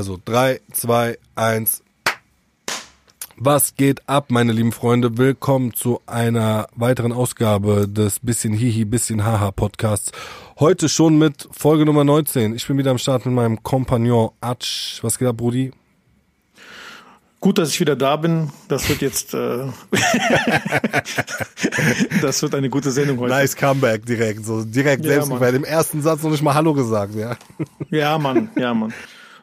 Also 3, 2, 1. Was geht ab, meine lieben Freunde? Willkommen zu einer weiteren Ausgabe des Bisschen Hihi, Bisschen Haha Podcasts. Heute schon mit Folge Nummer 19. Ich bin wieder am Start mit meinem Kompagnon Atsch. Was geht ab, Brudi? Gut, dass ich wieder da bin. Das wird jetzt, äh das wird eine gute Sendung heute. Nice Comeback direkt, so direkt Ja, selbst bei dem ersten Satz noch nicht mal Hallo gesagt, ja. Ja, Mann, ja, Mann.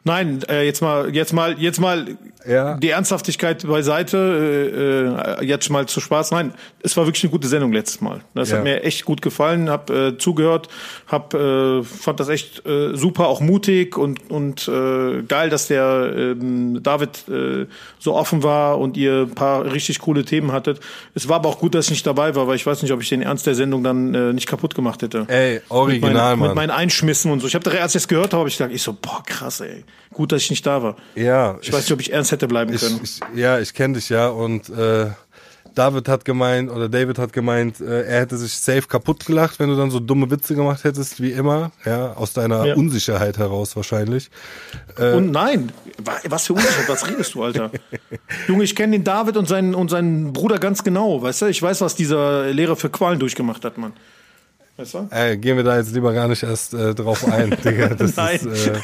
Nein, äh, jetzt mal, jetzt mal, jetzt mal Ja. die Ernsthaftigkeit beiseite. Äh, äh, jetzt mal zu Spaß. Nein, es war wirklich eine gute Sendung letztes Mal. Das Ja. hat mir echt gut gefallen. Hab äh, zugehört, hab äh, fand das echt äh, super, auch mutig und und äh, geil, dass der ähm, David äh, so offen war und ihr ein paar richtig coole Themen hattet. Es war aber auch gut, dass ich nicht dabei war, weil ich weiß nicht, ob ich den Ernst der Sendung dann äh, nicht kaputt gemacht hätte. Ey, mit, original, meinen, mit Mann. meinen Einschmissen und so. Ich habe da, als ich es gehört habe, ich gedacht, ich so, boah, krass, ey. Gut, dass ich nicht da war. Ja. Ich weiß nicht, ob ich ernst hätte bleiben können. ich, ja, ich kenne dich ja und äh, David hat gemeint oder David hat gemeint, äh, er hätte sich safe kaputt gelacht, wenn du dann so dumme Witze gemacht hättest wie immer, ja, aus deiner Ja. Unsicherheit heraus wahrscheinlich. und nein, wa- was für Unsicherheit, was redest du, Alter? Junge, ich kenne den David und seinen, und seinen Bruder ganz genau, weißt du? Ich weiß, was dieser Lehrer für Qualen durchgemacht hat, Mann. Weißt du? Ey, gehen wir da jetzt lieber gar nicht erst äh, drauf ein, Digga. Das Nein. ist, äh,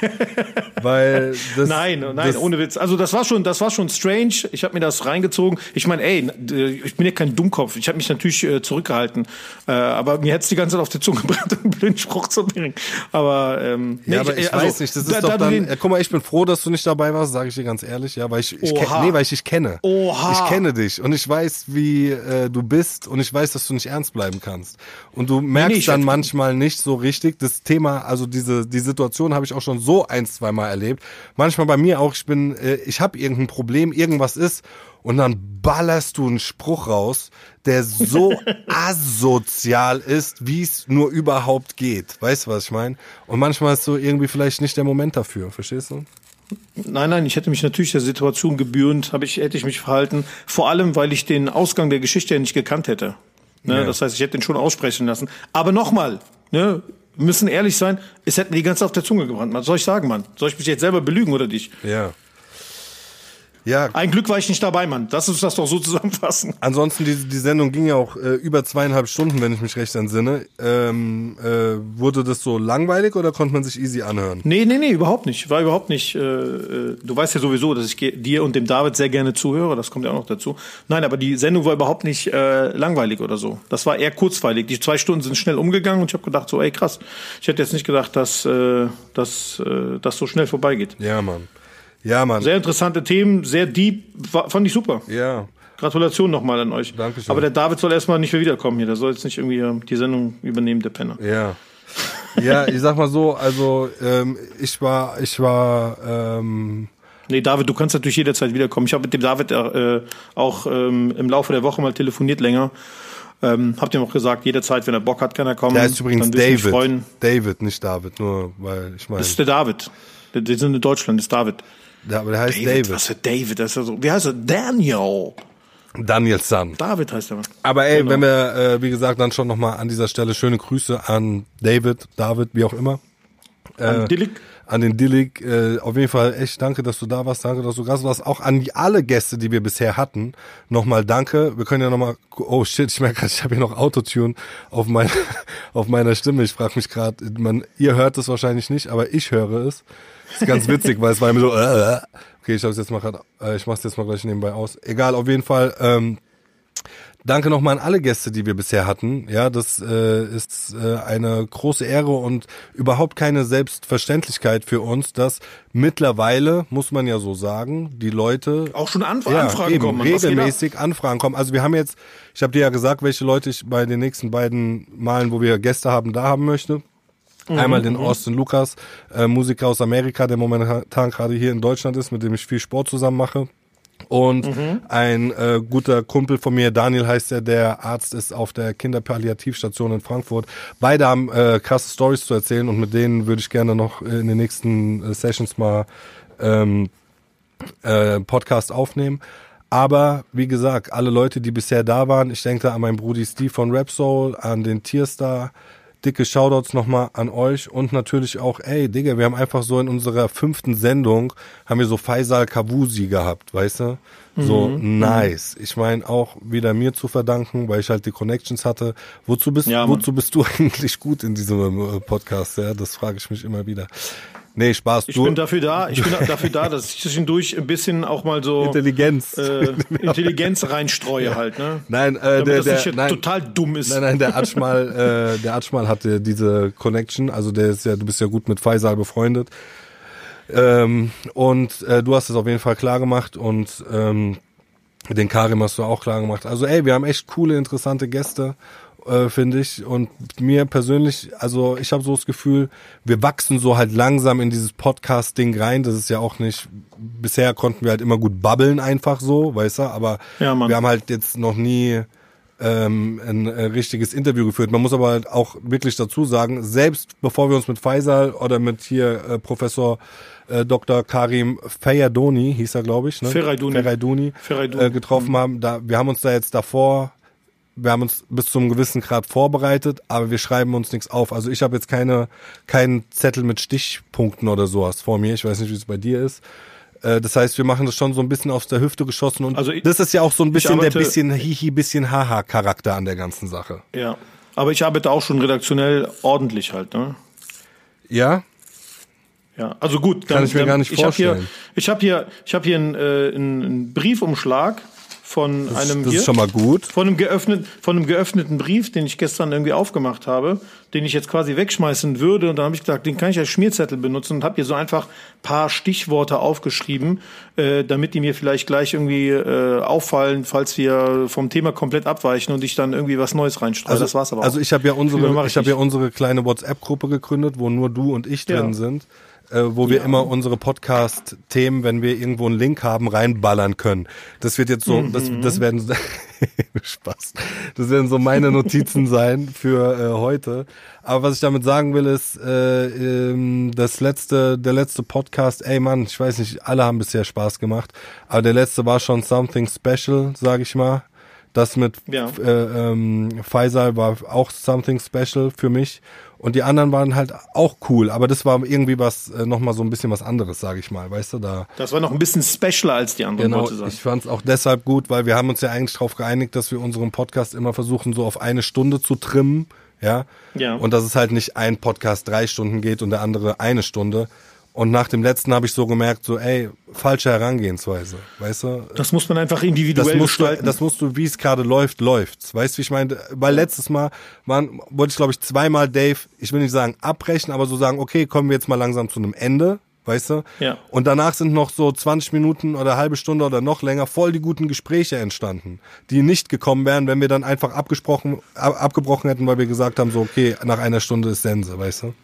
weil das, Nein, nein, das, ohne Witz. Also das war schon, das war schon strange. Ich habe mir das reingezogen. Ich meine, ey, äh, ich bin ja kein Dummkopf. Ich habe mich natürlich äh, zurückgehalten, äh, aber mir hätte die ganze Zeit auf die Zunge gebrannt, einen blöden Spruch zu bringen. Aber ähm, nee, Ja, aber ich also, weiß nicht, das ist da- doch da dann. den- äh, guck mal, ich bin froh, dass du nicht dabei warst, sage ich dir ganz ehrlich, ja, weil ich, ich nee, weil ich dich kenne. Oha. Ich kenne dich und ich weiß, wie äh, du bist und ich weiß, dass du nicht ernst bleiben kannst. Und du merkst nee, ich dann manchmal nicht so richtig das Thema, also diese die Situation habe ich auch schon so ein, zwei Mal erlebt. Manchmal bei mir auch, ich bin äh, ich habe irgendein Problem, irgendwas ist und dann ballerst du einen Spruch raus, der so asozial ist, wie es nur überhaupt geht. Weißt du, was ich meine? Und manchmal ist so irgendwie vielleicht nicht der Moment dafür, verstehst du? Nein, nein, ich hätte mich natürlich der Situation gebührend, habe ich, hätte ich mich verhalten. Vor allem, weil ich den Ausgang der Geschichte ja nicht gekannt hätte. Ne? Ja. Das heißt, ich hätte den schon aussprechen lassen. Aber nochmal, ne? Müssen ehrlich sein, es hätte mir die ganze auf der Zunge gebrannt. Was soll ich sagen, Mann? Soll ich mich jetzt selber belügen oder dich? Ja. Ja, Ein Glück war ich nicht dabei, Mann. Lass uns das doch so zusammenfassen. Ansonsten, die, die Sendung ging ja auch äh, über zweieinhalb Stunden, wenn ich mich recht entsinne. Ähm, äh, wurde das so langweilig oder konnte man sich easy anhören? Nee, nee, nee, überhaupt nicht. War überhaupt nicht. Äh, äh, du weißt ja sowieso, dass ich dir und dem David sehr gerne zuhöre. Das kommt ja auch noch dazu. Nein, aber die Sendung war überhaupt nicht äh, langweilig oder so. Das war eher kurzweilig. Die zwei Stunden sind schnell umgegangen und ich habe gedacht, so, ey, krass. Ich hätte jetzt nicht gedacht, dass äh, dass, äh, das so schnell vorbeigeht. Ja, Mann. Ja, Mann. Sehr interessante Themen, sehr deep. Fand ich super. ja. Gratulation nochmal an euch. Dankeschön. Aber der David soll erstmal nicht mehr wiederkommen hier. Der soll jetzt nicht irgendwie äh, die Sendung übernehmen, der Penner. Ja. Ja, ich sag mal so, also ähm, ich war, ich war, ähm, Nee, David, du kannst natürlich jederzeit wiederkommen. Ich habe mit dem David äh, auch ähm, im Laufe der Woche mal telefoniert länger. Ähm, hab dem auch gesagt, jederzeit, wenn er Bock hat, kann er kommen. der ist übrigens David. freuen. David, nicht David, nur weil ich meine, Das ist der David. Der, der sind in Deutschland, das ist David. Ja, aber der heißt David. Was für David? Das ist ja so. Wie heißt er? Daniel. Daniel Sun. David heißt er. Aber ey, Genau. wenn wir, äh, wie gesagt, dann schon nochmal an dieser Stelle schöne Grüße an David, David, wie auch immer. An Dillik. an den Dillig. Äh, auf jeden Fall echt danke, dass du da warst. Danke, dass du Gast warst. Auch an die, alle Gäste, die wir bisher hatten. Nochmal danke. Wir können ja nochmal. Oh shit, ich merke gerade, ich habe hier noch Autotune auf, mein, auf meiner Stimme. Ich frage mich gerade, ihr hört es wahrscheinlich nicht, aber ich höre es. Ist ganz witzig, weil es war immer so. Äh, äh. okay, ich habe jetzt mal grad, äh, ich mach's jetzt mal gleich nebenbei aus. Egal, auf jeden Fall. Ähm, Danke nochmal an alle Gäste, die wir bisher hatten. Ja, das äh, ist äh, eine große Ehre und überhaupt keine Selbstverständlichkeit für uns, dass mittlerweile, muss man ja so sagen, die Leute Auch schon Anf ja, Anfragen eben, kommen. Regelmäßig Anfragen kommen. Also wir haben jetzt, ich habe dir ja gesagt, welche Leute ich bei den nächsten beiden Malen, wo wir Gäste haben, da haben möchte. Mhm, Einmal den Austin Lucas, äh, Musiker aus Amerika, der momentan gerade hier in Deutschland ist, mit dem ich viel Sport zusammen mache. Und Mhm. ein äh, guter Kumpel von mir, Daniel heißt er, der Arzt ist auf der Kinderpalliativstation in Frankfurt. Beide haben äh, krasse Stories zu erzählen und mit denen würde ich gerne noch in den nächsten äh, Sessions mal ähm, äh, Podcast aufnehmen. Aber wie gesagt, alle Leute, die bisher da waren, ich denke an meinen Brudi Steve von Rap Soul, an den Tierstar, dicke Shoutouts nochmal an euch und natürlich auch, ey, Digga, wir haben einfach so in unserer fünften Sendung, haben wir so Faisal Kavusi gehabt, weißt du? So Mhm. nice. Ich meine auch wieder mir zu verdanken, weil ich halt die Connections hatte. Wozu bist, Ja, wozu bist du eigentlich gut in diesem äh, Podcast? Ja, das frage ich mich immer wieder. Nee, Spaß. Ich du, bin dafür da, ich bin dafür da, dass ich zwischendurch ein bisschen auch mal so Intelligenz. äh, Intelligenz reinstreue halt, ne? nein, äh, Damit der, der, nein, total dumm ist. Nein, nein, der Atschmal, äh, der Atschmal hatte diese Connection, also der ist ja, du bist ja gut mit Faisal befreundet. Ähm, und äh, du hast es auf jeden Fall klar gemacht und ähm, den Karim hast du auch klar gemacht. Also ey, wir haben echt coole, interessante Gäste, äh, finde ich. Und mir persönlich, also ich habe so das Gefühl, wir wachsen so halt langsam in dieses Podcast-Ding rein. Das ist ja auch nicht, bisher konnten wir halt immer gut babbeln einfach so, weißt du, aber Ja, wir haben halt jetzt noch nie ähm, ein äh, richtiges Interview geführt. Man muss aber halt auch wirklich dazu sagen, selbst bevor wir uns mit Faisal oder mit hier äh, Professor äh, Dr. Karim Feyadoni, hieß er glaube ich, ne? Ferayduni. Ferayduni, Ferayduni. Äh, getroffen haben, da wir haben uns da jetzt davor wir haben uns bis zu einem gewissen Grad vorbereitet, aber wir schreiben uns nichts auf. Also ich habe jetzt keine keinen Zettel mit Stichpunkten oder sowas vor mir. Ich weiß nicht, wie es bei dir ist. Äh, Das heißt, wir machen das schon so ein bisschen aus der Hüfte geschossen und Also ich- das ist ja auch so ein bisschen der arbeite- bisschen Hihi, bisschen Haha Charakter an der ganzen Sache. Ja. Aber ich arbeite auch schon redaktionell ordentlich halt, ne? Ja? Ja, also gut. Kann ich mir gar nicht ich hab Hier, vorstellen. ich habe hier, ich habe hier einen, äh, einen, Briefumschlag von einem das hier, ist schon mal gut. von einem geöffneten, von einem geöffneten Brief, den ich gestern irgendwie aufgemacht habe, den ich jetzt quasi wegschmeißen würde. Und dann habe ich gesagt, den kann ich als Schmierzettel benutzen und habe hier so einfach paar Stichworte aufgeschrieben, äh, damit die mir vielleicht gleich irgendwie äh, auffallen, falls wir vom Thema komplett abweichen und ich dann irgendwie was Neues reinstreue. das war's aber auch. Also ich habe ja unsere, ich habe ja unsere kleine WhatsApp-Gruppe gegründet, wo nur du und ich Ja. drin sind, äh, wo wir immer unsere Podcast-Themen, wenn wir irgendwo einen Link haben, reinballern können. Das wird jetzt so, das, Mhm. das werden Spaß. Das werden so meine Notizen sein für äh, heute. Aber was ich damit sagen will, ist, äh, ähm, das letzte, der letzte Podcast, ey Mann, ich weiß nicht, alle haben bisher Spaß gemacht, aber der letzte war schon something special, sag ich mal. Das mit Ja. äh, ähm, Faisal war auch something special für mich. Und die anderen waren halt auch cool, aber das war irgendwie was, äh, nochmal so ein bisschen was anderes, sage ich mal, weißt du, da. das war noch ein bisschen specialer als die anderen Genau, ich fand es auch deshalb gut, weil wir haben uns ja eigentlich darauf geeinigt, dass wir unseren Podcast immer versuchen, so auf eine Stunde zu trimmen, ja. Ja. Und dass es halt nicht ein Podcast drei Stunden geht und der andere eine Stunde. Und nach dem letzten habe ich so gemerkt, so, ey, falsche Herangehensweise, weißt du? Das muss man einfach Das individuell musst, du, gestalten. das musst du, wie es gerade läuft, läuft's. Weißt du, wie ich meine? Weil letztes Mal waren, wollte ich, glaube ich, zweimal Dave, ich will nicht sagen abbrechen, aber so sagen, okay, kommen wir jetzt mal langsam zu einem Ende, weißt du? Ja. Und danach sind noch so 20 Minuten oder halbe Stunde oder noch länger voll die guten Gespräche entstanden, die nicht gekommen wären, wenn wir dann einfach abgesprochen, ab, abgebrochen hätten, weil wir gesagt haben, so, okay, nach einer Stunde ist Sense, weißt du?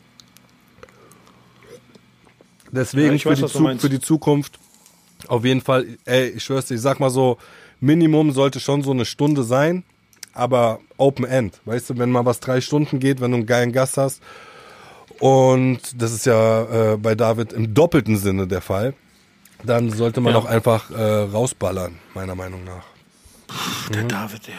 Deswegen Ja, ich für, weiß, die für die Zukunft auf jeden Fall, ey, ich schwör's dir, ich sag mal so, Minimum sollte schon so eine Stunde sein, aber Open End. Weißt du, wenn mal was drei Stunden geht, wenn du einen geilen Gast hast. Und das ist ja äh, bei David im doppelten Sinne der Fall. Dann sollte man Ja. auch einfach äh, rausballern, meiner Meinung nach. der David, der.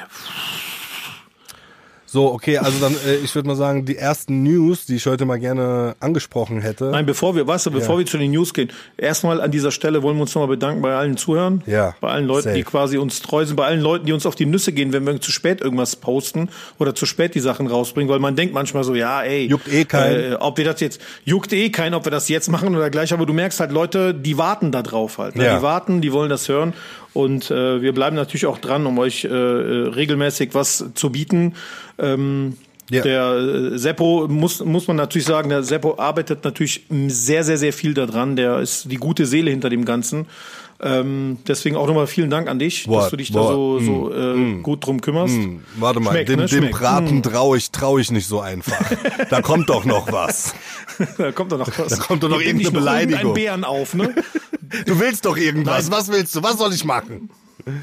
So, okay, also dann, äh, ich würde mal sagen, die ersten News, die ich heute mal gerne angesprochen hätte. Nein, bevor wir, weißt du, bevor Ja. wir zu den News gehen, erstmal an dieser Stelle wollen wir uns nochmal bedanken bei allen Zuhörern, Ja, bei allen Leuten, die safe. quasi uns treu sind, bei allen Leuten, die uns auf die Nüsse gehen, wenn wir zu spät irgendwas posten oder zu spät die Sachen rausbringen, weil man denkt manchmal so, ja, ey, Juckt eh keinen. Äh, ob wir das jetzt, juckt eh keinen, ob wir das jetzt machen oder gleich, aber du merkst halt, Leute, die warten da drauf halt. Ne? Ja. Die warten, die wollen das hören und äh, wir bleiben natürlich auch dran, um euch äh, äh, regelmäßig was zu bieten. Ähm, Ja. Der äh, Seppo muss, muss man natürlich sagen, der Seppo arbeitet natürlich sehr, sehr, sehr viel daran. Der ist die gute Seele hinter dem Ganzen. Ähm, deswegen auch nochmal vielen Dank an dich, Boah, dass du dich boah, da so, so äh, gut drum kümmerst. Hm, warte mal, Schmeckt, dem, ne? dem. Braten traue ich, trau ich nicht so einfach. da kommt doch noch was. da kommt doch noch was. Da kommt doch noch Hier irgendeine Beleidigung. Ein Bären auf, ne? Du willst doch irgendwas. Was willst du? Was soll ich machen?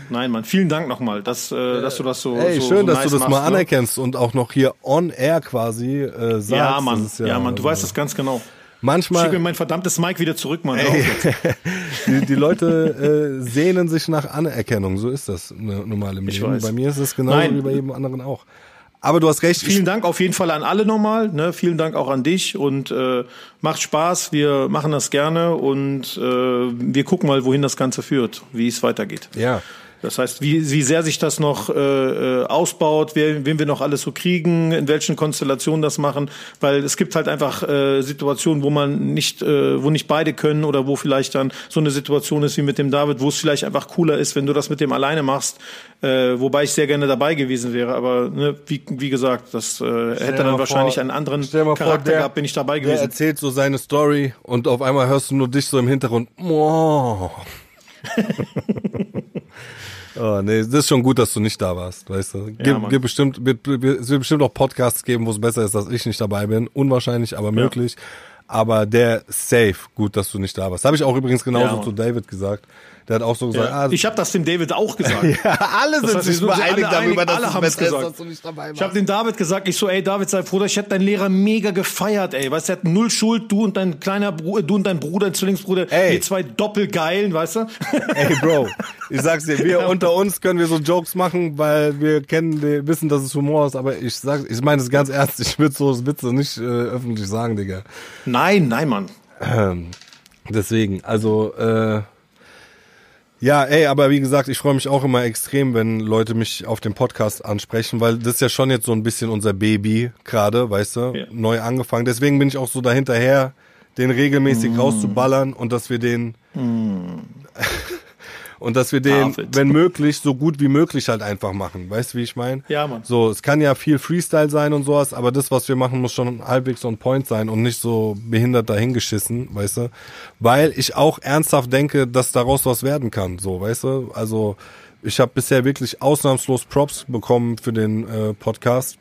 Nein, Mann, vielen Dank nochmal, dass, äh, dass du das so. Ey, so, schön, so dass nice du das machst, mal ne? anerkennst und auch noch hier on air quasi äh, sagst. Ja, Mann, ist ja, Mann, du weißt das ganz genau. Schick mir Manchmal, mein verdammtes Mic wieder zurück, Mann. Die, die Leute äh, sehnen sich nach Anerkennung. So ist das normal im Ich Leben. weiß. Bei mir ist es genauso Nein. wie bei jedem anderen auch. Aber du hast recht. Vielen Dank auf jeden Fall an alle nochmal. Ne? Vielen Dank auch an dich und äh, macht Spaß. Wir machen das gerne und äh, wir gucken mal, wohin das Ganze führt, wie es weitergeht. Ja. Das heißt, wie, wie sehr sich das noch äh, äh, ausbaut, wer, wen wir noch alles so kriegen, in welchen Konstellationen das machen, weil es gibt halt einfach äh, Situationen, wo man nicht, äh, wo nicht beide können oder wo vielleicht dann so eine Situation ist wie mit dem David, wo es vielleicht einfach cooler ist, wenn du das mit dem alleine machst, äh, wobei ich sehr gerne dabei gewesen wäre, aber ne, wie, wie gesagt, das äh, hätte dann wahrscheinlich vor, einen anderen Charakter vor, der, gehabt, bin ich dabei gewesen. Der erzählt so seine Story und auf einmal hörst du nur dich so im Hintergrund. Oh. Oh, nee, das ist schon gut, dass du nicht da warst, weißt du. Gib, ja, gib bestimmt, wird, es wird bestimmt auch Podcasts geben, wo es besser ist, dass ich nicht dabei bin. Unwahrscheinlich, aber möglich. Ja. Aber der safe, gut, dass du nicht da warst. Habe ich auch übrigens genauso ja, zu David gesagt. Der hat auch so gesagt, ja. ah, ich habe das dem David auch gesagt. ja, alle sind sich nur einig darüber, dass alle es ist, dass du nicht dabei. Ich habe dem David gesagt, ich so, ey David, sei froh, ich hätte deinen Lehrer mega gefeiert, ey. Weißt du, er hat null Schuld, du und dein kleiner Bruder, du und dein Bruder, dein Zwillingsbruder, ey. wir zwei Doppelgeilen, weißt du? ey, Bro, ich sag's dir, wir unter uns können wir so Jokes machen, weil wir kennen, wir wissen, dass es Humor ist, aber ich sag, ich meine es ganz ernst, ich würde so Witze nicht äh, öffentlich sagen, Digga. Nein, nein, Mann. Ähm, deswegen, also, äh, ja, ey, aber wie gesagt, ich freue mich auch immer extrem, wenn Leute mich auf dem Podcast ansprechen, weil das ist ja schon jetzt so ein bisschen unser Baby gerade, weißt du, ja. neu angefangen. Deswegen bin ich auch so dahinterher, den regelmäßig mm. rauszuballern und dass wir den mm. Und dass wir den, David. wenn möglich, so gut wie möglich halt einfach machen. Weißt du, wie ich meine? Ja, Mann. So, es kann ja viel Freestyle sein und sowas, aber das, was wir machen, muss schon halbwegs on point sein und nicht so behindert dahingeschissen, weißt du? Weil ich auch ernsthaft denke, dass daraus was werden kann, so, weißt du? Also, ich habe bisher wirklich ausnahmslos Props bekommen für den äh, Podcast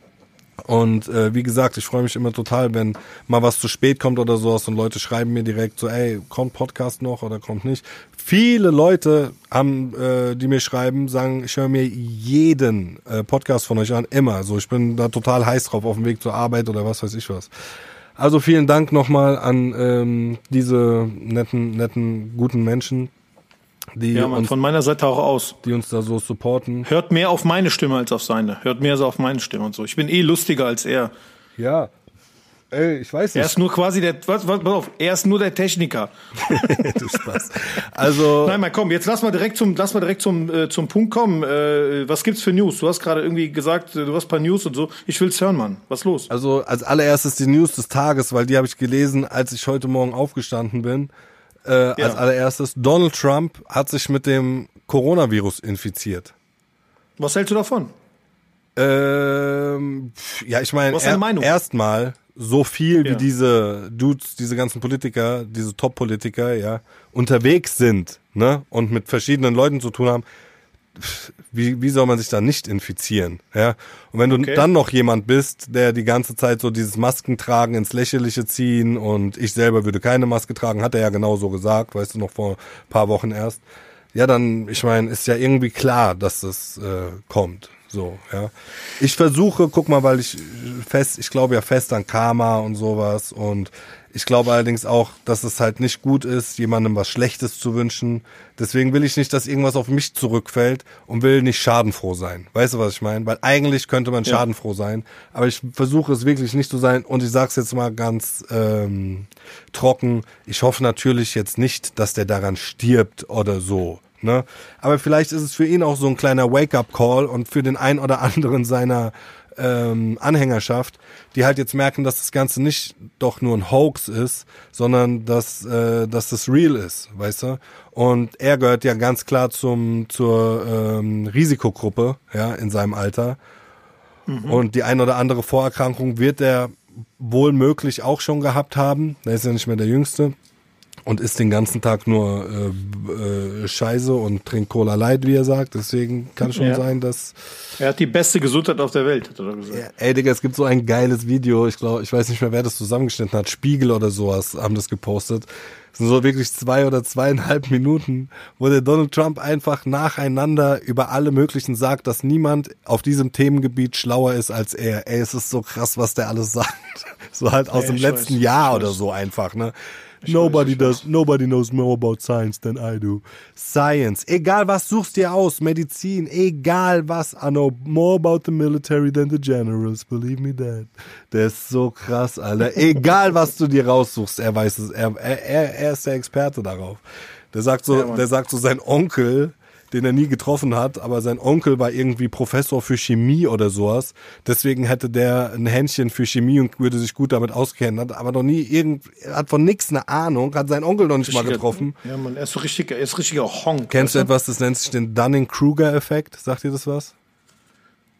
und äh, wie gesagt, ich freue mich immer total, wenn mal was zu spät kommt oder sowas und Leute schreiben mir direkt so, ey, kommt Podcast noch oder kommt nicht. Viele Leute haben, äh, die mir schreiben, sagen, ich höre mir jeden äh, Podcast von euch an, immer. So, ich bin da total heiß drauf auf dem Weg zur Arbeit oder was weiß ich was. Also vielen Dank nochmal an ähm, diese netten, netten, guten Menschen, die ja, man, uns, von meiner Seite auch aus. Die uns da so supporten. Hört mehr auf meine Stimme als auf seine. Hört mehr so auf meine Stimme und so. Ich bin eh lustiger als er. Ja. Ey, ich weiß nicht. Er ist nur quasi der, was, was, pass auf, er ist nur der Techniker. du Spaß. Also. Nein, mal komm, jetzt lass mal direkt zum, lass mal direkt zum, äh, zum Punkt kommen. Äh, was gibt's für News? Du hast gerade irgendwie gesagt, du hast paar News und so. Ich will's hören, Mann. Was los? Also, als allererstes die News des Tages, weil die habe ich gelesen, als ich heute Morgen aufgestanden bin. Äh, ja. Als allererstes, Donald Trump hat sich mit dem Coronavirus infiziert. Was hältst du davon? Ähm, ja, ich meine, er, erstmal so viel ja. wie diese Dudes, diese ganzen Politiker, diese Top-Politiker, ja, unterwegs sind, ne, und mit verschiedenen Leuten zu tun haben, wie, wie soll man sich da nicht infizieren? Ja? Und wenn du okay. dann noch jemand bist, der die ganze Zeit so dieses Maskentragen ins Lächerliche ziehen und ich selber würde keine Maske tragen, hat er ja genauso gesagt, weißt du, noch vor ein paar Wochen erst. Ja, dann, ich meine, ist ja irgendwie klar, dass das äh, kommt. So, ja. Ich versuche, guck mal, weil ich fest, ich glaube ja fest an Karma und sowas und ich glaube allerdings auch, dass es halt nicht gut ist, jemandem was Schlechtes zu wünschen. Deswegen will ich nicht, dass irgendwas auf mich zurückfällt und will nicht schadenfroh sein. Weißt du, was ich meine? Weil eigentlich könnte man schadenfroh sein, aber ich versuche es wirklich nicht zu sein und ich sag's jetzt mal ganz ähm, trocken. Ich hoffe natürlich jetzt nicht, dass der daran stirbt oder so. Ne? Aber vielleicht ist es für ihn auch so ein kleiner Wake-up-Call und für den einen oder anderen seiner ähm, Anhängerschaft, die halt jetzt merken, dass das Ganze nicht doch nur ein Hoax ist, sondern dass, äh, dass das real ist, weißt du? Und er gehört ja ganz klar zum, zur ähm, Risikogruppe, ja, in seinem Alter. Mhm. Und die ein oder andere Vorerkrankung wird er wohl möglich auch schon gehabt haben. Er ist ja nicht mehr der Jüngste und isst den ganzen Tag nur äh, äh, Scheiße und trinkt Cola Light, wie er sagt. Deswegen kann schon ja. sein, dass. Er hat die beste Gesundheit auf der Welt, hat er gesagt. Ja, ey, Digga, es gibt so ein geiles Video. Ich glaube, ich weiß nicht mehr, wer das zusammengeschnitten hat. Spiegel oder sowas haben das gepostet. Das sind so wirklich zwei oder zweieinhalb Minuten, wo der Donald Trump einfach nacheinander über alle möglichen sagt, dass niemand auf diesem Themengebiet schlauer ist als er. Ey, es ist so krass, was der alles sagt. So halt aus ja, dem letzten weiß, Jahr oder so einfach, ne? Nobody does, nobody knows more about science than I do. Science. Egal was suchst dir aus, Medizin, egal was. I know more about the military than the generals, believe me that. Der ist so krass, Alter. Egal was du dir raussuchst, er weiß es. Er, er, er ist der Experte darauf. Der sagt so, ja, der sagt so, sein Onkel, den er nie getroffen hat, aber sein Onkel war irgendwie Professor für Chemie oder sowas. Deswegen hätte der ein Händchen für Chemie und würde sich gut damit auskennen, hat aber noch nie irgend, hat von nichts eine Ahnung, hat seinen Onkel noch nicht richtiger, mal getroffen. Ja, man, er ist so richtig, er ist richtiger Honk. Kennst du etwas, das nennt sich den Dunning-Kruger-Effekt? Sagt dir das was?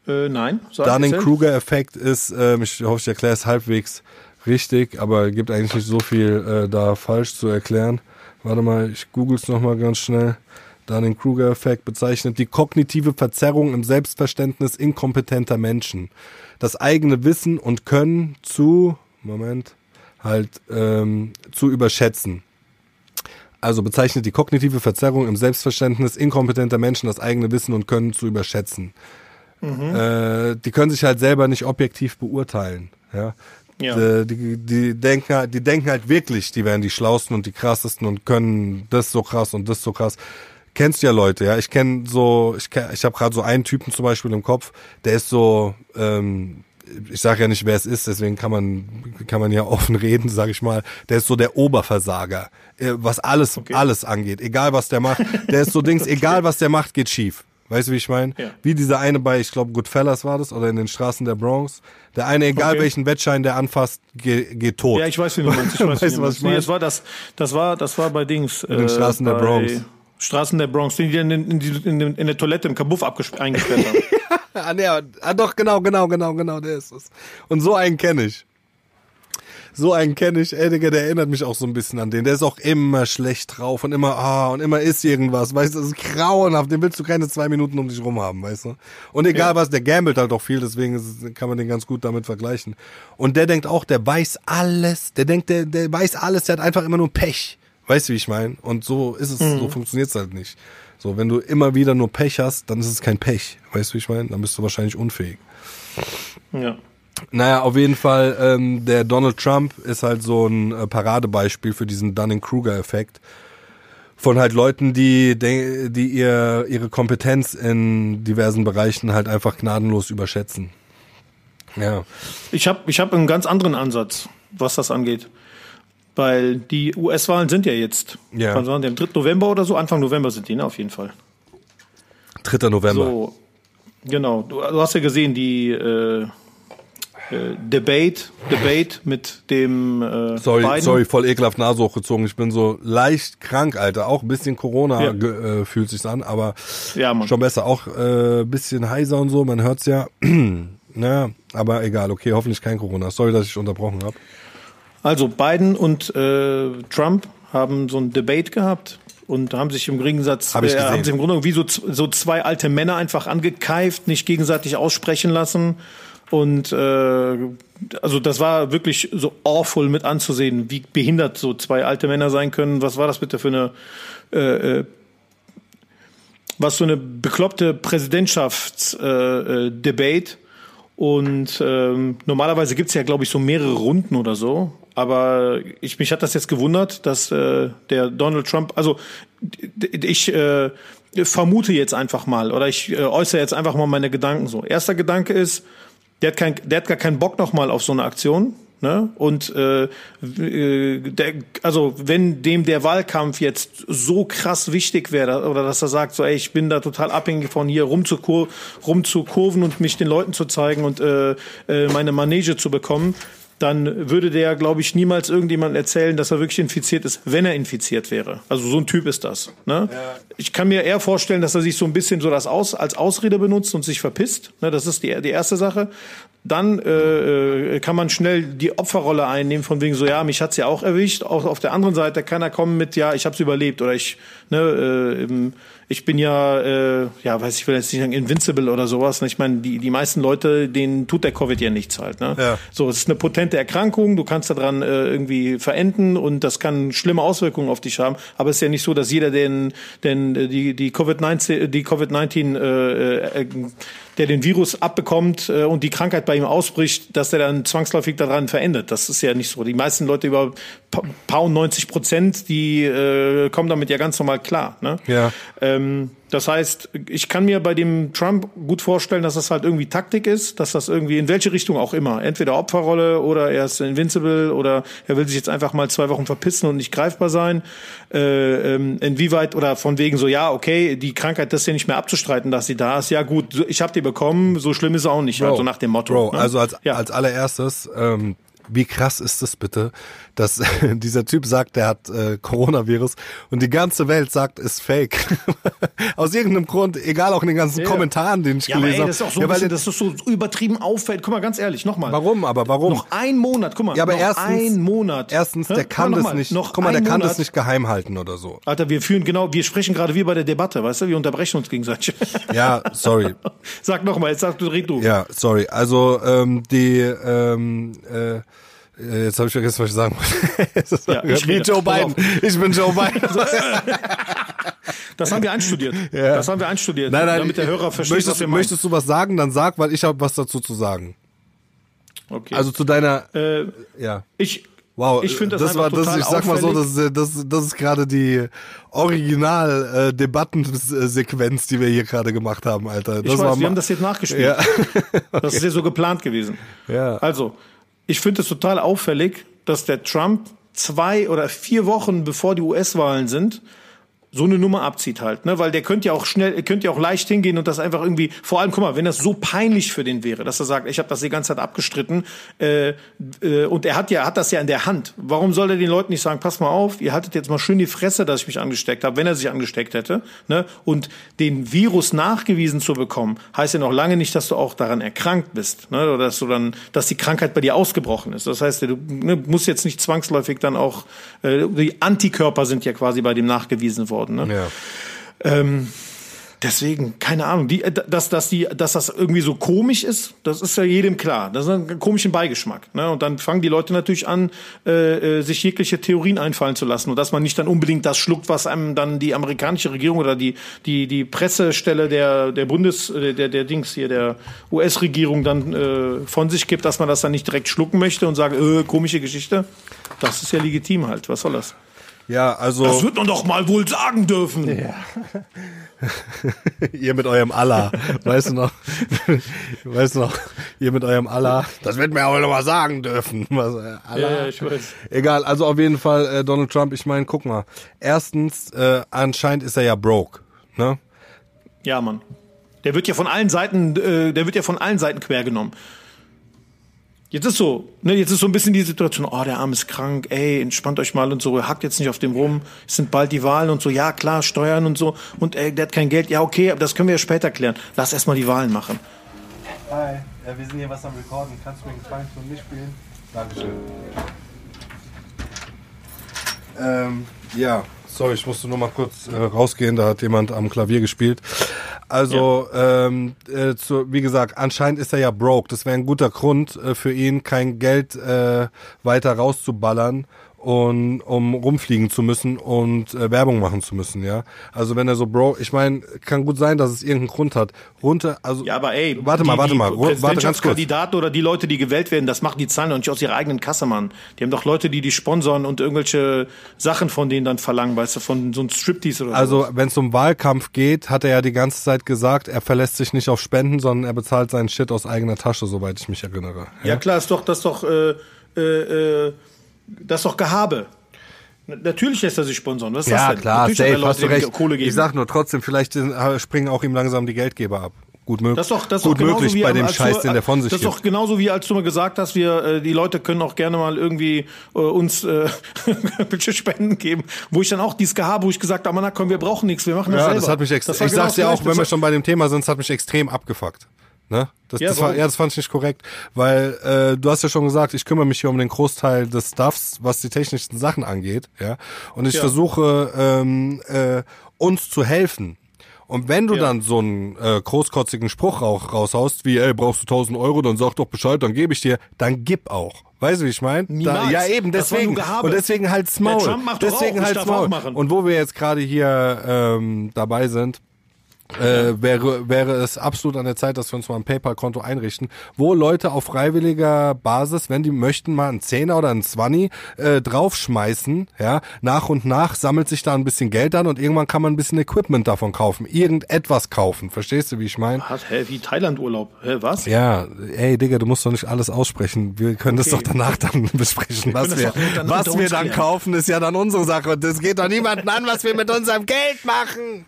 Äh, nein. Dunning-Kruger-Effekt ist, ähm, ich hoffe, ich erkläre es halbwegs richtig, aber gibt eigentlich nicht so viel äh, da falsch zu erklären. Warte mal, ich google es nochmal ganz schnell. Dunning-Kruger-Effekt bezeichnet die kognitive Verzerrung im Selbstverständnis inkompetenter Menschen. Das eigene Wissen und Können zu, Moment, halt, ähm, zu überschätzen. Also bezeichnet die kognitive Verzerrung im Selbstverständnis inkompetenter Menschen das eigene Wissen und Können zu überschätzen. Mhm. Äh, die können sich halt selber nicht objektiv beurteilen. Ja. Ja. Die, die, denken, halt, die denken halt wirklich, die wären die schlausten und die krassesten und können das so krass und das so krass kennst ja Leute, ja. Ich kenne so, ich, kenn, ich habe gerade so einen Typen zum Beispiel im Kopf, der ist so, ähm, ich sage ja nicht, wer es ist, deswegen kann man kann man ja offen reden, sage ich mal. Der ist so der Oberversager, äh, was alles okay. alles angeht, egal was der macht. Der ist so Dings, egal was der macht, geht schief. Weißt du, wie ich meine? Ja. Wie dieser eine bei, ich glaube, Goodfellas war das, oder in den Straßen der Bronx. Der eine, egal okay. welchen Wettschein der anfasst, geht, geht tot. Ja, ich weiß, wie du meinst. Ich weiß, weißt du, was ich meine? Nee, das war das, das war, das war bei Dings. In den äh, Straßen der Bronx. Straßen der Bronx, die in, in, in, in der Toilette im Kabuff eingesperrt haben. ah, nee, ah, doch, genau, genau, genau, genau, der ist es. Und so einen kenne ich. So einen kenne ich, ey, Digga, der erinnert mich auch so ein bisschen an den. Der ist auch immer schlecht drauf und immer, ah, und immer ist irgendwas, weißt du, das ist grauenhaft, den willst du keine zwei Minuten um dich rum haben, weißt du. Und egal ja. was, der gambelt halt auch viel, deswegen ist, kann man den ganz gut damit vergleichen. Und der denkt auch, der weiß alles, der denkt, der, der weiß alles, der hat einfach immer nur Pech. Weißt du, wie ich meine? Und so ist es, mhm. so funktioniert es halt nicht. So, wenn du immer wieder nur Pech hast, dann ist es kein Pech. Weißt du, wie ich meine? Dann bist du wahrscheinlich unfähig. Ja. Naja, auf jeden Fall, ähm, der Donald Trump ist halt so ein äh, Paradebeispiel für diesen Dunning-Kruger-Effekt von halt Leuten, die, die ihr, ihre Kompetenz in diversen Bereichen halt einfach gnadenlos überschätzen. Ja. Ich habe ich hab einen ganz anderen Ansatz, was das angeht. Weil die US-Wahlen sind ja jetzt. Ja. Wann waren die? Am 3. November oder so? Anfang November sind die, ne? Auf jeden Fall. 3. November. So, genau. Du, du hast ja gesehen, die äh, äh, Debate, Debate mit dem äh, Sorry, Biden. sorry, voll ekelhaft Nase hochgezogen. Ich bin so leicht krank, Alter. Auch ein bisschen Corona ja. äh, fühlt sich an, aber ja, schon besser. Auch äh, bisschen heiser und so, man hört's ja. naja, aber egal, okay, hoffentlich kein Corona. Sorry, dass ich unterbrochen habe. Also Biden und äh, Trump haben so ein Debate gehabt und haben sich im Gegensatz, Hab äh, haben sich im Grunde wie so, so zwei alte Männer einfach angekeift, nicht gegenseitig aussprechen lassen. Und äh, also das war wirklich so awful mit anzusehen, wie behindert so zwei alte Männer sein können. Was war das bitte für eine äh, äh, was so eine bekloppte Präsidentschaftsdebate? Äh, äh, und ähm, normalerweise gibt's ja, glaube ich, so mehrere Runden oder so. Aber ich, mich hat das jetzt gewundert, dass äh, der Donald Trump, also ich äh, vermute jetzt einfach mal oder ich äh, äußere jetzt einfach mal meine Gedanken so. Erster Gedanke ist, der hat, kein, der hat gar keinen Bock nochmal auf so eine Aktion. Ne? Und äh, äh, der, also wenn dem der Wahlkampf jetzt so krass wichtig wäre, oder dass er sagt, so ey, ich bin da total abhängig von hier rumzukur rumzukurven und mich den Leuten zu zeigen und äh, äh, meine Manege zu bekommen, dann würde der, glaube ich, niemals irgendjemand erzählen, dass er wirklich infiziert ist, wenn er infiziert wäre. Also so ein Typ ist das. Ne? Ja. Ich kann mir eher vorstellen, dass er sich so ein bisschen so das aus, als Ausrede benutzt und sich verpisst. Ne? Das ist die, die erste Sache. Dann äh, äh kann man schnell die Opferrolle einnehmen, von wegen so, ja, mich hat's ja auch erwischt. Auch auf der anderen Seite kann er kommen mit, ja, ich habe es überlebt oder ich, ne, äh, ich bin ja, äh, ja, weiß ich will jetzt nicht sagen invincible oder sowas. Ne? Ich meine, die, die meisten Leute, denen tut der Covid ja nichts halt. Ne? Ja. So, es ist eine potente Erkrankung, du kannst daran äh, irgendwie verenden und das kann schlimme Auswirkungen auf dich haben. Aber es ist ja nicht so, dass jeder den, den die die Covid-19 die Covid-19 äh, äh, der den Virus abbekommt äh, und die Krankheit bei ihm ausbricht, dass der dann zwangsläufig daran verändert. Das ist ja nicht so. Die meisten Leute über paar und 90 Prozent, die äh, kommen damit ja ganz normal klar. Ne? Ja. Ähm, das heißt, ich kann mir bei dem Trump gut vorstellen, dass das halt irgendwie Taktik ist, dass das irgendwie in welche Richtung auch immer, entweder Opferrolle oder er ist invincible oder er will sich jetzt einfach mal zwei Wochen verpissen und nicht greifbar sein. Äh, ähm, inwieweit oder von wegen so, ja, okay, die Krankheit, das ist ja nicht mehr abzustreiten, dass sie da ist. Ja gut, ich habe die bekommen, so schlimm ist auch nicht, Bro, also nach dem Motto. Bro, ne? also als, ja. als allererstes, ähm, wie krass ist es bitte, dass dieser Typ sagt, der hat äh, Coronavirus und die ganze Welt sagt, ist fake. Aus irgendeinem Grund, egal auch in den ganzen Ja. Kommentaren, den ich ja, gelesen habe. das ist auch so, ja, weil bisschen, dass das so übertrieben auffällt. Guck mal, ganz ehrlich, nochmal. warum aber, warum? Noch ein Monat, guck mal. ja, aber noch erstens, ein Monat. erstens, Hä? der kann Guck mal, das nicht, Noch guck mal, der kann Monat. das nicht geheim halten oder so. Alter, wir führen genau, wir sprechen gerade wie bei der Debatte, weißt du, wir unterbrechen uns gegenseitig. Ja, sorry. Sag nochmal, jetzt sag du, red du. Ja, sorry. Also ähm, die ähm, äh, äh, jetzt habe ich vergessen, was ich sagen wollte. Ja, ich wieder. Joe Biden. Ich bin Joe Biden. Das haben wir einstudiert. Ja. Das haben wir einstudiert. Nein, nein, damit der Hörer versteht, möchtest, was wir meinen. möchtest du was sagen, dann sag, weil ich habe was dazu zu sagen. Okay. Also zu deiner, äh, ja. ich, Wow, ich finde das, das war das, ich sag mal so, auffällig. das, ist, das, das ist gerade die original äh, Debattensequenz, die wir hier gerade gemacht haben, Alter. Das ich war weiß, wir haben das jetzt nachgespielt. Ja. Das ist ja so geplant gewesen. Ja. Also, ich finde es total auffällig, dass der Trump zwei oder vier Wochen bevor die US-Wahlen sind, so eine Nummer abzieht halt, ne? Weil der könnte ja auch schnell, könnte ja auch leicht hingehen und das einfach irgendwie, vor allem, guck mal, wenn das so peinlich für den wäre, dass er sagt, ich habe das die ganze Zeit abgestritten äh, äh, und er hat ja, hat das ja in der Hand. Warum soll er den Leuten nicht sagen, pass mal auf, ihr haltet jetzt mal schön die Fresse, dass ich mich angesteckt habe, wenn er sich angesteckt hätte, ne? Und den Virus nachgewiesen zu bekommen, heißt ja noch lange nicht, dass du auch daran erkrankt bist, ne? Oder dass du dann, dass die Krankheit bei dir ausgebrochen ist. Das heißt, du ne, musst jetzt nicht zwangsläufig dann auch, äh, die Antikörper sind ja quasi bei dem nachgewiesen worden. Ne? ja. Deswegen, keine Ahnung, die, äh, dass, dass, die, dass das irgendwie so komisch ist, das ist ja jedem klar. Das ist ein komischen Beigeschmack. Ne? Und dann fangen die Leute natürlich an, äh, äh, sich jegliche Theorien einfallen zu lassen. Und dass man nicht dann unbedingt das schluckt, was einem dann die amerikanische Regierung oder die, die, die Pressestelle der, der Bundes, äh, der, der Dings hier, der US-Regierung dann äh, von sich gibt, dass man das dann nicht direkt schlucken möchte und sagt, äh, komische Geschichte. Das ist ja legitim halt. Was soll das? Ja, also Das wird man doch mal wohl sagen dürfen. ihr mit eurem Allah, weißt du noch? weißt du noch? Ihr mit eurem Allah. Das wird mir aber noch mal sagen dürfen. Was, äh, Allah. Ja, ja, ich weiß. Egal, also auf jeden Fall äh, Donald Trump. Ich meine, guck mal. Erstens, äh, anscheinend ist er ja broke, ne? Ja, Mann. Der wird ja von allen Seiten, äh, der wird ja von allen Seiten quer genommen. Jetzt ist so, ne, jetzt ist so ein bisschen die Situation, oh, der Arm ist krank, ey, entspannt euch mal und so, hackt jetzt nicht auf dem rum, es sind bald die Wahlen und so, ja, klar, Steuern und so, und ey, der hat kein Geld, ja, okay, aber das können wir ja später klären. Lass erstmal die Wahlen machen. Hi, ja, wir sind hier was am Recorden. Kannst du mir einen Gefallen für mich spielen? Dankeschön. Ähm, ja, sorry, ich musste nur mal kurz äh, rausgehen, da hat jemand am Klavier gespielt. Also, ähm, äh, zu, wie gesagt, anscheinend ist er ja broke. Das wäre ein guter Grund äh, für ihn, kein Geld äh, weiter rauszuballern und um rumfliegen zu müssen und äh, Werbung machen zu müssen, ja. Also wenn er so broke, ich meine, kann gut sein, dass es irgendeinen Grund hat. Runter, also Ja, aber ey, warte mal, die, warte die mal, warte ganz kurz. Präsidentschaftskandidaten oder die Leute, die gewählt werden, das machen die Zahlen doch nicht aus ihrer eigenen Kasse, Mann. Die haben doch Leute, die die sponsern und irgendwelche Sachen von denen dann verlangen, weißt du, von so einem Striptease oder so. Also, wenn es um Wahlkampf geht, hat er ja die ganze Zeit gesagt, er verlässt sich nicht auf Spenden, sondern er bezahlt seinen Shit aus eigener Tasche, soweit ich mich erinnere. Ja, klar, ist doch, das ist doch, äh, äh, äh, das ist doch Gehabe. Natürlich lässt er sich sponsern. Was ist das Ja, denn? klar, Natürlich safe, Leute, hast du recht. Kohle geben. Ich sag nur trotzdem, vielleicht äh, springen auch ihm langsam die Geldgeber ab. Gut, mög das ist doch, das ist gut möglich wie bei dem Scheiß, den der von sich Das ist gibt. doch genauso wie als du mal gesagt hast, wir äh, die Leute können auch gerne mal irgendwie äh, uns äh, Spenden geben, wo ich dann auch dieses Gehabe, wo ich gesagt habe, na komm, wir brauchen nichts, wir machen das ja, selber. das hat mich Das Ich genau sag's dir das auch, wenn wir Das schon bei dem Thema sind, es hat mich extrem abgefuckt. Ne? Das, Ja, das war, ja, das fand ich nicht korrekt, weil äh, du hast ja schon gesagt, ich kümmere mich hier um den Großteil des Stuffs, was die technischen Sachen angeht, ja. Und ich Ja. versuche ähm, äh, uns zu helfen. Und wenn du Ja. dann so einen äh, großkotzigen Spruch rauch, raushaust, wie, ey, brauchst du 1000 Euro, dann sag doch Bescheid, dann gebe ich dir, dann gib auch. Weißt du, wie ich meine? Ja, eben, deswegen. Und deswegen halt's Maul. Deswegen auch, ich halt's Maul. auch. Und wo wir jetzt gerade hier ähm, dabei sind, äh, wäre, wäre es absolut an der Zeit, dass wir uns mal ein PayPal-Konto einrichten, wo Leute auf freiwilliger Basis, wenn die möchten, mal einen Zehner oder einen Zwanni äh, draufschmeißen, ja, nach und nach sammelt sich da ein bisschen Geld an und irgendwann kann man ein bisschen Equipment davon kaufen, irgendetwas kaufen, verstehst du, wie ich meine? Hä, wie Thailand-Urlaub, hä, was? Ja, ey, Digga, du musst doch nicht alles aussprechen, wir können okay. das doch danach dann besprechen, was wir, wir was wir dann kaufen, ist ja dann unsere Sache und das geht doch niemanden an, was wir mit unserem Geld machen.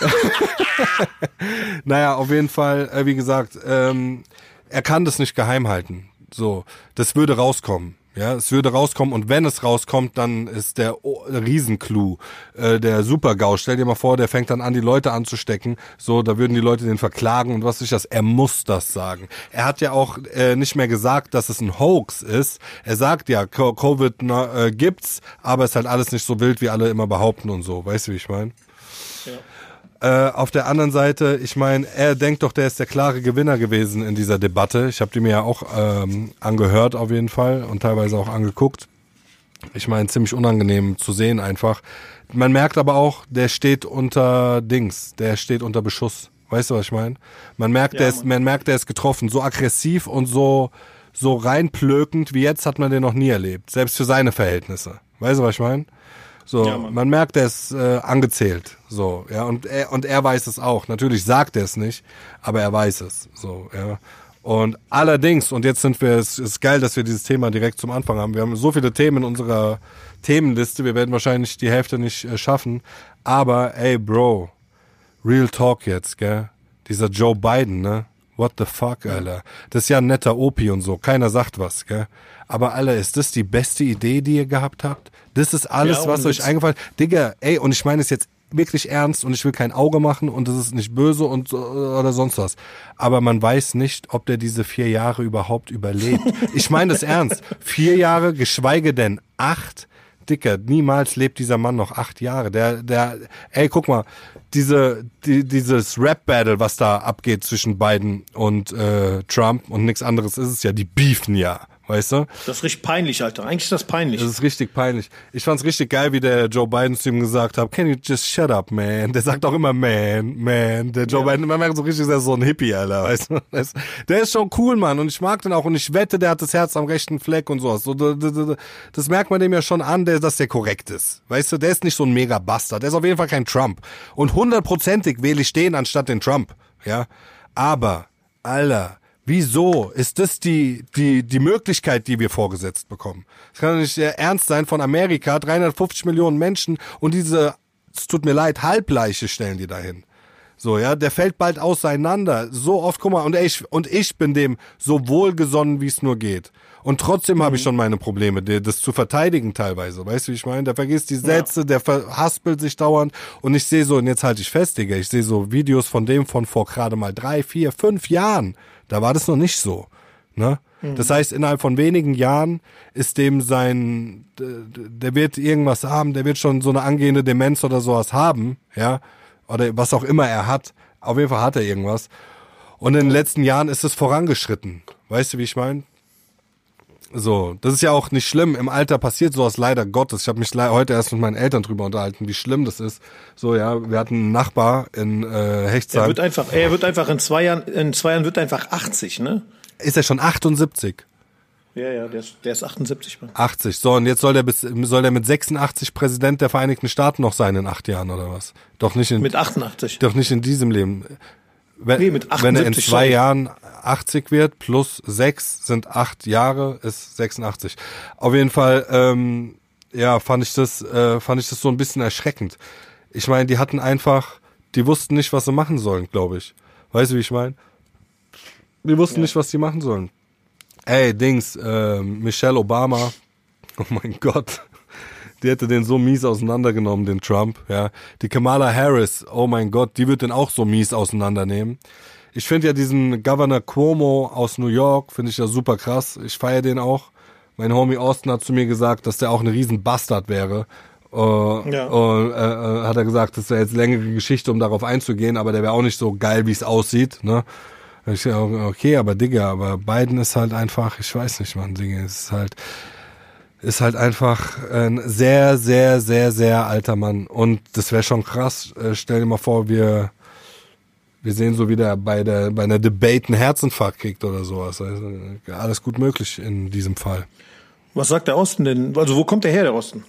naja, auf jeden Fall, äh, wie gesagt, ähm, er kann das nicht geheim halten. So, das würde rauskommen. Ja, es würde rauskommen und wenn es rauskommt, dann ist der Riesenclou, äh, der Super-GAU. Stell dir mal vor, der fängt dann an, die Leute anzustecken. So, da würden die Leute den verklagen und was ist das? Er muss das sagen. Er hat ja auch äh, nicht mehr gesagt, dass es ein Hoax ist. Er sagt ja, Covid na, äh, gibt's, aber es ist halt alles nicht so wild, wie alle immer behaupten und so. Weißt du, wie ich meine? Ja. Äh, auf der anderen Seite, ich meine, er denkt doch, der ist der klare Gewinner gewesen in dieser Debatte. Ich habe die mir ja auch ähm, angehört auf jeden Fall und teilweise auch angeguckt. Ich meine, ziemlich unangenehm zu sehen einfach. Man merkt aber auch, der steht unter Dings, der steht unter Beschuss. Weißt du, was ich meine? Man merkt, ja, der ist, man merkt, der ist getroffen. So aggressiv und so, so reinplökend wie jetzt hat man den noch nie erlebt. Selbst für seine Verhältnisse. Weißt du, was ich meine? So, ja, man merkt, der ist äh, angezählt. So, ja, und er, und er weiß es auch. Natürlich sagt er es nicht, aber er weiß es. So, ja. Und allerdings, und jetzt sind wir, es ist geil, dass wir dieses Thema direkt zum Anfang haben. Wir haben so viele Themen in unserer Themenliste, wir werden wahrscheinlich die Hälfte nicht äh, schaffen. Aber, ey, Bro, Real Talk jetzt, gell? Dieser Joe Biden, ne? What the fuck, Alter? Das ist ja ein netter Opi und so. Keiner sagt was, gell? Aber, Alter, ist das die beste Idee, die ihr gehabt habt? Das ist alles, ja, was euch eingefallen. Digga, ey, und ich meine es jetzt wirklich ernst und ich will kein Auge machen und das ist nicht böse und oder sonst was. Aber man weiß nicht, ob der diese vier Jahre überhaupt überlebt. Ich meine das ernst. Vier Jahre, geschweige denn acht. Dicker, niemals lebt dieser Mann noch acht Jahre. Der, der, ey, guck mal, diese, die, dieses Rap-Battle, was da abgeht zwischen Biden und äh, Trump und nichts anderes ist es ja, die beefen ja. Weißt du? Das ist richtig peinlich, Alter. Eigentlich ist das peinlich. Das ist richtig peinlich. Ich fand's richtig geil, wie der Joe Biden zu ihm gesagt hat, can you just shut up, man? Der sagt auch immer man, man. Der Joe ja. Biden, man merkt so richtig, der ist so ein Hippie, Alter, weißt du? Der ist schon cool, Mann. Und ich mag den auch. Und ich wette, der hat das Herz am rechten Fleck und sowas. So, das merkt man dem ja schon an, dass der korrekt ist. Weißt du, der ist nicht so ein mega Bastard. Der ist auf jeden Fall kein Trump. Und hundertprozentig wähle ich den anstatt den Trump. Ja. Aber, Alter, Wieso ist das die, die, die Möglichkeit, die wir vorgesetzt bekommen? Es kann doch nicht ernst sein von Amerika, 350 Millionen Menschen und diese, es tut mir leid, Halbleiche stellen die dahin. So, ja, der fällt bald auseinander. So oft, guck mal, und ich, und ich bin dem so wohlgesonnen, wie es nur geht. Und trotzdem mhm. habe ich schon meine Probleme, das zu verteidigen teilweise. Weißt du, wie ich meine? Der vergisst die Sätze, ja. der verhaspelt sich dauernd. Und ich sehe so, und jetzt halte ich fest, Digga, ich sehe so Videos von dem von vor gerade mal drei, vier, fünf Jahren da war das noch nicht so. Ne? Mhm. Das heißt, innerhalb von wenigen Jahren ist dem sein, der wird irgendwas haben, der wird schon so eine angehende Demenz oder sowas haben, ja, oder was auch immer er hat. Auf jeden Fall hat er irgendwas. Und in den letzten Jahren ist es vorangeschritten. Weißt du, wie ich meine? So, das ist ja auch nicht schlimm. Im Alter passiert sowas leider Gottes. Ich habe mich heute erst mit meinen Eltern drüber unterhalten, wie schlimm das ist. So, ja, wir hatten einen Nachbar in äh, Hechtsheim. Er wird einfach, er wird einfach in zwei Jahren, in zwei Jahren wird einfach 80, ne? Ist er schon 78? Ja, ja, der ist, der ist 78. Mann. 80. So, und jetzt soll der bis, soll der mit 86 Präsident der Vereinigten Staaten noch sein in acht Jahren oder was? Doch nicht in. Mit 88. Doch nicht in diesem Leben wenn, nee, mit 78, wenn er in zwei. Jahren 80 wird, plus sechs sind acht Jahre, ist 86. Auf jeden Fall, ähm, ja, fand ich das, äh, fand ich das so ein bisschen erschreckend. Ich meine, die hatten einfach, die wussten nicht, was sie machen sollen, glaube ich. Weißt du, wie ich meine? Die wussten ja. nicht, was sie machen sollen. Ey, Dings, äh, Michelle Obama, oh mein Gott die hätte den so mies auseinandergenommen, den Trump, ja. Die Kamala Harris, oh mein Gott, die wird den auch so mies auseinandernehmen. Ich finde ja diesen Governor Cuomo aus New York, finde ich ja super krass. Ich feiere den auch. Mein Homie Austin hat zu mir gesagt, dass der auch ein riesen Bastard wäre. Uh, ja. uh, uh, hat er gesagt, das wäre jetzt längere Geschichte, um darauf einzugehen, aber der wäre auch nicht so geil, wie es aussieht. Ne? Ich, okay, aber Digga, aber Biden ist halt einfach, ich weiß nicht, man, Digga, es ist halt, ist halt einfach ein sehr, sehr, sehr, sehr alter Mann. Und das wäre schon krass. Äh, stell dir mal vor, wir, wir sehen so wieder bei der bei einer Debate einen Herzinfarkt kriegt oder sowas. Also, alles gut möglich in diesem Fall. Was sagt der Osten denn? Also wo kommt der her, der Osten?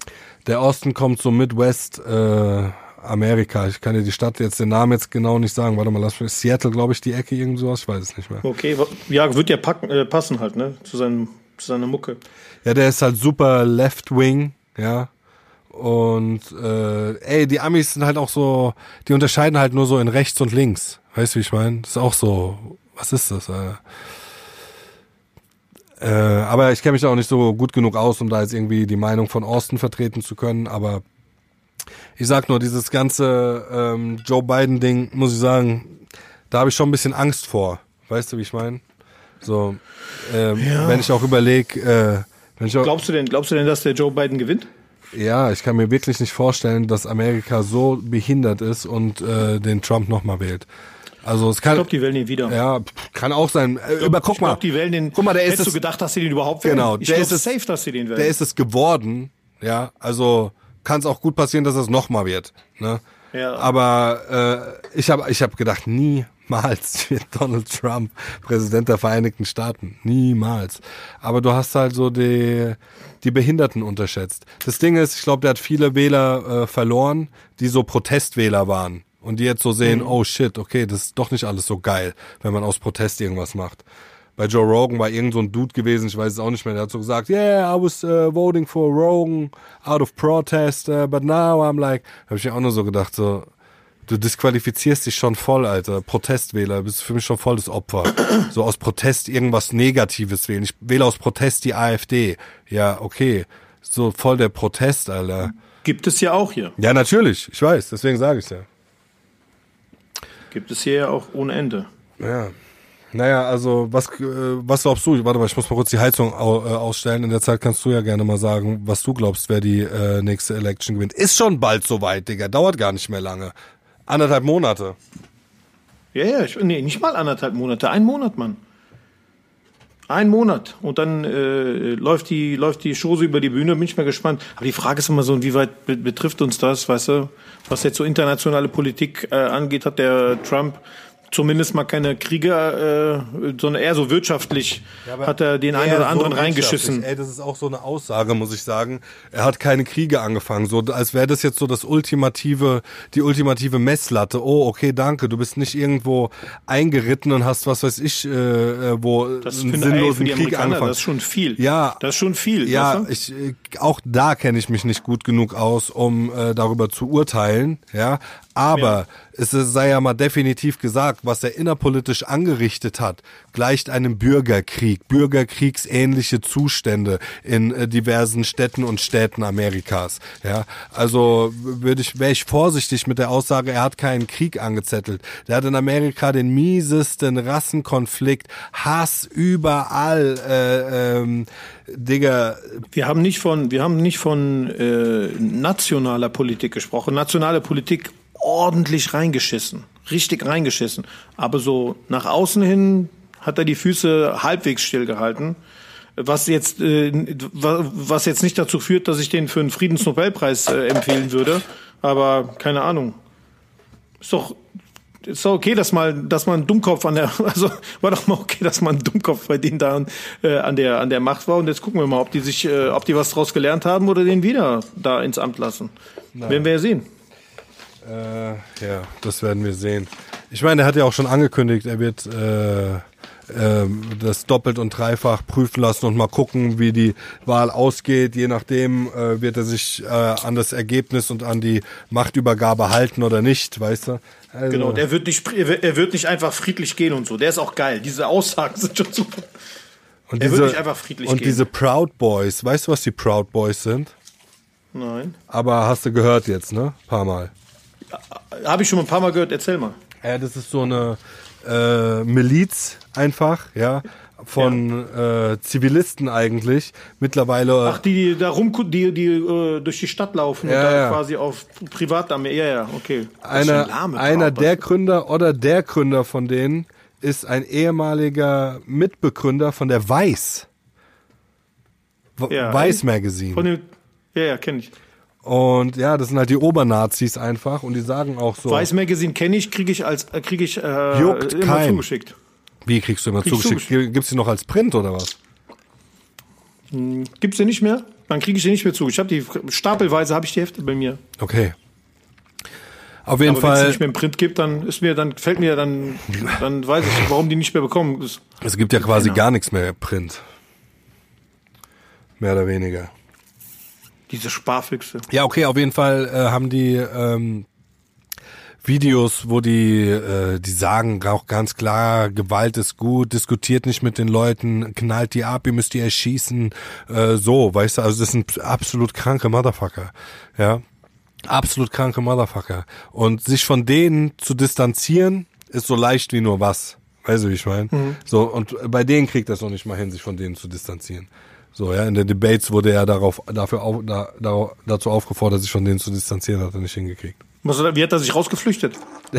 Der Osten kommt so Midwest äh, Amerika. Ich kann dir die Stadt jetzt den Namen jetzt genau nicht sagen. Warte mal, lass mich. Seattle, glaube ich, die Ecke irgend sowas. Ich weiß es nicht mehr. Okay, ja, wird ja packen, äh, passen halt, ne? Zu seinem zu seiner Mucke. Ja, der ist halt super Left Wing, ja. Und äh, ey, die Amis sind halt auch so, die unterscheiden halt nur so in rechts und links. Weißt du, wie ich meine? Das ist auch so, was ist das? Äh, äh, aber ich kenne mich da auch nicht so gut genug aus, um da jetzt irgendwie die Meinung von Austin vertreten zu können. Aber ich sag nur, dieses ganze ähm, Joe Biden-Ding, muss ich sagen, da habe ich schon ein bisschen Angst vor. Weißt du, wie ich meine? So, ähm, Ja. wenn ich auch überlege, äh, wenn ich auch, Glaubst du denn, glaubst du denn, dass der Joe Biden gewinnt? Ja, ich kann mir wirklich nicht vorstellen, dass Amerika so behindert ist und äh, den Trump nochmal wählt. Also es Ich kann, glaube, die wählen ihn wieder. ja, kann auch sein. Äh, aber guck ich mal, glaub, die wählen den. guck mal, der ist Hättest es, du gedacht, dass sie den überhaupt wählen? Genau, ich der ist es- safe, dass sie den wählen. der ist es geworden, ja. Also kann es auch gut passieren, dass es nochmal wird. Ne? Ja. Aber äh, ich habe ich hab gedacht, niemals wird Donald Trump Präsident der Vereinigten Staaten. Niemals. Aber du hast halt so die, die Behinderten unterschätzt. Das Ding ist, ich glaube, der hat viele Wähler äh, verloren, die so Protestwähler waren. Und die jetzt so sehen, oh shit, okay, das ist doch nicht alles so geil, wenn man aus Protest irgendwas macht. Bei Joe Rogan war irgend so ein Dude gewesen, ich weiß es auch nicht mehr, der hat so gesagt, yeah, I was uh, voting for Rogan out of protest, uh, but now I'm like, habe ich mir auch nur so gedacht, so, du disqualifizierst dich schon voll, Alter, Protestwähler, bist für mich schon voll das Opfer. So aus Protest irgendwas Negatives wählen. Ich wähle aus Protest die AfD. Ja, okay, so voll der Protest, Alter. Gibt es ja auch hier. Ja, natürlich, ich weiß, deswegen sage ich's ja. Gibt es hier ja auch ohne Ende. Ja. Naja, also was, äh, was glaubst du? Warte mal, ich muss mal kurz die Heizung au, äh, ausstellen. In der Zeit kannst du ja gerne mal sagen, was du glaubst, wer die äh, nächste Election gewinnt. Ist schon bald soweit, Digga. Dauert gar nicht mehr lange. Anderthalb Monate. Ja, ja, ich, nee, nicht mal anderthalb Monate, ein Monat, Mann. Ein Monat und dann äh, läuft die läuft die Show so über die Bühne, bin ich mal gespannt. Aber die Frage ist immer so, inwieweit be betrifft uns das, weißt du? Was jetzt so internationale Politik äh, angeht, hat der Trump zumindest mal keine Kriege, äh, sondern eher so wirtschaftlich hat er den einen oder anderen reingeschissen. Ey, das ist auch so eine Aussage, muss ich sagen. Er hat keine Kriege angefangen, so als wäre das jetzt so das ultimative, die ultimative Messlatte. Oh, okay, danke. Du bist nicht irgendwo eingeritten und hast was weiß ich, äh, äh, wo Das ist einen ey, sinnlosen die Krieg angefangen. das ist schon viel. Ja. Das ist schon viel. Ja, ich äh, auch da kenne ich mich nicht gut genug aus, um äh, darüber zu urteilen, ja. Aber Ja. es sei ja mal definitiv gesagt, was er innerpolitisch angerichtet hat, gleicht einem Bürgerkrieg, bürgerkriegsähnliche Zustände in äh, diversen Städten und Städten Amerikas. Ja, also würde ich wäre ich vorsichtig mit der Aussage, er hat keinen Krieg angezettelt. Der hat in Amerika den miesesten Rassenkonflikt, Hass überall, äh, ähm, Digga, Wir haben nicht von, wir haben nicht von äh, nationaler Politik gesprochen. Nationale Politik ordentlich reingeschissen, richtig reingeschissen. Aber so nach außen hin hat er die Füße halbwegs stillgehalten. Was jetzt, äh, wa- was jetzt nicht dazu führt, dass ich den für einen Friedensnobelpreis äh, empfehlen würde. Aber keine Ahnung. Ist doch, ist doch okay, dass mal, dass man Dummkopf an der, also war doch mal okay, dass man Dummkopf bei denen da äh, an der an der Macht war. Und jetzt gucken wir mal, ob die sich, äh, ob die was draus gelernt haben oder den wieder da ins Amt lassen. Werden wir ja sehen. Äh, ja, das werden wir sehen. Ich meine, er hat ja auch schon angekündigt, er wird äh, ähm, das doppelt und dreifach prüfen lassen und mal gucken, wie die Wahl ausgeht. Je nachdem äh, wird er sich äh, an das Ergebnis und an die Machtübergabe halten oder nicht, weißt du? Also, Genau, der wird nicht, er wird- nicht einfach friedlich gehen und so. Der ist auch geil. Diese Aussagen sind schon super. und er wird nicht einfach friedlich Und gehen. diese Proud Boys, weißt du, was die Proud Boys sind? Nein. Aber hast du gehört jetzt, ne? Paar Mal. Habe ich schon ein paar Mal gehört. Erzähl mal. Ja, das ist so eine äh, Miliz einfach, ja, von Äh, Zivilisten eigentlich. Mittlerweile. Ach, die, die da rum, die, die äh, durch die Stadt laufen Ja, und da ja. quasi auf Privatarmee. Ja, ja, okay. Einer einer der Gründer oder der Gründer von denen ist ein ehemaliger Mitbegründer von der Weiß. Ja, Weiß Magazine. Von dem, ja, ja, kenne ich. Und ja, das sind halt die Obernazis einfach und die sagen auch so. Weiß Magazine kenne ich, kriege ich als äh, kriege ich äh, Juckt immer keinen. zugeschickt. Wie kriegst du immer Krieg ich zugeschickt? Gibt's die noch als Print oder was? Gibt's die nicht mehr? Dann kriege ich die nicht mehr zu. Ich habe die stapelweise habe ich die Hefte bei mir. Okay. Auf jeden Aber wenn es Fall, nicht mehr im Print gibt, dann ist mir dann fällt mir dann dann weiß ich, warum die nicht mehr bekommen. Das, es gibt ja quasi Penner. gar nichts mehr Print. Mehr oder weniger. Diese Sparfüchse. Ja, okay, auf jeden Fall äh, haben die ähm, Videos, wo die, äh, die sagen auch ganz klar, Gewalt ist gut, diskutiert nicht mit den Leuten, knallt die ab, ihr müsst die erschießen, äh, so, weißt du, also das sind absolut kranke Motherfucker, ja, absolut kranke Motherfucker. Und sich von denen zu distanzieren, ist so leicht wie nur was, weißt du, wie ich meine? So, und bei denen kriegt das noch nicht mal hin, sich von denen zu distanzieren. So, ja, in den Debates wurde er darauf, dafür auf, da, da, dazu aufgefordert, sich von denen zu distanzieren, hat er nicht hingekriegt. Was, wie hat er sich rausgeflüchtet?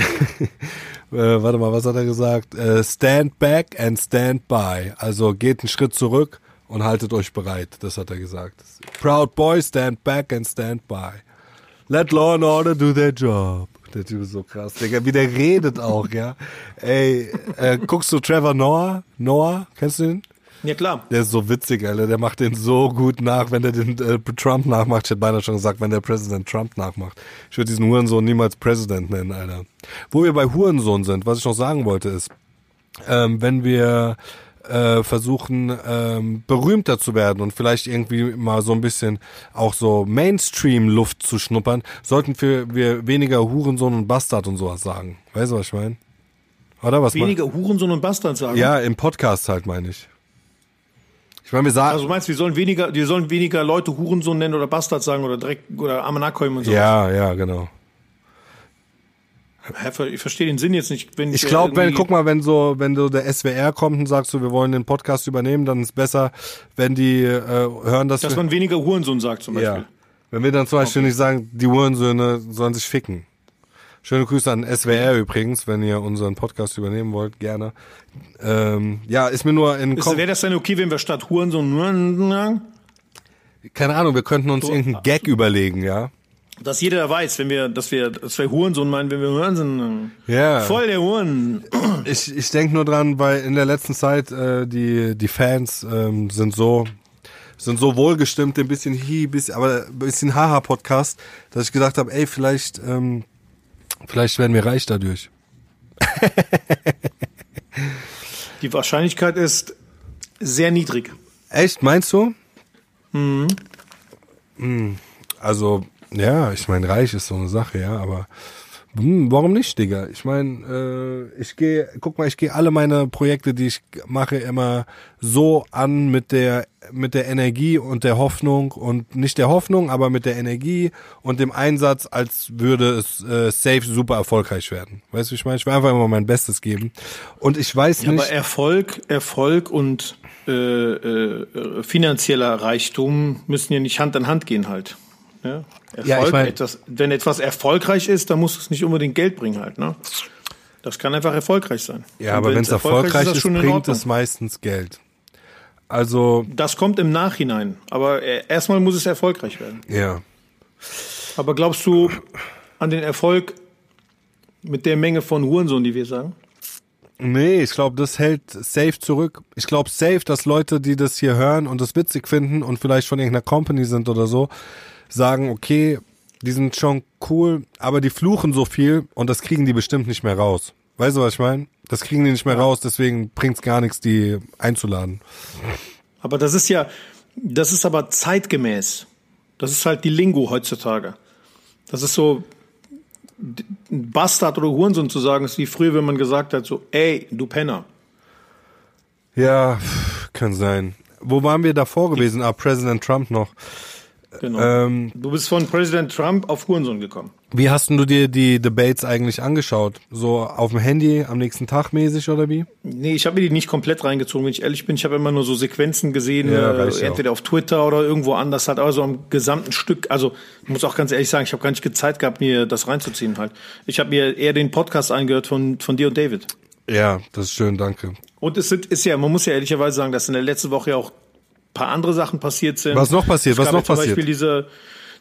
Äh, warte mal, was hat er gesagt? Äh, stand back and stand by. Also geht einen Schritt zurück und haltet euch bereit. Das hat er gesagt. Proud boy, stand back and stand by. Let law and order do their job. Der Typ ist so krass, Digga. Wie der redet auch, ja. Ey, äh, guckst du Trevor Noah? Noah? Kennst du ihn? Ja klar. Der ist so witzig, Alter. Der macht den so gut nach, wenn der den äh, Trump nachmacht. Ich hätte beinahe schon gesagt, wenn der Präsident Trump nachmacht. Ich würde diesen Hurensohn niemals Präsident nennen, Alter. Wo wir bei Hurensohn sind, was ich noch sagen wollte, ist, ähm, wenn wir äh, versuchen, ähm, berühmter zu werden und vielleicht irgendwie mal so ein bisschen auch so Mainstream-Luft zu schnuppern, sollten wir, wir weniger Hurensohn und Bastard und sowas sagen. Weißt du, was ich meine? Oder was? Weniger Hurensohn und Bastard sagen. Ja, im Podcast halt, meine ich. Ich meine, wir sagen. Also du meinst, wir sollen weniger, wir sollen weniger Leute Hurensohn nennen oder Bastard sagen oder Dreck oder Amanakoim und so. ja, ja, genau. Ich verstehe den Sinn jetzt nicht. Wenn Ich glaube, wenn, guck mal, wenn so, wenn du der SWR kommt und sagst so, wir wollen den Podcast übernehmen, dann ist besser, wenn die äh, hören, dass, dass wir, man weniger Hurensohn sagt zum Beispiel. ja, wenn wir dann zum Beispiel nicht sagen, die Hurensöhne sollen sich ficken. Schöne Grüße an SWR übrigens, wenn ihr unseren Podcast übernehmen wollt, gerne. Ähm, ja, ist mir nur in Kopf, Wäre das dann okay, wenn wir statt Hurensohn nur keine Ahnung, wir könnten uns irgendeinen Gag überlegen, ja. Dass jeder weiß, wenn wir, dass wir, dass wir Hurensohn meinen, wenn wir Hurensohn sagen. Ja. Voll der Huren. Ich, ich denke nur dran, weil in der letzten Zeit äh, die die Fans ähm, sind so sind so wohlgestimmt, ein bisschen hi, bisschen, aber ein bisschen haha Podcast, dass ich gedacht habe, ey, vielleicht ähm, vielleicht werden wir reich dadurch. Die Wahrscheinlichkeit ist sehr niedrig. Echt, meinst du? Mhm. Also ja, ich meine, reich ist so eine Sache, ja, aber hm, warum nicht, Digga? Ich meine, äh, ich gehe, guck mal, ich gehe alle meine Projekte, die ich mache, immer so an mit der mit der Energie und der Hoffnung und nicht der Hoffnung, aber mit der Energie und dem Einsatz, als würde es äh, safe super erfolgreich werden. Weißt du, ich meine? Ich will einfach immer mein Bestes geben. Und ich weiß Ja, nicht. aber Erfolg, Erfolg und äh, äh, finanzieller Reichtum müssen ja nicht Hand in Hand gehen halt. Ja, Erfolg, Ja, ich mein- etwas, wenn etwas erfolgreich ist, dann muss es nicht unbedingt Geld bringen halt. Ne? Das kann einfach erfolgreich sein. ja, Und aber wenn es erfolgreich das ist, in bringt es meistens Geld. Also, Das kommt im Nachhinein. Aber äh, erstmal muss es erfolgreich werden. ja. Aber glaubst du an den Erfolg mit der Menge von Hurensohn, die wir sagen? Nee, ich glaube, das hält safe zurück. Ich glaube safe, dass Leute, die das hier hören und das witzig finden und vielleicht von irgendeiner Company sind oder so, sagen, okay, die sind schon cool, aber die fluchen so viel und das kriegen die bestimmt nicht mehr raus. Weißt du, was ich meine? Das kriegen die nicht mehr raus, deswegen bringt's gar nichts, die einzuladen. Aber das ist ja, das ist aber zeitgemäß. Das ist halt die Lingo heutzutage. Das ist so, Bastard oder Hurensohn zu sagen, ist wie früher, wenn man gesagt hat, so, ey, du Penner. Ja, kann sein. Wo waren wir davor gewesen? Ah, Präsident Trump noch. Genau. Ähm, du bist von Präsident Trump auf Hurensohn gekommen. Wie hast du dir die Debates eigentlich angeschaut? So auf dem Handy am nächsten Tag mäßig oder wie? Nee, ich habe mir die nicht komplett reingezogen, wenn ich ehrlich bin. Ich habe immer nur so Sequenzen gesehen, Ja, äh, entweder auf Twitter oder irgendwo anders, halt aber so am gesamten Stück. Also ich muss auch ganz ehrlich sagen, ich habe gar nicht Zeit gehabt, mir das reinzuziehen halt. Ich habe mir eher den Podcast eingehört von, von dir und David. Ja, das ist schön, danke. Und es sind, ist ja, man muss ja ehrlicherweise sagen, dass in der letzten Woche ja auch paar andere Sachen passiert sind. Was noch passiert? Es Was noch zum passiert? Beispiel diese,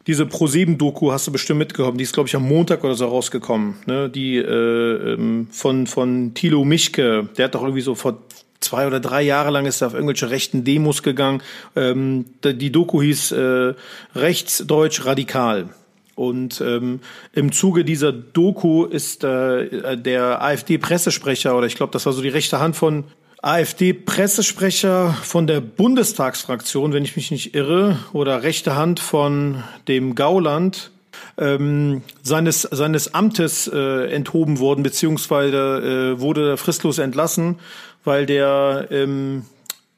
diese Pro7-Doku hast du bestimmt mitgekommen. Die ist, glaube ich, am Montag oder so rausgekommen. Ne? Die äh, ähm, von, von Thilo Mischke. Der hat doch irgendwie so vor zwei oder drei Jahre lang ist er auf irgendwelche rechten Demos gegangen. Ähm, die Doku hieß äh, Rechtsdeutsch radikal. Und ähm, im Zuge dieser Doku ist äh, der AfD-Pressesprecher, oder ich glaube, das war so die rechte Hand von AfD-Pressesprecher von der Bundestagsfraktion, wenn ich mich nicht irre, oder rechte Hand von dem Gauland, ähm, seines, seines Amtes äh, enthoben worden, beziehungsweise äh, wurde fristlos entlassen, weil der ähm,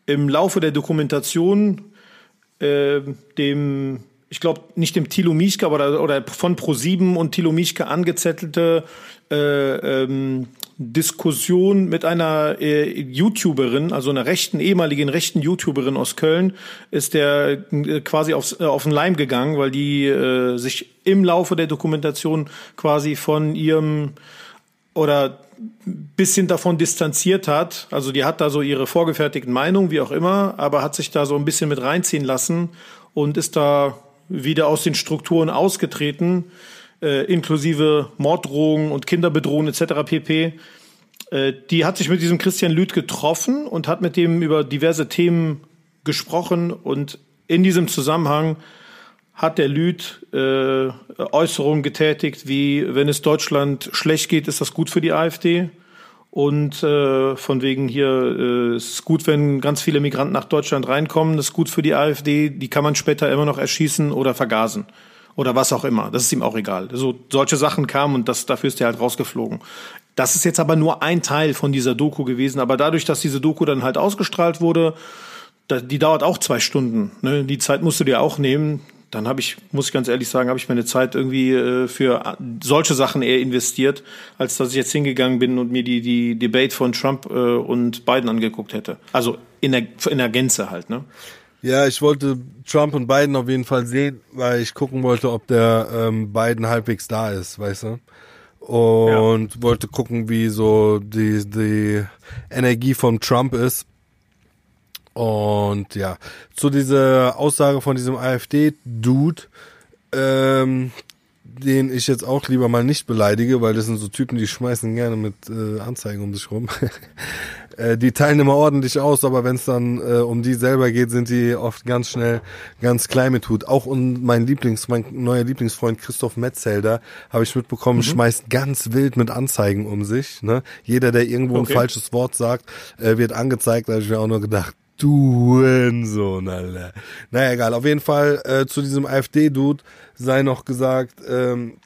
im Laufe der Dokumentation äh, dem ich glaube, nicht dem Thilo Mischke, aber oder von Pro7 und Thilo Mischke angezettelte äh, ähm, Diskussion mit einer äh, YouTuberin, also einer rechten, ehemaligen rechten YouTuberin aus Köln, ist der äh, quasi aufs, äh, auf den Leim gegangen, weil die äh, sich im Laufe der Dokumentation quasi von ihrem oder bisschen davon distanziert hat. Also die hat da so ihre vorgefertigten Meinungen, wie auch immer, aber hat sich da so ein bisschen mit reinziehen lassen und ist da wieder aus den Strukturen ausgetreten, äh, inklusive Morddrohungen und Kinderbedrohungen etc. pp. Äh, die hat sich mit diesem Christian Lüth getroffen und hat mit dem über diverse Themen gesprochen und in diesem Zusammenhang hat der Lüth äh, Äußerungen getätigt, wie wenn es Deutschland schlecht geht, ist das gut für die AfD. Und äh, von wegen hier äh, es ist gut, wenn ganz viele Migranten nach Deutschland reinkommen. Das ist gut für die AfD. Die kann man später immer noch erschießen oder vergasen oder was auch immer. Das ist ihm auch egal. So solche Sachen kamen und das dafür ist er halt rausgeflogen. Das ist jetzt aber nur ein Teil von dieser Doku gewesen. Aber dadurch, dass diese Doku dann halt ausgestrahlt wurde, die dauert auch zwei Stunden. Ne? Die Zeit musst du dir auch nehmen dann habe ich, muss ich ganz ehrlich sagen, habe ich meine Zeit irgendwie äh, für solche Sachen eher investiert, als dass ich jetzt hingegangen bin und mir die, die Debate von Trump äh, und Biden angeguckt hätte. Also in der, in der Gänze halt, ne? Ja, ich wollte Trump und Biden auf jeden Fall sehen, weil ich gucken wollte, ob der ähm, Biden halbwegs da ist, weißt du? Und ja. wollte gucken, wie so die, die Energie von Trump ist. Und ja, zu dieser Aussage von diesem AfD-Dude, ähm, den ich jetzt auch lieber mal nicht beleidige, weil das sind so Typen, die schmeißen gerne mit äh, Anzeigen um sich rum. äh, die teilen immer ordentlich aus, aber wenn es dann äh, um die selber geht, sind die oft ganz schnell ganz klein mit Hut. Auch und mein Lieblings, mein neuer Lieblingsfreund Christoph Metzelder, habe ich mitbekommen, mhm. schmeißt ganz wild mit Anzeigen um sich. Ne? Jeder, der irgendwo okay. ein falsches Wort sagt, äh, wird angezeigt. Da habe ich mir auch nur gedacht, Du Hurensohn, Alter. Naja, egal. Auf jeden Fall äh, zu diesem AfD-Dude sei noch gesagt, ähm,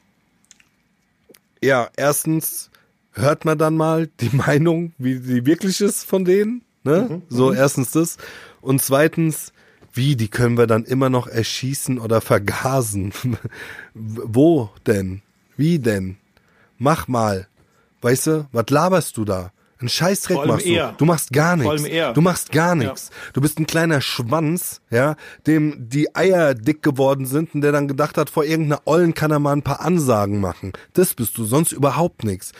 ja, erstens hört man dann mal die Meinung, wie die wirklich ist von denen. Ne? Mhm, so, mhm. erstens das. Und zweitens, wie, die können wir dann immer noch erschießen oder vergasen. Wo denn? Wie denn? Mach mal. Weißt du, was laberst du da? Ein Scheißdreck machst du. Er. Du machst gar nichts. Du machst gar nichts. Ja. Du bist ein kleiner Schwanz, ja, dem die Eier dick geworden sind und der dann gedacht hat, vor irgendeiner Ollen kann er mal ein paar Ansagen machen. Das bist du, sonst überhaupt nichts.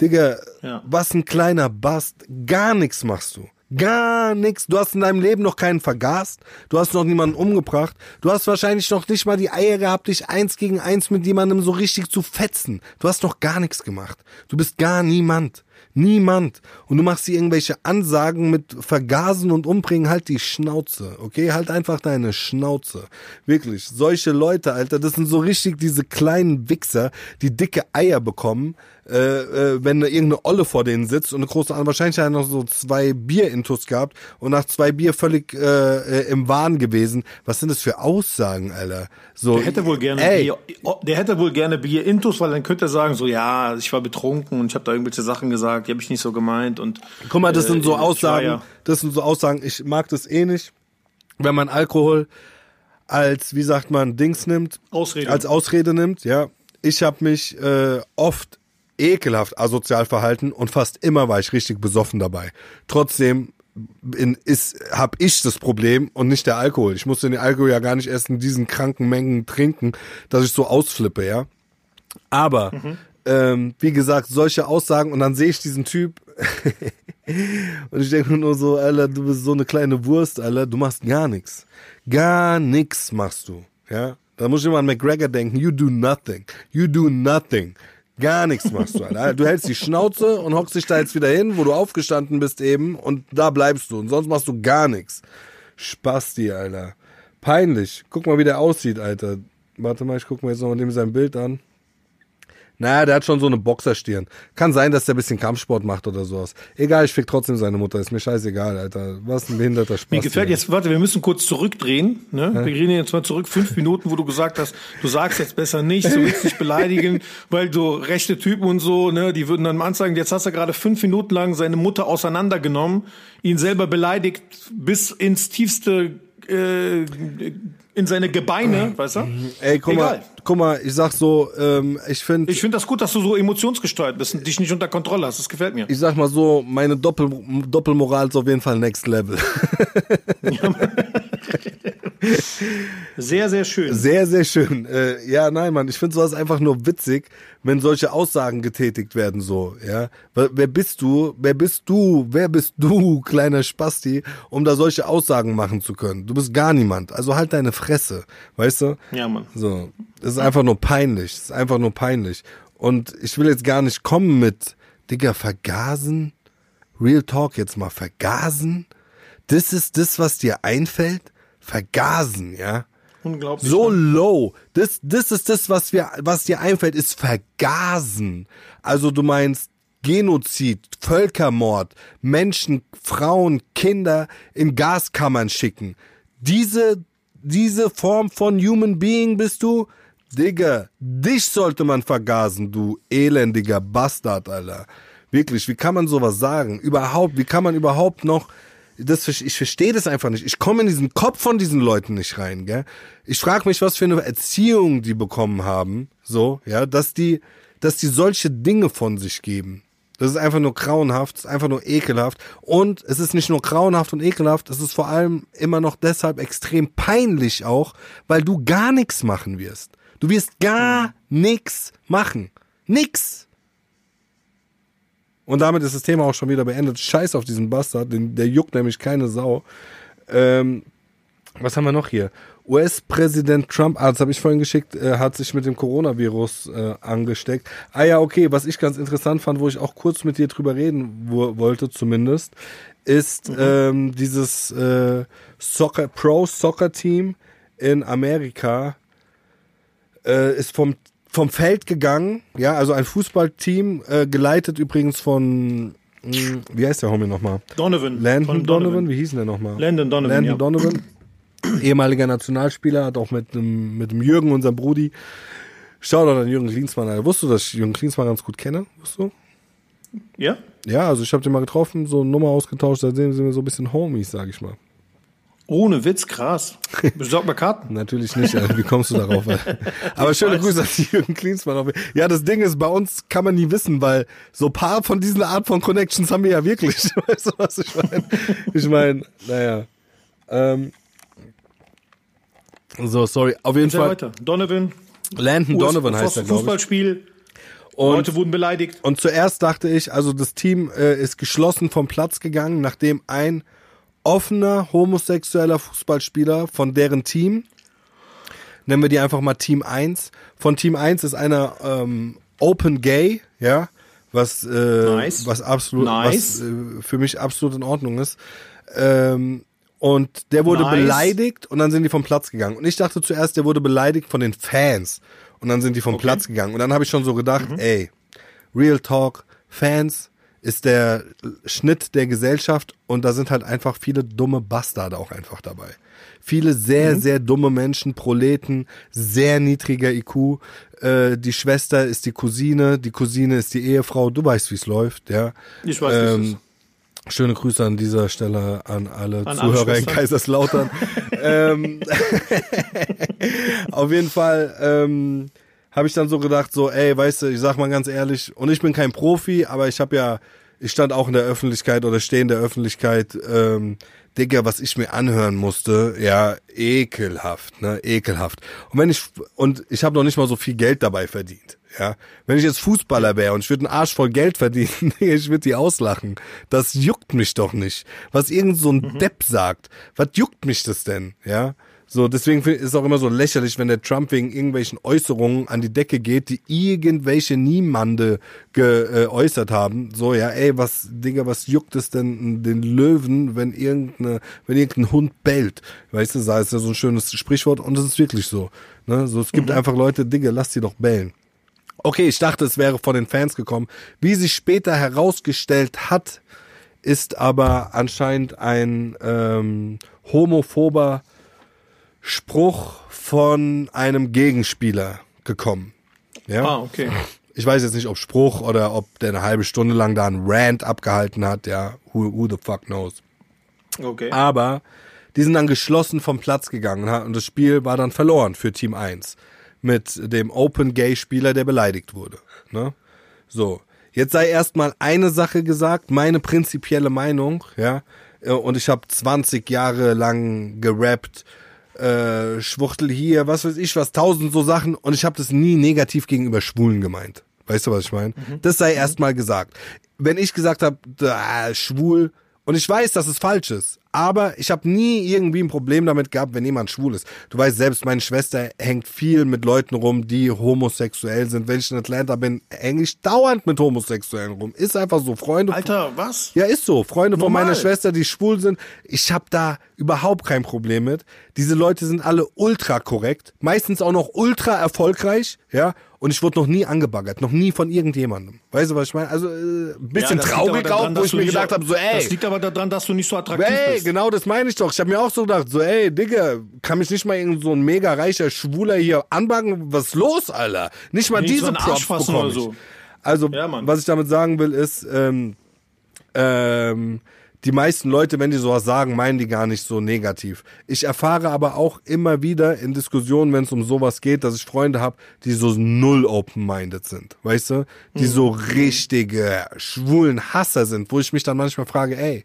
Digga, ja. was ein kleiner Bast. Gar nichts machst du. Gar nichts. Du hast in deinem Leben noch keinen vergast. Du hast noch niemanden umgebracht. Du hast wahrscheinlich noch nicht mal die Eier gehabt, dich eins gegen eins mit jemandem so richtig zu fetzen. Du hast noch gar nichts gemacht. Du bist gar niemand. Niemand. Und du machst hier irgendwelche Ansagen mit Vergasen und Umbringen, halt die Schnauze, okay? Halt einfach deine Schnauze. Wirklich. Solche Leute, Alter, das sind so richtig diese kleinen Wichser, die dicke Eier bekommen, äh, äh, wenn irgendeine Olle vor denen sitzt und eine große wahrscheinlich hat er noch so zwei Bier-Intus gehabt und nach zwei Bier völlig äh, äh, im Wahn gewesen. Was sind das für Aussagen, Alter? So, der hätte wohl gerne ey. Bier, der hätte wohl gerne Bier-Intus, weil dann könnte er sagen, so ja, ich war betrunken und ich habe da irgendwelche Sachen gesagt, die habe ich nicht so gemeint und Guck mal, das sind so äh, Aussagen, ja. das sind so Aussagen, ich mag das eh nicht, wenn man Alkohol als, wie sagt man, Dings nimmt, Ausrede. als Ausrede nimmt, ja. Ich habe mich äh, oft ekelhaft asozial verhalten und fast immer war ich richtig besoffen dabei. Trotzdem in, ist, hab ich das Problem und nicht der Alkohol. Ich musste den Alkohol ja gar nicht erst in diesen kranken Mengen trinken, dass ich so ausflippe, ja. Aber, mhm. ähm, wie gesagt, solche Aussagen und dann sehe ich diesen Typ und ich denke nur so, Alter, du bist so eine kleine Wurst, Alter, du machst gar nichts. Gar nichts machst du, ja. Da muss ich immer an McGregor denken, you do nothing. You do nothing. Gar nichts machst du, Alter. Du hältst die Schnauze und hockst dich da jetzt wieder hin, wo du aufgestanden bist eben und da bleibst du und sonst machst du gar nichts. Spasti, Alter. Peinlich. Guck mal, wie der aussieht, Alter. Warte mal, ich guck mir jetzt noch mal sein Bild an. Naja, der hat schon so eine Boxerstirn. Kann sein, dass der ein bisschen Kampfsport macht oder sowas. Egal, ich fick trotzdem seine Mutter. Ist mir scheißegal, Alter. Was ein behinderter Spaß. Mir gefällt jetzt, warte, wir müssen kurz zurückdrehen. Ne? Wir gehen jetzt mal zurück, fünf Minuten, wo du gesagt hast, du sagst jetzt besser nicht, du willst dich beleidigen, weil du rechte Typen und so, ne, die würden dann mal anzeigen, jetzt hast du gerade fünf Minuten lang seine Mutter auseinandergenommen, ihn selber beleidigt bis ins tiefste äh, in seine Gebeine, weißt du? Ey, guck Egal. mal, guck mal, ich sag so, ähm, ich finde, Ich finde das gut, dass du so emotionsgesteuert bist und dich nicht unter Kontrolle hast. Das gefällt mir. ich sag mal so, meine Doppel, Doppelmoral ist auf jeden Fall next level. Sehr, sehr schön. Sehr, sehr schön. Äh, ja, nein, Mann, ich finde sowas einfach nur witzig, wenn solche Aussagen getätigt werden, so, ja. Wer, wer bist du, wer bist du, wer bist du, kleiner Spasti, um da solche Aussagen machen zu können? Du bist gar niemand. Also halt deine Fresse, weißt du? Ja, Mann. So, das ist einfach nur peinlich. Das ist einfach nur peinlich. Und ich will jetzt gar nicht kommen mit, Digga, vergasen? Real Talk jetzt mal, vergasen? Das ist das, was dir einfällt? Vergasen, ja? Unglaublich. So ne? low. Das, das ist das, was wir, was dir einfällt, ist vergasen. Also du meinst Genozid, Völkermord, Menschen, Frauen, Kinder in Gaskammern schicken. Diese, diese Form von Human Being bist du? Digga, dich sollte man vergasen, du elendiger Bastard, Alter. Wirklich, wie kann man sowas sagen? Überhaupt, wie kann man überhaupt noch das, ich verstehe das einfach nicht. Ich komme in diesen Kopf von diesen Leuten nicht rein, gell? Ich frage mich, was für eine Erziehung die bekommen haben, so, ja, dass die, dass die solche Dinge von sich geben. Das ist einfach nur grauenhaft, ist einfach nur ekelhaft. Und es ist nicht nur grauenhaft und ekelhaft, es ist vor allem immer noch deshalb extrem peinlich auch, weil du gar nichts machen wirst. Du wirst gar nichts machen. Nix. Und damit ist das Thema auch schon wieder beendet. Scheiß auf diesen Bastard, den, der juckt nämlich keine Sau. Ähm, was haben wir noch hier? US-Präsident Trump, ah, das habe ich vorhin geschickt, äh, hat sich mit dem Coronavirus äh, angesteckt. Ah ja, okay, was ich ganz interessant fand, wo ich auch kurz mit dir drüber reden wo, wollte zumindest, ist ähm, dieses äh, Soccer Pro Soccer Team in Amerika äh, ist vom vom Feld gegangen, ja, also ein Fußballteam, äh, geleitet übrigens von, mh, wie heißt der Homie nochmal? Donovan. Landon Von Donovan, wie hieß denn der nochmal? Landon Donovan, Landon ja. Donovan, ehemaliger Nationalspieler, hat auch mit dem, mit dem Jürgen, unserem Brudi, Shoutout an Jürgen Klinsmann, Alter. Wusstest du, dass ich Jürgen Klinsmann ganz gut kenne? Wusstest du? Ja? Ja, also ich habe den mal getroffen, so eine Nummer ausgetauscht, seitdem sind wir so ein bisschen Homies, sag ich mal. Ohne Witz, krass. Besorg mal Karten. Natürlich nicht, Alter. wie kommst du darauf? Aber schöne. Grüße an Jürgen Klinsmann. Ja, das Ding ist, bei uns kann man nie wissen, weil so paar von diesen Art von Connections haben wir ja wirklich. Weißt du, was ich meine? Ich meine, naja. Ähm, so, sorry. Auf jeden Fall, weiter. Donovan. Landon Donovan heißt er, glaube ich. Fußballspiel. Und- Leute wurden beleidigt. Und zuerst dachte ich, also das Team äh, ist geschlossen vom Platz gegangen, nachdem ein offener homosexueller Fußballspieler von deren Team, nennen wir die einfach mal Team 1, von Team 1 ist einer ähm, Open Gay, ja, was, äh, Nice. was absolut, Nice. was äh, für mich absolut in Ordnung ist. Ähm, und der wurde Nice. beleidigt und dann sind die vom Platz gegangen. Und ich dachte zuerst, der wurde beleidigt von den Fans. Und dann sind die vom Platz gegangen. Und dann habe ich schon so gedacht, ey, Real Talk, Fans ist der Schnitt der Gesellschaft und da sind halt einfach viele dumme Bastarde auch einfach dabei. Viele sehr, sehr dumme Menschen, Proleten, sehr niedriger IQ. Äh, die Schwester ist die Cousine, die Cousine ist die Ehefrau. Du weißt, wie es läuft, ja. Ich weiß, wie es Ähm. Schöne Grüße an dieser Stelle an alle An Zuhörer in. Kaiserslautern. ähm, auf jeden Fall ähm, habe ich dann so gedacht, so, ey, weißt du, ich sag mal ganz ehrlich, und ich bin kein Profi, aber ich habe ja, ich stand auch in der Öffentlichkeit oder stehe in der Öffentlichkeit, ähm, Digga, was ich mir anhören musste, ja, ekelhaft, ne, ekelhaft. Und wenn ich, und ich habe noch nicht mal so viel Geld dabei verdient. Ja, wenn ich jetzt Fußballer wäre und ich würde einen Arsch voll Geld verdienen, ich würde die auslachen. Das juckt mich doch nicht. Was irgend so ein Depp sagt, was juckt mich das denn? Ja, So, deswegen ist es auch immer so lächerlich, wenn der Trump wegen irgendwelchen Äußerungen an die Decke geht, die irgendwelche Niemande geäußert haben. So, ja, ey, was, Digga, was juckt es denn den Löwen, wenn irgendeine, wenn irgendein Hund bellt? Weißt du, sei es ja so ein schönes Sprichwort und es ist wirklich so. Ne? So, es gibt mhm. einfach Leute, Digga, lass die doch bellen. Okay, ich dachte, es wäre von den Fans gekommen. Wie sich später herausgestellt hat, ist aber anscheinend ein ähm, homophober Spruch von einem Gegenspieler gekommen. Ja? Ah, okay. Ich weiß jetzt nicht, ob Spruch oder ob der eine halbe Stunde lang da einen Rant abgehalten hat, ja, who, who the fuck knows. Okay. Aber die sind dann geschlossen vom Platz gegangen und das Spiel war dann verloren für Team 1 mit dem Open Gay Spieler, der beleidigt wurde. Ne? So, jetzt sei erstmal eine Sache gesagt, meine prinzipielle Meinung, ja, und ich habe 20 Jahre lang gerappt äh, Schwuchtel hier, was weiß ich was, tausend so Sachen und ich habe das nie negativ gegenüber Schwulen gemeint. Weißt du, was ich meine? Mhm. Das sei erstmal gesagt. Wenn ich gesagt habe, schwul, und ich weiß, dass es falsch ist, aber ich habe nie irgendwie ein Problem damit gehabt, wenn jemand schwul ist. Du weißt selbst, meine Schwester hängt viel mit Leuten rum, die homosexuell sind. Wenn ich in Atlanta bin, hänge ich dauernd mit Homosexuellen rum. Ist einfach so. Freunde. Alter, was? Ja, ist so. Freunde Normal. von meiner Schwester, die schwul sind. Ich habe da überhaupt kein Problem mit. Diese Leute sind alle ultra korrekt, meistens auch noch ultra erfolgreich, ja. Und ich wurde noch nie angebaggert, noch nie von irgendjemandem. Weißt du, was ich meine? Also äh, ein bisschen ja, traurig auch, wo ich mir gedacht habe, so ey. Das liegt aber daran, dass du nicht so attraktiv ey, bist. genau, das meine ich doch. Ich habe mir auch so gedacht, so ey, Digga, kann mich nicht mal irgend so ein mega reicher Schwuler hier anbacken? Was ist los, Alter? Nicht mal nicht diese so Props bekomme ich. So. Also, ja, was ich damit sagen will, ist, ähm, ähm, die meisten Leute, wenn die sowas sagen, meinen die gar nicht so negativ. Ich erfahre aber auch immer wieder in Diskussionen, wenn es um sowas geht, dass ich Freunde habe, die so null open-minded sind, weißt du? Die mhm. so richtige schwulen Hasser sind, wo ich mich dann manchmal frage, ey,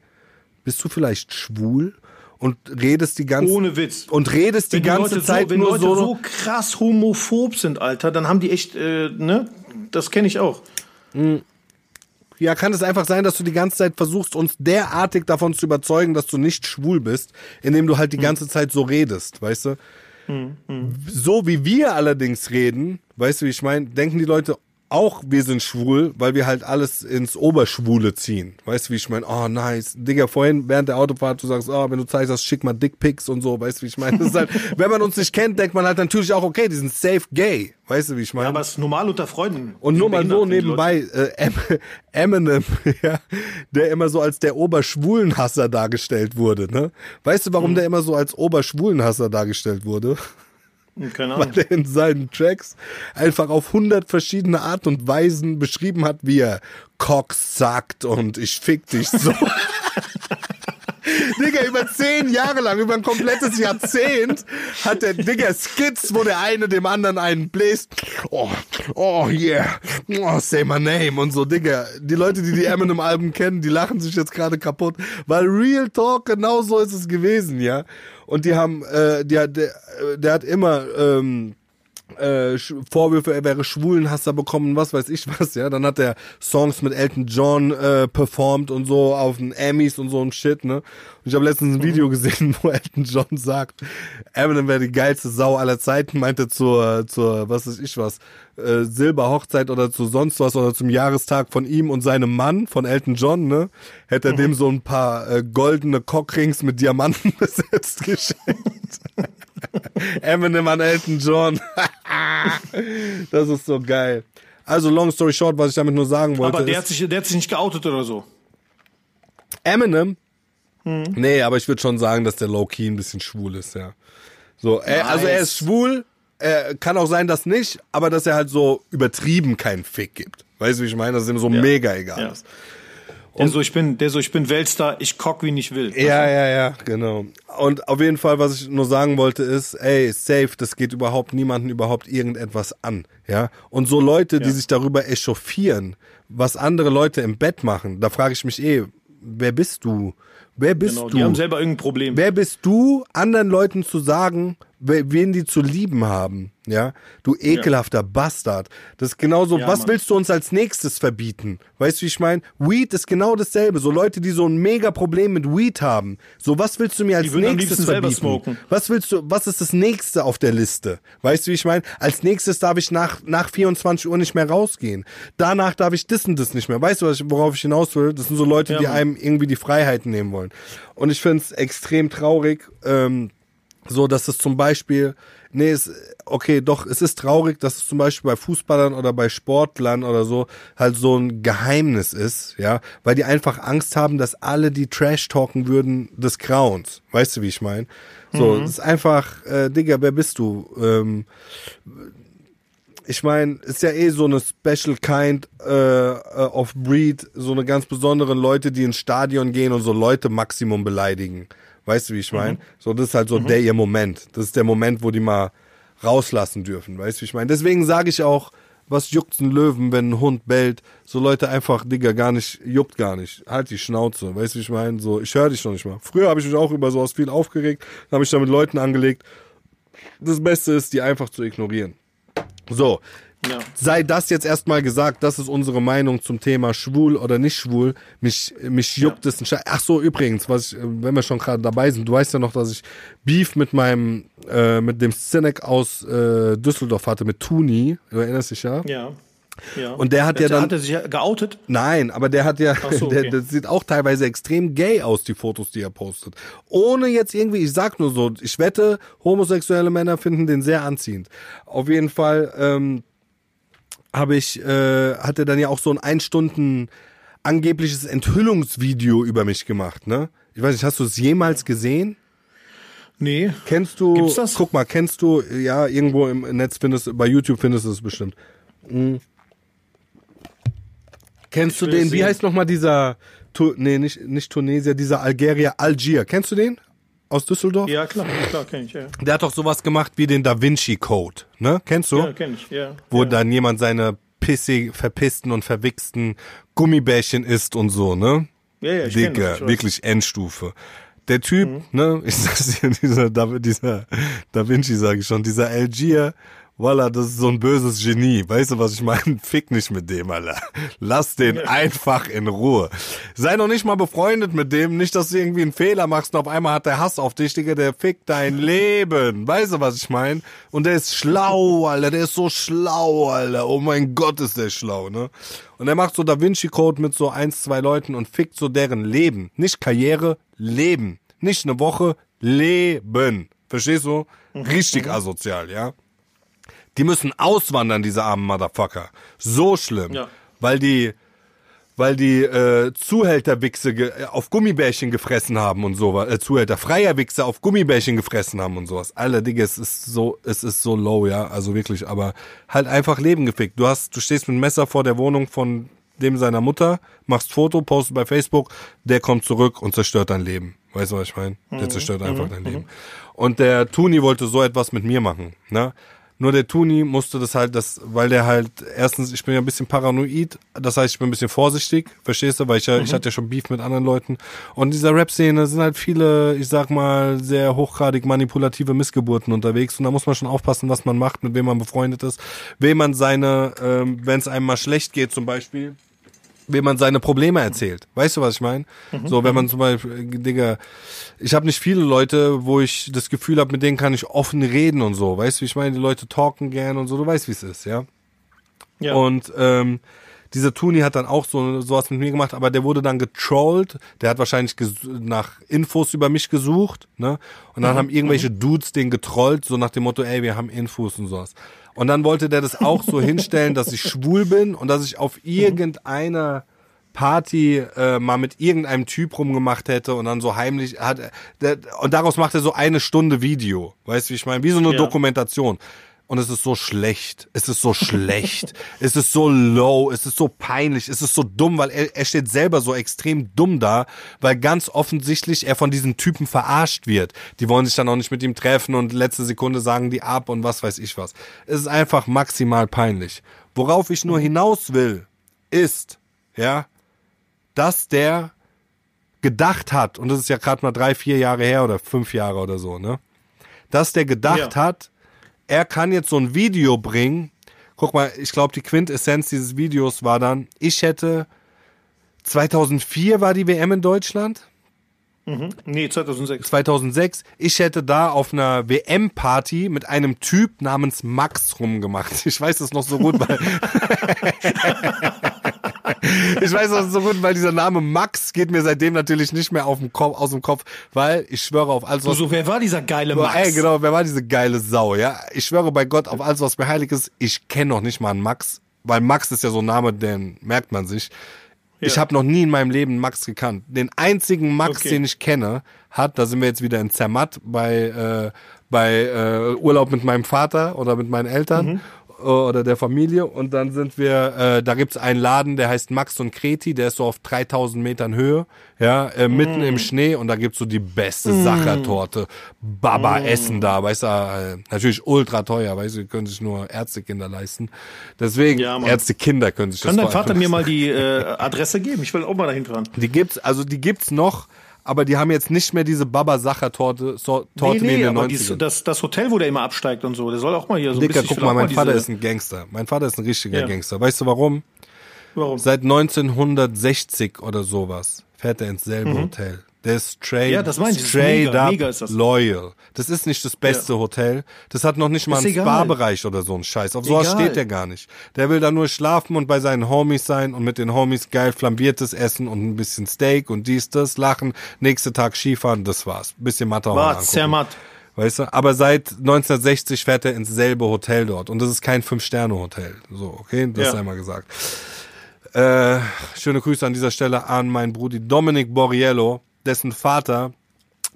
bist du vielleicht schwul? Und redest die ganze ohne Witz und redest wenn die ganze Leute Zeit so, wenn nur Leute so so krass homophob sind, Alter, dann haben die echt äh, ne, das kenne ich auch. Mhm. Ja, kann es einfach sein, dass du die ganze Zeit versuchst, uns derartig davon zu überzeugen, dass du nicht schwul bist, indem du halt die hm. ganze Zeit so redest, weißt du? Hm, hm. So wie wir allerdings reden, weißt du, wie ich meine, denken die Leute, auch wir sind schwul, weil wir halt alles ins Oberschwule ziehen. Weißt du, wie ich meine? Oh, nice. Digga, vorhin während der Autofahrt, du sagst, oh, wenn du zeigst, schick mal Dickpics und so. Weißt du, wie ich meine? Halt, wenn man uns nicht kennt, denkt man halt natürlich auch, okay, die sind safe gay. Weißt du, wie ich meine? Ja, aber es ist normal unter Freunden. Und nur mal so nebenbei, äh, Eminem, ja, der immer so als der Oberschwulenhasser dargestellt wurde, ne? Weißt du, warum hm. der immer so als Oberschwulenhasser dargestellt wurde? Keine Ahnung. Weil er in seinen Tracks einfach auf hundert verschiedene Art und Weisen beschrieben hat, wie er Cox sagt und ich fick dich so. Digga, über zehn Jahre lang, über ein komplettes Jahrzehnt hat der Digga Skits, wo der eine dem anderen einen bläst. Oh, oh yeah, oh, say my name und so, Digga. Die Leute, die die Eminem-Alben kennen, die lachen sich jetzt gerade kaputt, weil Real Talk genau so ist es gewesen, ja. Und die haben, äh, der, der, der hat immer, ähm, äh, Vorwürfe, er wäre Schwulenhasser bekommen, was weiß ich was, ja. Dann hat er Songs mit Elton John äh, performt und so auf den Emmys und so ein Shit, ne. Und ich habe letztens ein Video gesehen, wo Elton John sagt, Eminem wäre die geilste Sau aller Zeiten, meinte zur, zur, was weiß ich was, äh, Silberhochzeit oder zu sonst was oder zum Jahrestag von ihm und seinem Mann, von Elton John, ne, hätte er mhm. dem so ein paar äh, goldene Cockrings mit Diamanten besetzt geschenkt. Eminem an Elton John. das ist so geil. Also, long story short, was ich damit nur sagen wollte. Aber der, hat sich, der hat sich nicht geoutet oder so. Eminem? Hm. Nee, aber ich würde schon sagen, dass der low-key ein bisschen schwul ist, ja. So, nice. er, also er ist schwul, äh, kann auch sein, dass nicht, aber dass er halt so übertrieben keinen Fick gibt. Weißt du, wie ich meine? Dass ihm so ja. mega egal ja. ist. Der so, ich bin, der so, ich bin Weltstar, ich kock wie ich will. Ja, ja, ja, genau. Und auf jeden Fall, was ich nur sagen wollte, ist, ey, safe, das geht überhaupt niemanden überhaupt irgendetwas an, ja. Und so Leute, die ja. sich darüber echauffieren, was andere Leute im Bett machen, da frage ich mich eh, wer bist du? Wer bist Genau, du? die haben selber irgendein Problem. Wer bist du, anderen Leuten zu sagen, wen die zu lieben haben? Ja, du ekelhafter Bastard. Das ist genauso, Ja, was Mann. willst du uns als nächstes verbieten? Weißt du, wie ich meine? Weed ist genau dasselbe. So Leute, die so ein mega Problem mit Weed haben. So, was willst du mir als nächstes verbieten? Was willst du, was ist das nächste auf der Liste? Weißt du, wie ich meine? Als nächstes darf ich nach, nach 24 Uhr nicht mehr rausgehen. Danach darf ich das und das nicht mehr. Weißt du, worauf ich hinaus will? Das sind so Leute, Ja, die Mann. einem irgendwie die Freiheiten nehmen wollen. Und ich finde es extrem traurig, ähm, so, dass es zum Beispiel, nee, es, okay, doch, es ist traurig, dass es zum Beispiel bei Fußballern oder bei Sportlern oder so halt so ein Geheimnis ist, ja, weil die einfach Angst haben, dass alle die Trash talken würden des Grauens. Weißt du, wie ich meine? So, es ist einfach, äh, Digga, wer bist du? Ähm, ich meine, ist ja eh so eine Special Kind äh, äh, of Breed, so eine ganz besonderen Leute, die ins Stadion gehen und so Leute Maximum beleidigen. Weißt du, wie ich meine? So, das ist halt so der ihr Moment. Das ist der Moment, wo die mal rauslassen dürfen. Weißt du, wie ich meine? Deswegen sage ich auch, was juckt's ein Löwen, wenn ein Hund bellt? So Leute einfach, Digga, gar nicht, juckt gar nicht. Halt die Schnauze. Weißt du, wie ich meine? So, ich höre dich noch nicht mal. Früher habe ich mich auch über sowas viel aufgeregt, habe ich da mit Leuten angelegt. Das Beste ist, die einfach zu ignorieren. So, Ja. sei das jetzt erstmal gesagt, das ist unsere Meinung zum Thema schwul oder nicht schwul. Mich, mich juckt es ein Scheiß. Ach so, übrigens, was ich, wenn wir schon gerade dabei sind, du weißt ja noch, dass ich Beef mit meinem, äh, mit dem Cynic aus äh, Düsseldorf hatte, mit Tuni. Du erinnerst dich ja? Ja. ja. Und der hat ja dann- Hat er sich ja geoutet? Nein, aber der hat ja, so, der, okay. der sieht auch teilweise extrem gay aus, die Fotos, die er postet. Ohne jetzt irgendwie, ich sag nur so, ich wette, homosexuelle Männer finden den sehr anziehend. Auf jeden Fall ähm, habe ich, äh, hat er dann ja auch so ein ein Stunden angebliches Enthüllungsvideo über mich gemacht, ne? Ich weiß nicht, hast du es jemals gesehen? Nee. Kennst du, Gibt's das? guck mal, kennst du, ja, irgendwo im Netz findest du, bei YouTube findest du es bestimmt. Mhm. Kennst du will den, wie heißt nochmal dieser, tu, nee, nicht, nicht Tunesier, dieser Algerier, Algier. Kennst du den? Aus Düsseldorf? Ja, klar, klar, kenn ich, ja. Der hat doch sowas gemacht wie den Da Vinci Code, ne? Kennst du? Ja, kenn ich, ja. Wo ja. dann jemand seine pissig, verpissten und verwichsten Gummibärchen isst und so, ne? Ja, ja, ich Digga, das, ich wirklich Endstufe. Der Typ, ne, ich sag's dir, dieser Da, dieser Da Vinci, sage ich schon, dieser Algier, voila, das ist so ein böses Genie. Weißt du, was ich meine? Fick nicht mit dem, Alter. Lass den einfach in Ruhe. Sei noch nicht mal befreundet mit dem, nicht, dass du irgendwie einen Fehler machst und auf einmal hat der Hass auf dich, Digga, der fickt dein Leben. Weißt du, was ich meine? Und der ist schlau, Alter, der ist so schlau, Alter. Oh mein Gott, ist der schlau, ne? Und er macht so Da Vinci Code mit so eins, zwei Leuten und fickt so deren Leben. Nicht Karriere, Leben. Nicht eine Woche, Leben. Verstehst du? Richtig asozial, ja? Die müssen auswandern, diese armen Motherfucker. So schlimm. Ja. Weil die, weil die äh, Zuhälterwichse ge äh, auf Gummibärchen gefressen haben und sowas. Äh, Zuhälter, freier Wichse auf Gummibärchen gefressen haben und sowas. Alter, Digga, es ist so, es ist so low, ja. Also wirklich, aber halt einfach Leben gefickt. Du hast, du stehst mit einem Messer vor der Wohnung von dem seiner Mutter, machst Foto, postest bei Facebook, der kommt zurück und zerstört dein Leben. Weißt du, was ich meine? Der zerstört einfach dein Leben. Und der Tuni wollte so etwas mit mir machen, ne? Nur der Tuni musste das halt, das, weil der halt, erstens, ich bin ja ein bisschen paranoid, das heißt, ich bin ein bisschen vorsichtig, verstehst du, weil ich ja, ich hatte ja schon Beef mit anderen Leuten. Und in dieser Rap-Szene sind halt viele, ich sag mal, sehr hochgradig manipulative Missgeburten unterwegs. Und da muss man schon aufpassen, was man macht, mit wem man befreundet ist, wem man seine, ähm, wenn es einem mal schlecht geht zum Beispiel, wem man seine Probleme erzählt. Weißt du, was ich meine? So, wenn man zum Beispiel, äh, Digga, ich habe nicht viele Leute, wo ich das Gefühl habe, mit denen kann ich offen reden und so. Weißt du, wie ich meine? Die Leute talken gern und so. Du weißt, wie es ist, ja? Ja. Und ähm, dieser Tuni hat dann auch so sowas mit mir gemacht, aber der wurde dann getrollt. Der hat wahrscheinlich nach Infos über mich gesucht, ne? Und dann haben irgendwelche Dudes den getrollt, so nach dem Motto, ey, wir haben Infos und sowas. Und dann wollte der das auch so hinstellen, dass ich schwul bin und dass ich auf irgendeiner Party äh, mal mit irgendeinem Typ rumgemacht hätte und dann so heimlich hat der, und daraus macht er so eine Stunde Video, weißt du, wie ich meine, wie so eine Ja. Dokumentation. Und es ist so schlecht, es ist so schlecht, es ist so low, es ist so peinlich, es ist so dumm, weil er, er steht selber so extrem dumm da, weil ganz offensichtlich er von diesen Typen verarscht wird. Die wollen sich dann auch nicht mit ihm treffen und letzte Sekunde sagen die ab und was weiß ich was. Es ist einfach maximal peinlich. Worauf ich nur hinaus will, ist, ja, dass der gedacht hat, und das ist ja gerade mal drei, vier Jahre her oder fünf Jahre oder so, ne? Dass der gedacht Ja. hat, er kann jetzt so ein Video bringen. Guck mal, ich glaube, die Quintessenz dieses Videos war dann, ich hätte 2004 war die WM in Deutschland. Nee, 2006. 2006, ich hätte da auf einer WM-Party mit einem Typ namens Max rumgemacht. Ich weiß das noch so gut, weil ich weiß das so gut, weil dieser Name Max geht mir seitdem natürlich nicht mehr auf dem Kopf, aus dem Kopf, weil ich schwöre auf alles, was so, wer war dieser geile Max? Ey, genau, wer war diese geile Sau, ja? Ich schwöre bei Gott auf alles, was mir heilig ist. Ich kenne noch nicht mal einen Max, weil Max ist ja so ein Name, den merkt man sich. Ich Ja. habe noch nie in meinem Leben einen Max gekannt. Den einzigen Max, Okay. den ich kenne, hat, da sind wir jetzt wieder in Zermatt bei, äh, bei äh, Urlaub mit meinem Vater oder mit meinen Eltern Mhm. Äh, oder der Familie. Und dann sind wir, äh, da gibt's einen Laden, der heißt Max und Kreti, der ist so auf 3000 Metern Höhe, ja, äh, mitten Mhm. im Schnee und da gibt's so die beste Sachertorte. Baba essen da, weißt du, äh, natürlich ultra teuer, weißt du, die können sich nur Ärztekinder leisten. Deswegen, Ja. Ärztekinder können sich Kann das dein vor allem Vater mir mal die äh, Adresse geben? Ich will auch mal dahin fahren. die gibt's, also die gibt's noch, aber die haben jetzt nicht mehr diese Baba Sacher Torte, so, Torte wie in den aber 90ern. dies, das, das Hotel, wo der immer absteigt und so, der soll auch mal hier so ein Dicker, bisschen. ich guck mal, mein Vater ist ein Gangster. Mein Vater ist ein richtiger Ja. Gangster. Weißt du warum? Warum? Seit 1960 oder sowas fährt er ins selbe Hotel. Der ist straight. Ja, das meine ich, straight mega, up mega ist das. loyal. Das ist nicht das beste Hotel. Das hat noch nicht mal Ist einen. Spa-Bereich oder so einen Scheiß. Auf sowas steht der gar nicht. Der will da nur schlafen und bei seinen Homies sein und mit den Homies geil flambiertes Essen und ein bisschen Steak und dies, das, lachen. Nächste Tag Skifahren, das war's. Bisschen Matterhorn War angucken. Zermatt. Weißt du? Aber seit 1960 fährt er ins selbe Hotel dort. Und das ist kein Fünf-Sterne-Hotel. So, okay? Das Ja. sei mal gesagt. Äh, schöne Grüße an dieser Stelle an meinen Brudi Dominic Borriello, dessen Vater,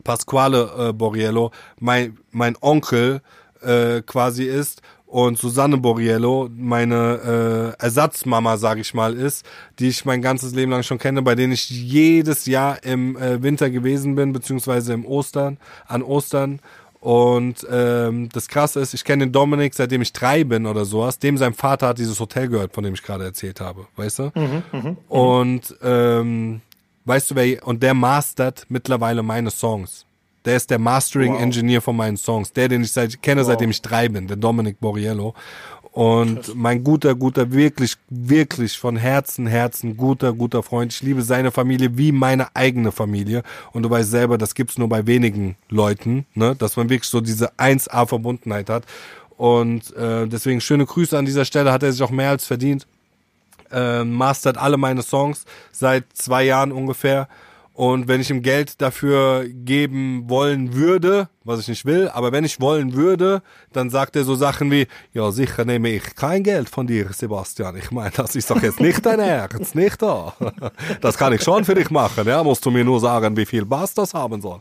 Pasquale äh, Borriello, mein, mein Onkel äh, quasi ist und Susanne Borriello meine äh, Ersatzmama, sage ich mal, ist, die ich mein ganzes Leben lang schon kenne, bei denen ich jedes Jahr im äh, Winter gewesen bin, beziehungsweise im Ostern, an Ostern. Und ähm, das Krasse ist, ich kenne den Dominik, seitdem ich drei bin oder sowas. Dem sein Vater hat dieses Hotel gehört, von dem ich gerade erzählt habe, weißt du? Und ähm, weißt du, wer und der mastert mittlerweile meine Songs. Der ist der Mastering Wow. Engineer von meinen Songs. Der, den ich seit, kenne, seitdem ich drei bin, der Dominic Borriello. Und mein guter, guter, wirklich, wirklich von Herzen, Herzen, guter, guter Freund. Ich liebe seine Familie wie meine eigene Familie. Und du weißt selber, das gibt's nur bei wenigen Leuten, ne? dass man wirklich so diese 1A-Verbundenheit hat. Und äh, deswegen schöne Grüße an dieser Stelle, hat er sich auch mehr als verdient äh, mastert alle meine Songs seit zwei Jahren ungefähr. Und wenn ich ihm Geld dafür geben wollen würde, was ich nicht will, aber wenn ich wollen würde, dann sagt er so Sachen wie, ja sicher nehme ich kein Geld von dir, Sebastian. Ich meine, das ist doch jetzt nicht dein Ernst, nicht da. Das kann ich schon für dich machen, ja. Musst du mir nur sagen, wie viel Bass das haben soll.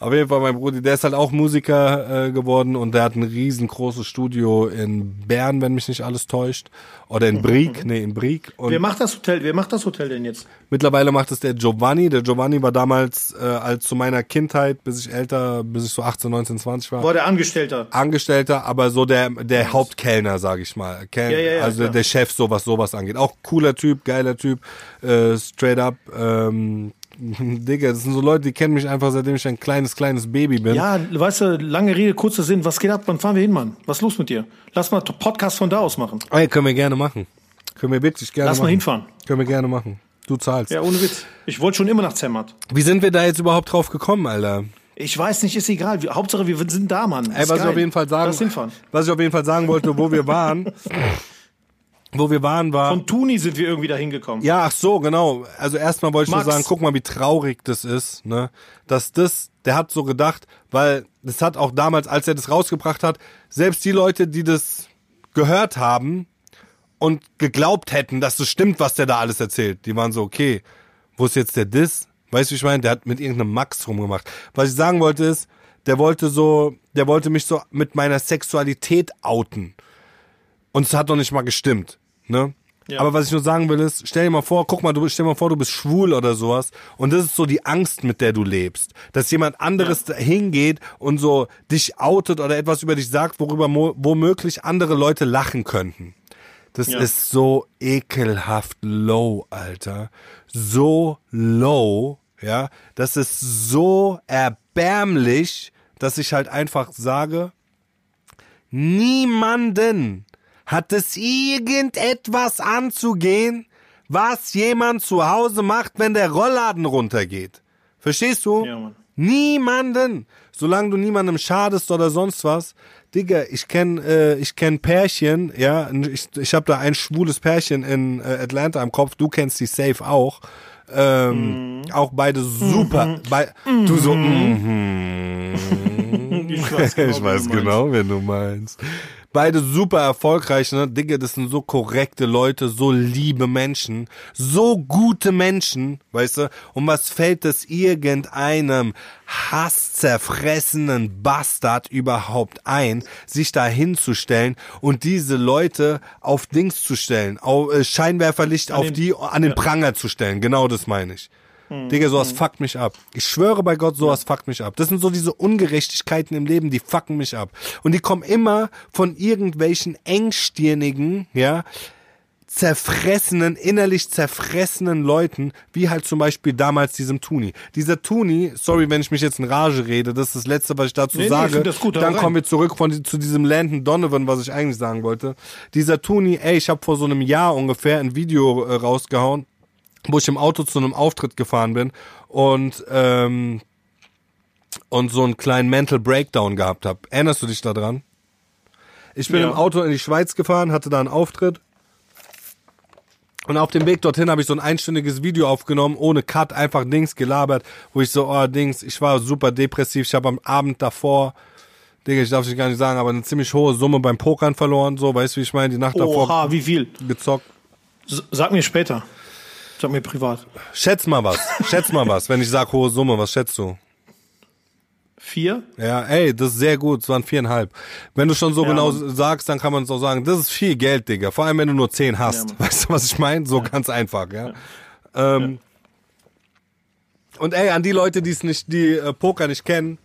Auf jeden Fall, mein Bruder, der ist halt auch Musiker äh, geworden und der hat ein riesengroßes Studio in Bern, wenn mich nicht alles täuscht. Oder in Brieg, nee, in Brieg. Und Wer macht das Hotel? Wer macht das Hotel denn jetzt? mittlerweile macht es der Giovanni. Der Giovanni war damals, äh, als zu meiner Kindheit, bis ich älter, bis ich so 18, 19, 20 war, War der Angestellter? Angestellter, aber so der, der Hauptkellner, sag ich mal. Kel Ja, ja, ja, also klar. der Chef, so was sowas angeht. Auch cooler Typ, geiler Typ, äh, straight up. Ähm, Digga, das sind so Leute, die kennen mich einfach, seitdem ich ein kleines, kleines Baby bin. Ja, weißt du, lange Rede, kurzer Sinn. Was geht ab? Wann fahren wir hin, Mann? Was ist los mit dir? Lass mal Podcast von da aus machen. Ey, können wir gerne machen. Können wir wirklich gerne Lass machen. mal hinfahren. Können wir gerne machen. Du zahlst. Ja, ohne Witz. Ich wollte schon immer nach Zermatt. Wie sind wir da jetzt überhaupt drauf gekommen, Alter? Ich weiß nicht, ist egal. Wir- Hauptsache, wir sind da, Mann. Ey, was ich auf jeden Fall sagen, Lass was ich auf jeden Fall sagen wollte, wo wir waren, wo wir waren, war, Von Tuni sind wir irgendwie da hingekommen. ja, ach so, genau. Also erstmal wollte ich nur Max. sagen, guck mal, wie traurig das ist, ne? Dass das, der hat so gedacht, weil das hat auch damals, als er das rausgebracht hat, selbst die Leute, die das gehört haben und geglaubt hätten, dass das stimmt, was der da alles erzählt, die waren so, okay, wo ist jetzt der Diss? Weißt du, wie ich meine? Der hat mit irgendeinem Max rumgemacht. Was ich sagen wollte ist, der wollte so, der wollte mich so mit meiner Sexualität outen. Und es hat noch nicht mal gestimmt, ne? Ja. Aber was ich nur sagen will ist, stell dir mal vor, guck mal, du stell dir mal vor, du bist schwul oder sowas und das ist so die Angst, mit der du lebst, dass jemand anderes da hingeht und so dich outet oder etwas über dich sagt, worüber womöglich andere Leute lachen könnten. Das Ja. ist so ekelhaft low, Alter. So low, ja, das ist so erbärmlich, dass ich halt einfach sage, niemanden hat es irgendetwas anzugehen, was jemand zu Hause macht, wenn der Rollladen runtergeht. Verstehst du? Ja, Mann. Niemanden. Solange du niemandem schadest oder sonst was. Digga, ich kenn, äh, ich kenn Pärchen, ja, ich, ich habe da ein schwules Pärchen in äh, Atlanta im Kopf, du kennst die safe auch. Ähm, Auch beide super. Bei, Du so, mhm. Ich weiß genau, ich weiß wie du genau, wen du meinst. Beide super erfolgreich, ne? Digga, das sind so korrekte Leute, so liebe Menschen, so gute Menschen, weißt du? Und was fällt es irgendeinem hasszerfressenen Bastard überhaupt ein, sich da hinzustellen und diese Leute auf Dings zu stellen, auf äh, Scheinwerferlicht auf den- die, an den Pranger zu stellen. Genau das meine ich. Digga, sowas fuckt mich ab. Ich schwöre bei Gott, sowas fuckt mich ab. Das sind so diese Ungerechtigkeiten im Leben, die fucken mich ab. Und die kommen immer von irgendwelchen engstirnigen, ja, zerfressenen, innerlich zerfressenen Leuten, wie halt zum Beispiel damals diesem Tuni. Dieser Tuni, sorry, wenn ich mich jetzt in Rage rede, das ist das Letzte, was ich dazu Nee, nee, ich sage. find das gut, Dann rein. kommen wir zurück von, zu diesem Landon Donovan, was ich eigentlich sagen wollte. Dieser Tuni, ey, ich habe vor so einem Jahr ungefähr ein Video äh, rausgehauen, wo ich im Auto zu einem Auftritt gefahren bin und ähm, und so einen kleinen Mental Breakdown gehabt habe. Erinnerst du dich daran? Ich bin Ja. im Auto in die Schweiz gefahren, hatte da einen Auftritt. Und auf dem Weg dorthin habe ich so ein einstündiges Video aufgenommen, ohne Cut, einfach Dings gelabert, wo ich so, oh Dings, ich war super depressiv, ich habe am Abend davor, Digga, ich darf es gar nicht sagen, aber eine ziemlich hohe Summe beim Pokern verloren, so, weißt du, wie ich meine, die Nacht davor Oha, wie viel? gezockt. S- Sag mir später. Sag mir privat. Schätz mal was, schätz mal was, wenn ich sag hohe Summe, was schätzt du? Vier? Ja, ey, das ist sehr gut, es waren viereinhalb. Wenn du schon so Ja, genau Mann. sagst, dann kann man es auch sagen, das ist viel Geld, Digga. Vor allem, wenn du nur zehn hast. Mann. weißt du, was ich meine? So ganz einfach, ja. Ähm, Und ey, an die Leute, die es nicht, die äh, Poker nicht kennen,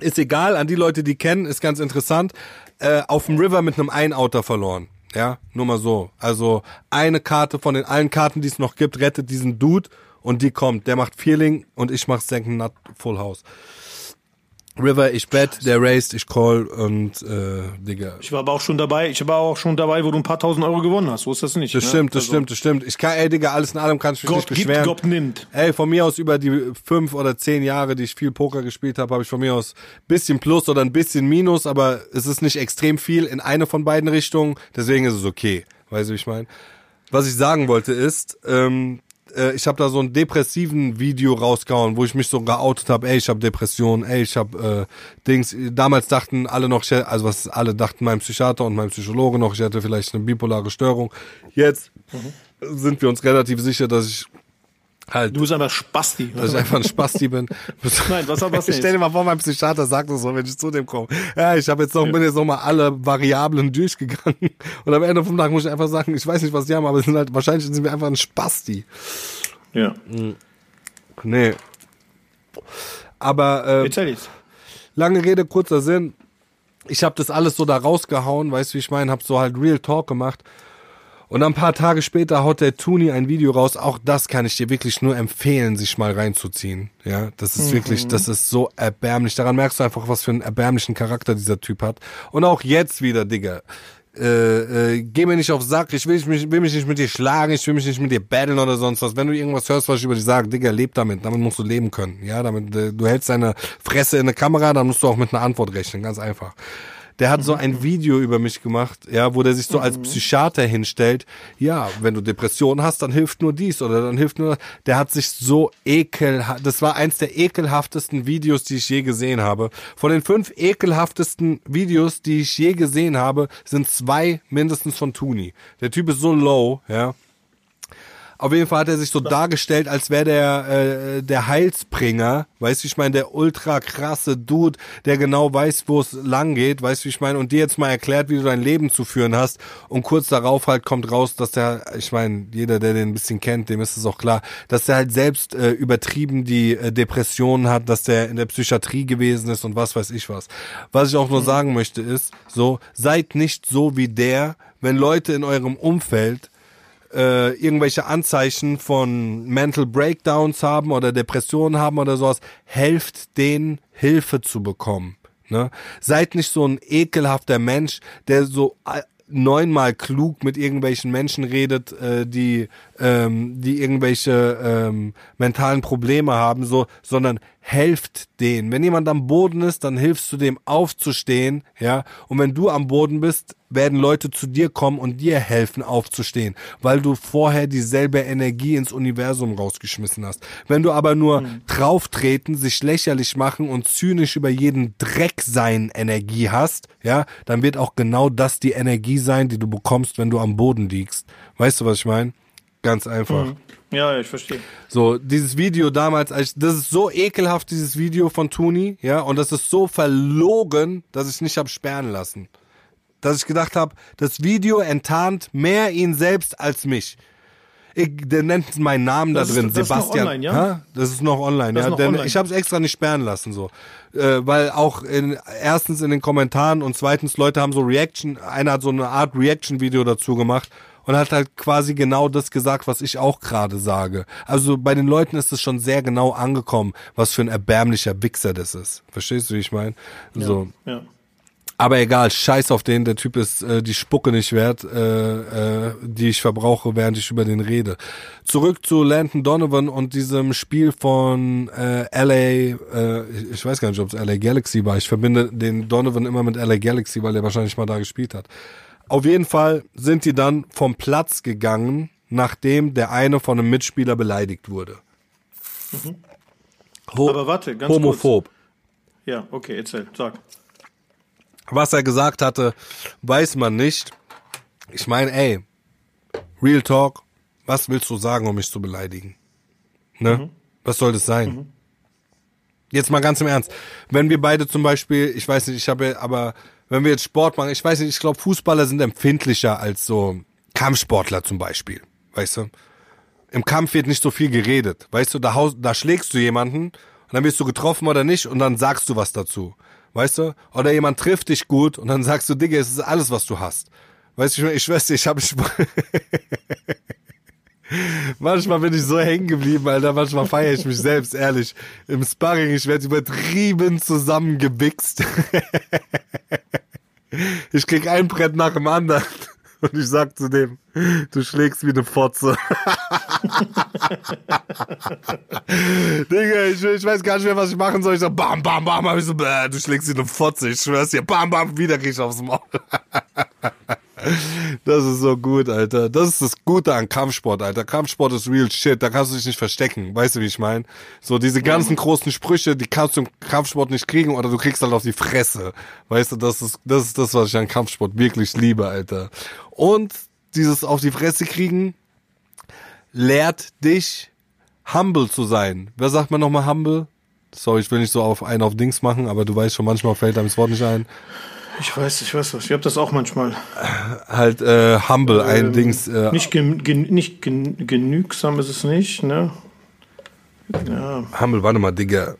ist egal. An die Leute, die kennen, ist ganz interessant. Äh, auf dem River mit einem Einouter verloren. Ja, nur mal so. Also eine Karte von den allen Karten, die es noch gibt, rettet diesen Dude und die kommt. Der macht Vierling und ich mach Second Nut Full House. River, ich bet, der raced, ich call und äh, Digga. Ich war aber auch schon dabei. Ich war auch schon dabei, wo du ein paar tausend Euro gewonnen hast. So ist das nicht. Das ne? stimmt, das Also, stimmt, das stimmt. Ich kann, ey Digga, alles in allem kann ich mich Gott nicht gibt, beschweren. Gott nimmt. Ey, von mir aus über die fünf oder zehn Jahre, die ich viel Poker gespielt habe, habe ich von mir aus bisschen Plus oder ein bisschen Minus, aber es ist nicht extrem viel in eine von beiden Richtungen, deswegen ist es okay. Weißt du, wie ich meine? Was ich sagen wollte ist, ähm, äh, ich habe da so ein depressiven Video rausgehauen, wo ich mich so geoutet habe, ey, ich habe Depressionen, ey, ich habe äh, Dings. Damals dachten alle noch, also was alle dachten, mein Psychiater und mein Psychologe noch, ich hätte vielleicht eine bipolare Störung. Jetzt sind wir uns relativ sicher, dass ich halt Du bist einfach Spasti. dass ich einfach ein Spasti bin. Nein, was hat was Ich stell dir mal vor, mein Psychiater sagt das so, wenn ich zu dem komme. Ja, ich habe jetzt noch, bin jetzt noch mal alle Variablen durchgegangen. Und am Ende vom Tag muss ich einfach sagen, ich weiß nicht, was die haben, aber sind halt, wahrscheinlich sind wir einfach ein Spasti. Ja. Nee. Aber äh, Erzähl lange Rede, kurzer Sinn. Ich habe das alles so da rausgehauen, weißt du, wie ich meine, hab so halt Real Talk gemacht. Und ein paar Tage später haut der Tuni ein Video raus. Auch das kann ich dir wirklich nur empfehlen, sich mal reinzuziehen. Ja, das ist wirklich, das ist so erbärmlich. Daran merkst du einfach, was für einen erbärmlichen Charakter dieser Typ hat. Und auch jetzt wieder, Digga. Äh, äh, geh mir nicht auf Sack, ich will, mich, will mich nicht mit dir schlagen, ich will mich nicht mit dir battlen oder sonst was. Wenn du irgendwas hörst, was ich über dich sage, Digga, leb damit, damit musst du leben können. Ja, damit, äh, du hältst deine Fresse in eine Kamera, dann musst du auch mit einer Antwort rechnen, ganz einfach. Der hat so ein Video über mich gemacht, ja, wo der sich so als Psychiater hinstellt. Ja, wenn du Depressionen hast, dann hilft nur dies oder dann hilft nur. Der hat sich so ekelhaft. Das war eins der ekelhaftesten Videos, die ich je gesehen habe. Von den fünf ekelhaftesten Videos, die ich je gesehen habe, sind zwei mindestens von Tuni. Der Typ ist so low, ja. Auf jeden Fall hat er sich so dargestellt, als wäre der äh, der Heilsbringer, weißt du, ich meine, der ultra krasse Dude, der genau weiß, wo es lang geht, weißt du, ich meine, und dir jetzt mal erklärt, wie du dein Leben zu führen hast. Und kurz darauf halt kommt raus, dass der, ich meine, jeder, der den ein bisschen kennt, dem ist es auch klar, dass der halt selbst äh, übertrieben die äh, Depressionen hat, dass der in der Psychiatrie gewesen ist und was weiß ich was. Was ich auch nur sagen möchte ist, so, seid nicht so wie der, wenn Leute in eurem Umfeld äh, irgendwelche Anzeichen von Mental Breakdowns haben oder Depressionen haben oder sowas, helft denen Hilfe zu bekommen. Ne? Seid nicht so ein ekelhafter Mensch, der so äh, neunmal klug mit irgendwelchen Menschen redet, äh, die, ähm, die irgendwelche ähm, mentalen Probleme haben, so, sondern helft denen. Wenn jemand am Boden ist, dann hilfst du dem aufzustehen, ja. Und wenn du am Boden bist, werden Leute zu dir kommen und dir helfen aufzustehen, weil du vorher dieselbe Energie ins Universum rausgeschmissen hast. Wenn du aber nur mhm. drauftreten, sich lächerlich machen und zynisch über jeden Dreck sein Energie hast, ja, dann wird auch genau das die Energie sein, die du bekommst, wenn du am Boden liegst. Weißt du, was ich meine? Ganz einfach. Mhm. Ja, ich verstehe. So, dieses Video damals, das ist so ekelhaft, dieses Video von Tuni, ja, und das ist so verlogen, dass ich nicht hab sperren lassen. Dass ich gedacht habe, das Video enttarnt mehr ihn selbst als mich. Ich, der nennt meinen Namen das da drin, ist, das Sebastian. Ist noch online, ja? Das ist noch online, das ja. Noch online. Ich habe es extra nicht sperren lassen, so, äh, weil auch in, erstens in den Kommentaren und zweitens Leute haben so Reaction, einer hat so eine Art Reaction-Video dazu gemacht und hat halt quasi genau das gesagt, was ich auch gerade sage. Also bei den Leuten ist es schon sehr genau angekommen, was für ein erbärmlicher Wichser das ist. Verstehst du, wie ich meine? So. Ja, ja. Aber egal, scheiß auf den, der Typ ist äh, die Spucke nicht wert, äh, äh, die ich verbrauche, während ich über den rede. Zurück zu Landon Donovan und diesem Spiel von äh, LA, äh, ich weiß gar nicht, ob es LA Galaxy war. Ich verbinde den Donovan immer mit LA Galaxy, weil er wahrscheinlich mal da gespielt hat. Auf jeden Fall sind die dann vom Platz gegangen, nachdem der eine von einem Mitspieler beleidigt wurde. Mhm. Ho Aber warte, ganz Homophob. Kurz. Ja, okay, erzähl, sag. Was er gesagt hatte, weiß man nicht. Ich meine, ey, Real Talk, was willst du sagen, um mich zu beleidigen? Ne? Mhm. Was soll das sein? Mhm. Jetzt mal ganz im Ernst. Wenn wir beide zum Beispiel, ich weiß nicht, ich habe aber wenn wir jetzt Sport machen, ich weiß nicht, ich glaube, Fußballer sind empfindlicher als so Kampfsportler zum Beispiel. Weißt du? Im Kampf wird nicht so viel geredet. Weißt du, da, haus, da schlägst du jemanden und dann wirst du getroffen oder nicht und dann sagst du was dazu. Weißt du? Oder jemand trifft dich gut und dann sagst du, Digga, es ist alles, was du hast. Weißt du, ich, ich dir, ich habe Manchmal bin ich so hängen geblieben, Alter. Manchmal feiere ich mich selbst, ehrlich. Im Sparring, ich werde übertrieben zusammengewichst. ich krieg ein Brett nach dem anderen. Und ich sag zu dem, du schlägst wie eine Fotze. Digga, ich, ich, weiß gar nicht mehr, was ich machen soll. Ich sag, bam, bam, bam. Ich so, du schlägst wie eine Fotze. Ich schwör's dir, bam, bam, wieder krieg ich aufs Maul. Das ist so gut, Alter. Das ist das Gute an Kampfsport, Alter. Kampfsport ist real shit. Da kannst du dich nicht verstecken. Weißt du, wie ich meine? So diese ganzen großen Sprüche, die kannst du im Kampfsport nicht kriegen oder du kriegst halt auf die Fresse. Weißt du, das ist, das ist das, was ich an Kampfsport wirklich liebe, Alter. Und dieses auf die Fresse kriegen lehrt dich, humble zu sein. Wer sagt man nochmal humble? Sorry, ich will nicht so auf einen auf Dings machen, aber du weißt schon, manchmal fällt einem das Wort nicht ein. Ich weiß, ich weiß was. Ich habe das auch manchmal. Halt äh, humble, ähm, ein Dings. Äh, nicht, gen, gen, nicht gen, genügsam ist es nicht, ne? Ja. Humble, warte mal, Digga.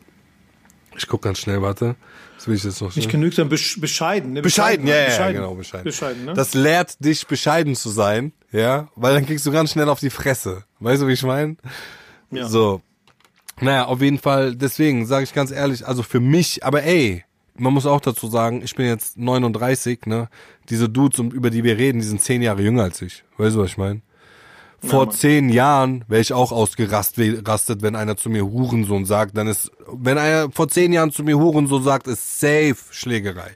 Ich guck ganz schnell, warte. Das will ich jetzt noch Nicht genügsam, bescheiden. Ne? Bescheiden, bescheiden, ja, ja, bescheiden. genau, bescheiden. bescheiden ne? Das lehrt dich, bescheiden zu sein, ja, weil dann kriegst du ganz schnell auf die Fresse. Weißt du, wie ich meine? Ja. So. Naja, auf jeden Fall, deswegen sage ich ganz ehrlich, also für mich, aber ey, man muss auch dazu sagen, ich bin jetzt 39, ne? Diese Dudes, über die wir reden, die sind zehn Jahre jünger als ich. Weißt du, was ich meine? Vor ja, zehn Jahren wäre ich auch ausgerastet, wenn einer zu mir Hurensohn sagt, dann ist, wenn einer vor zehn Jahren zu mir Hurensohn sagt, ist safe Schlägerei.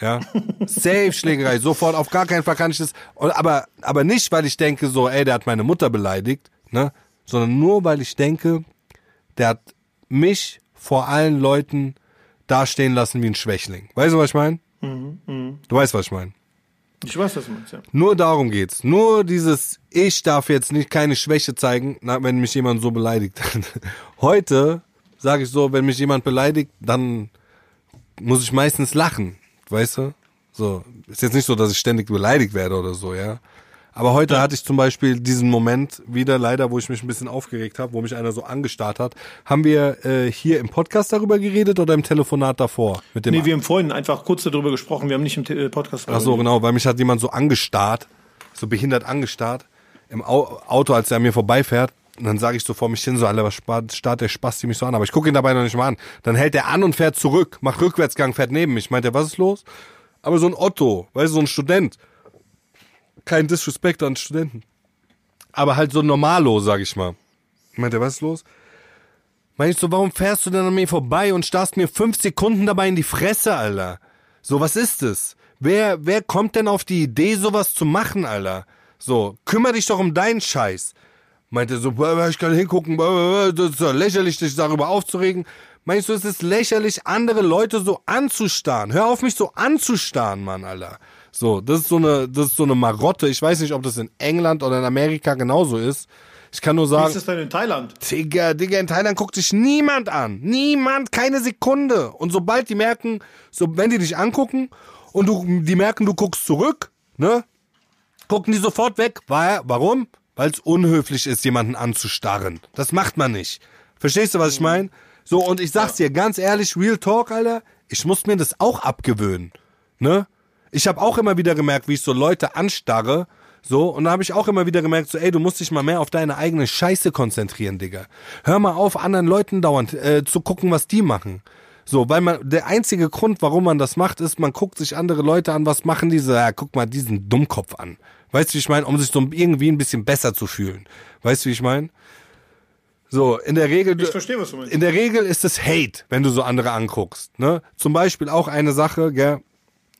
Ja, safe Schlägerei. Sofort, auf gar keinen Fall kann ich das, aber, aber nicht, weil ich denke so, ey, der hat meine Mutter beleidigt, ne? Sondern nur, weil ich denke, der hat mich vor allen Leuten dastehen lassen wie ein Schwächling. Weißt du, was ich meine? Mhm, mh. Du weißt, was ich meine. Ich weiß, was du meinst, ja. Nur darum geht's. Nur dieses, ich darf jetzt nicht keine Schwäche zeigen, wenn mich jemand so beleidigt. Heute sage ich so, wenn mich jemand beleidigt, dann muss ich meistens lachen. Weißt du? So. Ist jetzt nicht so, dass ich ständig beleidigt werde oder so, ja. Aber heute ja. hatte ich zum Beispiel diesen Moment wieder leider, wo ich mich ein bisschen aufgeregt habe, wo mich einer so angestarrt hat. Haben wir äh, hier im Podcast darüber geredet oder im Telefonat davor? Mit dem nee, wir haben vorhin einfach kurz darüber gesprochen. Wir haben nicht im Te äh, Podcast Ach so, genau, weil mich hat jemand so angestarrt, so behindert angestarrt. im Au Auto, als er an mir vorbeifährt, und dann sage ich so vor mich hin, so, Alter, was starrt der Spasti mich so an? Aber ich gucke ihn dabei noch nicht mal an. Dann hält er an und fährt zurück, macht Rückwärtsgang, fährt neben mich. Meint er, was ist los? Aber so ein Otto, weißt du, so ein Student. Kein Disrespect an Studenten. Aber halt so Normalo, sag ich mal. Meint er, was ist los? Meint ich so, warum fährst du denn an mir vorbei und starrst mir fünf Sekunden dabei in die Fresse, Alter? So, was ist es? Wer, wer kommt denn auf die Idee, sowas zu machen, Alter? So, kümmere dich doch um deinen Scheiß. Meinte so, ich kann hingucken, das ist lächerlich, dich darüber aufzuregen. Meinst du, es ist lächerlich, andere Leute so anzustarren? Hör auf, mich so anzustarren, Mann, Alter. So, das ist so eine, das ist so eine Marotte. Ich weiß nicht, ob das in England oder in Amerika genauso ist. Ich kann nur sagen. Wie ist das denn in Thailand? Digga, Digga, in Thailand guckt sich niemand an. Niemand, keine Sekunde. Und sobald die merken, so, wenn die dich angucken und du, die merken, du guckst zurück, ne? Gucken die sofort weg. Warum? weil es unhöflich ist, jemanden anzustarren. Das macht man nicht. Verstehst du, was ich meine? So, und ich sag's dir ganz ehrlich, Real Talk, Alter, ich muss mir das auch abgewöhnen. Ne? Ich habe auch immer wieder gemerkt, wie ich so Leute anstarre, so, und da habe ich auch immer wieder gemerkt, so, ey, du musst dich mal mehr auf deine eigene Scheiße konzentrieren, Digga. Hör mal auf, anderen Leuten dauernd äh, zu gucken, was die machen. So, weil man, der einzige Grund, warum man das macht, ist, man guckt sich andere Leute an, was machen diese, ja, guck mal diesen Dummkopf an. Weißt du, wie ich meine? Um sich so irgendwie ein bisschen besser zu fühlen. Weißt du, wie ich meine? So, in der Regel. Ich verstehe, was du meinst. In der Regel ist es Hate, wenn du so andere anguckst. Ne? Zum Beispiel auch eine Sache, gell?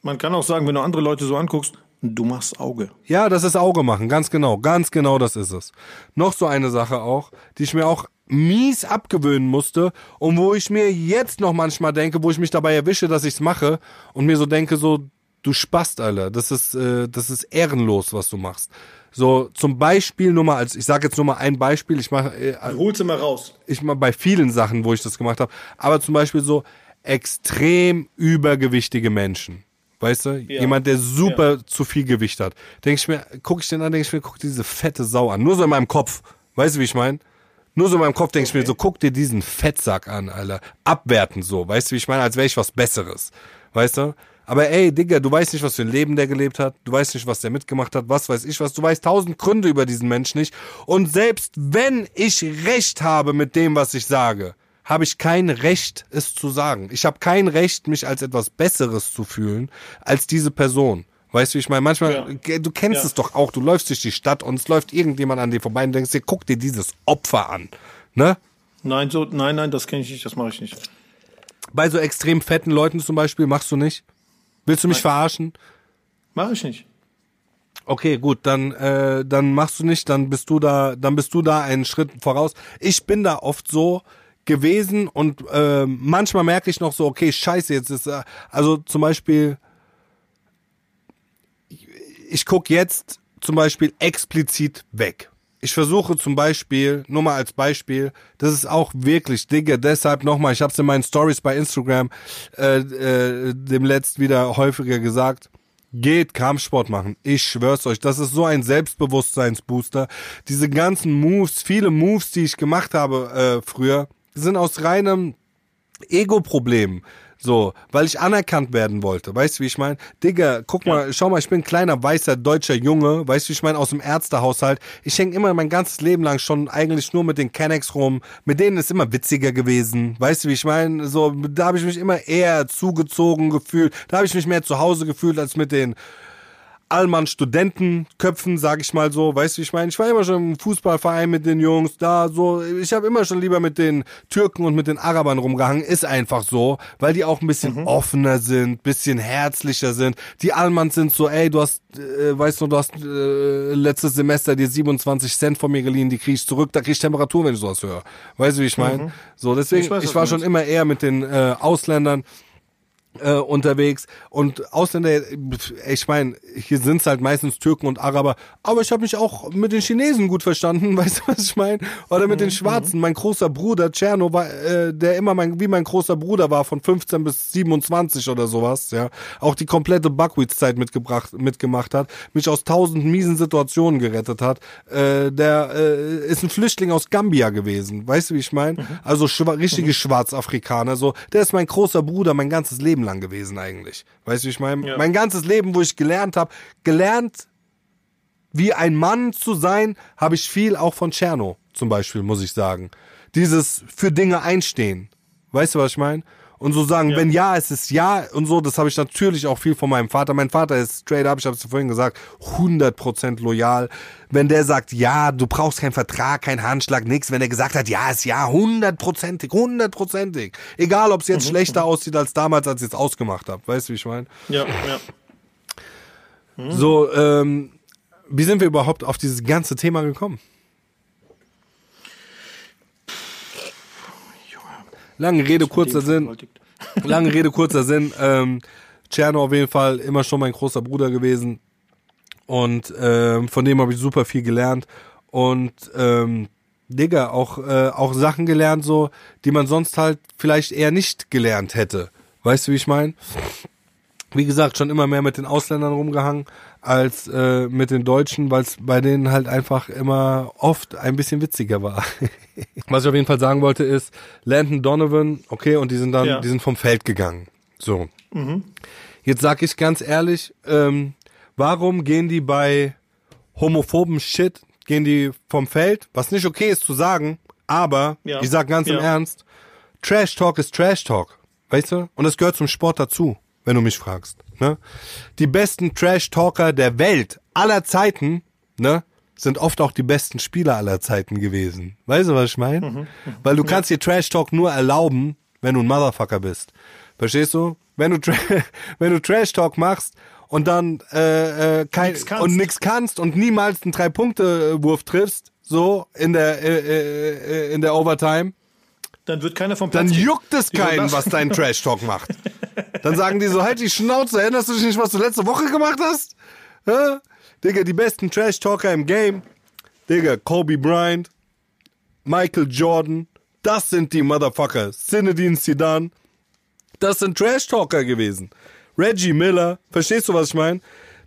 Man kann auch sagen, wenn du andere Leute so anguckst, du machst Auge. Ja, das ist Auge machen, ganz genau. Ganz genau das ist es. Noch so eine Sache auch, die ich mir auch mies abgewöhnen musste und wo ich mir jetzt noch manchmal denke, wo ich mich dabei erwische, dass ich's mache und mir so denke, so, du Spast, Alter. Das ist, äh, das ist ehrenlos, was du machst. So, zum Beispiel nur mal als, ich sage jetzt nur mal ein Beispiel, ich mache. Äh, Hol's immer raus. Ich mache bei vielen Sachen, wo ich das gemacht habe, aber zum Beispiel so extrem übergewichtige Menschen. Weißt du? Ja. Jemand, der super ja. zu viel Gewicht hat. Denke ich mir, gucke ich den an, denke ich mir, guck diese fette Sau an. Nur so in meinem Kopf. Weißt du, wie ich meine? Nur so in meinem Kopf denke okay. ich mir so, guck dir diesen Fettsack an, Alter. Abwerten so. Weißt du, wie ich meine? Als wäre ich was Besseres. Weißt du? Aber ey, Digga, du weißt nicht, was für ein Leben der gelebt hat. Du weißt nicht, was der mitgemacht hat. Was weiß ich was. Du weißt tausend Gründe über diesen Menschen nicht. Und selbst wenn ich Recht habe mit dem, was ich sage, habe ich kein Recht, es zu sagen. Ich habe kein Recht, mich als etwas Besseres zu fühlen als diese Person. Weißt du, wie ich meine? Manchmal, ja. du kennst ja. es doch auch, du läufst durch die Stadt und es läuft irgendjemand an dir vorbei und denkst dir, guck dir dieses Opfer an. Ne? Nein, so, nein, nein, das kenne ich nicht, das mache ich nicht. Bei so extrem fetten Leuten zum Beispiel machst du nicht? Willst du mich Nein. verarschen? Mach ich nicht. Okay, gut, dann äh, dann machst du nicht, dann bist du da, dann bist du da einen Schritt voraus. Ich bin da oft so gewesen und äh, manchmal merke ich noch so, okay, scheiße, jetzt ist äh, also zum Beispiel, ich, ich guck jetzt zum Beispiel explizit weg ich versuche zum Beispiel, nur mal als Beispiel, das ist auch wirklich, Digga, deshalb nochmal, ich habe es in meinen Stories bei Instagram äh, äh, dem letzt wieder häufiger gesagt, geht Kampfsport machen. Ich schwör's euch, das ist so ein Selbstbewusstseinsbooster. Diese ganzen Moves, viele Moves, die ich gemacht habe äh, früher, sind aus reinem Ego-Problem so, weil ich anerkannt werden wollte. Weißt du, wie ich meine? Digga, guck ja. mal, schau mal, ich bin ein kleiner, weißer, deutscher Junge. Weißt du, wie ich meine? Aus dem Ärztehaushalt. Ich hänge immer mein ganzes Leben lang schon eigentlich nur mit den Kennex rum. Mit denen ist immer witziger gewesen. Weißt du, wie ich meine? So, da habe ich mich immer eher zugezogen gefühlt. Da habe ich mich mehr zu Hause gefühlt als mit den Allmann Studentenköpfen, sag ich mal so, weißt du, wie ich meine? Ich war immer schon im Fußballverein mit den Jungs, da so, ich habe immer schon lieber mit den Türken und mit den Arabern rumgehangen, ist einfach so, weil die auch ein bisschen mhm. offener sind, bisschen herzlicher sind. Die Allmanns sind so, ey, du hast, äh, weißt du, du hast äh, letztes Semester dir 27 Cent von mir geliehen, die krieg ich zurück, da krieg ich Temperatur, wenn ich sowas höre. Weißt du, wie ich meine? Mhm. So, deswegen, ich, weiß, ich war schon immer eher mit den äh, Ausländern äh, unterwegs und Ausländer, ich meine, hier sind's halt meistens Türken und Araber, aber ich habe mich auch mit den Chinesen gut verstanden, weißt du, was ich meine? Oder mit mhm. den Schwarzen. Mein großer Bruder Tscherno war, äh, der immer mein, wie mein großer Bruder war, von 15 bis 27 oder sowas, ja, auch die komplette Buckwheats-Zeit mitgebracht, mitgemacht hat, mich aus tausend miesen Situationen gerettet hat. Äh, der äh, ist ein Flüchtling aus Gambia gewesen, weißt du, wie ich meine? Mhm. Also schwa richtige mhm. Schwarzafrikaner, so, der ist mein großer Bruder mein ganzes Leben Leben lang gewesen eigentlich. Weißt du, wie ich meine? Ja. Mein ganzes Leben, wo ich gelernt habe, gelernt wie ein Mann zu sein, habe ich viel auch von Tscherno zum Beispiel, muss ich sagen. Dieses für Dinge einstehen. Weißt du, was ich meine? Und so sagen, Ja. wenn ja, es ist ja und so, das habe ich natürlich auch viel von meinem Vater. Mein Vater ist straight up, ich habe es vorhin gesagt, 100% loyal. Wenn der sagt, ja, du brauchst keinen Vertrag, keinen Handschlag, nix. Wenn er gesagt hat, ja, ist ja, hundertprozentig, hundertprozentig. Egal, ob es jetzt schlechter aussieht als damals, als ich es ausgemacht habe. Weißt du, wie ich meine? Ja, ja. So, ähm, wie sind wir überhaupt auf dieses ganze Thema gekommen? Lange Rede, kurzer Sinn. Lange Rede, kurzer Sinn. Ähm, Tscherno auf jeden Fall immer schon mein großer Bruder gewesen. Und ähm, von dem habe ich super viel gelernt. Und ähm, Digga, auch, äh, auch Sachen gelernt, so, die man sonst halt vielleicht eher nicht gelernt hätte. Weißt du, wie ich meine? Wie gesagt, schon immer mehr mit den Ausländern rumgehangen als äh, mit den Deutschen, weil es bei denen halt einfach immer oft ein bisschen witziger war. Was ich auf jeden Fall sagen wollte ist, Landon Donovan, okay, und die sind dann, Ja. die sind vom Feld gegangen. So. Jetzt sag ich ganz ehrlich, ähm, warum gehen die bei homophoben Shit, gehen die vom Feld, was nicht okay ist zu sagen, aber Ja. ich sag ganz im Ja. Ernst, Trash Talk ist Trash Talk, weißt du? Und es gehört zum Sport dazu, wenn du mich fragst. Ne? Die besten Trash Talker der Welt aller Zeiten, ne, sind oft auch die besten Spieler aller Zeiten gewesen. Weißt du, was ich meine? Weil du kannst dir Trash Talk nur erlauben, wenn du ein Motherfucker bist. Verstehst du? Wenn du, Tra wenn du Trash Talk machst und dann äh, äh, kein Nix kannst. und nix kannst und niemals einen drei Punkte Wurf triffst, so in der äh, äh, äh, in der Overtime, Dann wird keiner vom Platz dann juckt es keinen, was dein Trash Talk macht. Dann sagen die so, halt die Schnauze, erinnerst du dich nicht, was du letzte Woche gemacht hast? Hä? Digga, die besten Trash Talker im Game. Digga, Kobe Bryant, Michael Jordan, das sind die Motherfucker. Zinedine Zidane, das sind Trash Talker gewesen. Reggie Miller, verstehst du, was ich meine?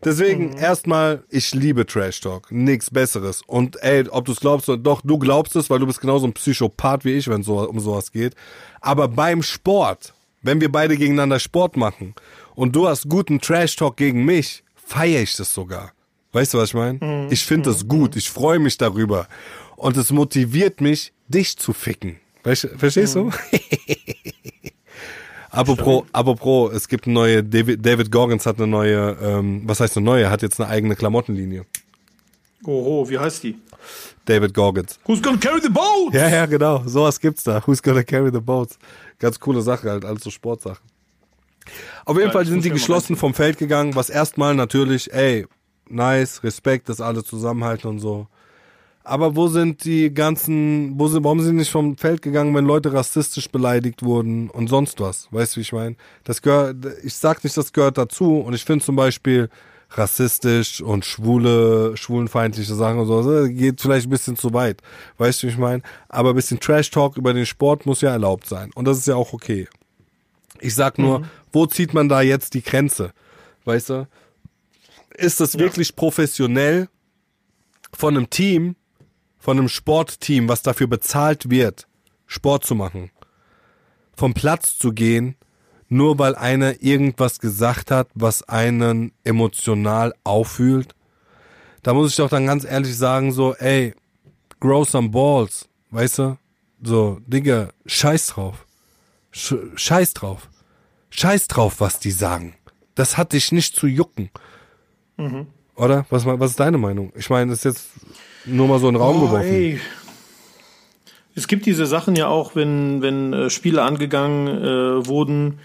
Deswegen erstmal, ich liebe Trash Talk, nichts Besseres. Und ey, ob du es glaubst oder doch, du glaubst es, weil du bist genauso ein Psychopath wie ich, wenn es so, um sowas geht. Aber beim Sport, wenn wir beide gegeneinander Sport machen und du hast guten Trash Talk gegen mich, feiere ich das sogar. Weißt du, was ich meine? Ich finde das gut, ich freue mich darüber. Und es motiviert mich, dich zu ficken. Verstehst du? Apropos, apropos, es gibt eine neue, David, David Goggins hat eine neue, ähm, was heißt eine neue, hat jetzt eine eigene Klamottenlinie. Oho, wie heißt die? David Goggins. Who's gonna carry the boat? Ja, ja, genau, sowas gibt's da. Who's gonna carry the boats? Ganz coole Sache halt, alles so Sportsachen. Auf jeden Ja, Fall sind die mal geschlossen vom Feld gegangen, was erstmal natürlich, ey, nice, Respekt, dass alle zusammenhalten und so. Aber wo sind die ganzen, wo sind, warum sind die nicht vom Feld gegangen, wenn Leute rassistisch beleidigt wurden und sonst was? Weißt du, wie ich meine? Das gehört, ich sag nicht, das gehört dazu und ich finde zum Beispiel rassistisch und schwule, schwulenfeindliche Sachen und so, das geht vielleicht ein bisschen zu weit. Weißt du, wie ich meine? Aber ein bisschen Trash-Talk über den Sport muss ja erlaubt sein und das ist ja auch okay. Ich sag nur, wo zieht man da jetzt die Grenze? Weißt du? Ist das wirklich professionell von einem Team, von einem Sportteam, was dafür bezahlt wird, Sport zu machen, vom Platz zu gehen, nur weil einer irgendwas gesagt hat, was einen emotional auffühlt? Da muss ich doch dann ganz ehrlich sagen, so, ey, grow some balls, weißt du? So, Digga, scheiß drauf. Sch scheiß drauf. Scheiß drauf, was die sagen. Das hat dich nicht zu jucken. Oder? Was, was ist deine Meinung? Ich meine, das ist jetzt nur mal so in den Raum Oh, geworfen. ey. Es gibt diese Sachen ja auch, wenn, wenn äh, Spiele angegangen äh, wurden,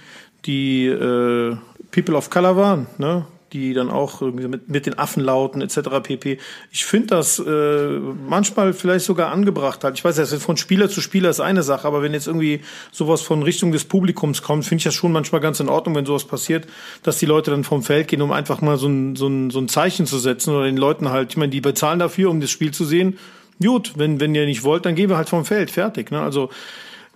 die äh, People of Color waren, ne? die dann auch irgendwie mit, mit den Affenlauten etc. pp. Ich finde das äh, manchmal vielleicht sogar angebracht halt. Ich weiß, das ist von Spieler zu Spieler ist eine Sache, aber wenn jetzt irgendwie sowas von Richtung des Publikums kommt, finde ich das schon manchmal ganz in Ordnung, wenn sowas passiert, dass die Leute dann vom Feld gehen, um einfach mal so ein, so ein, so ein Zeichen zu setzen oder den Leuten halt, ich meine, die bezahlen dafür, um das Spiel zu sehen. Gut, wenn, wenn ihr nicht wollt, dann gehen wir halt vom Feld, fertig. Ne? Also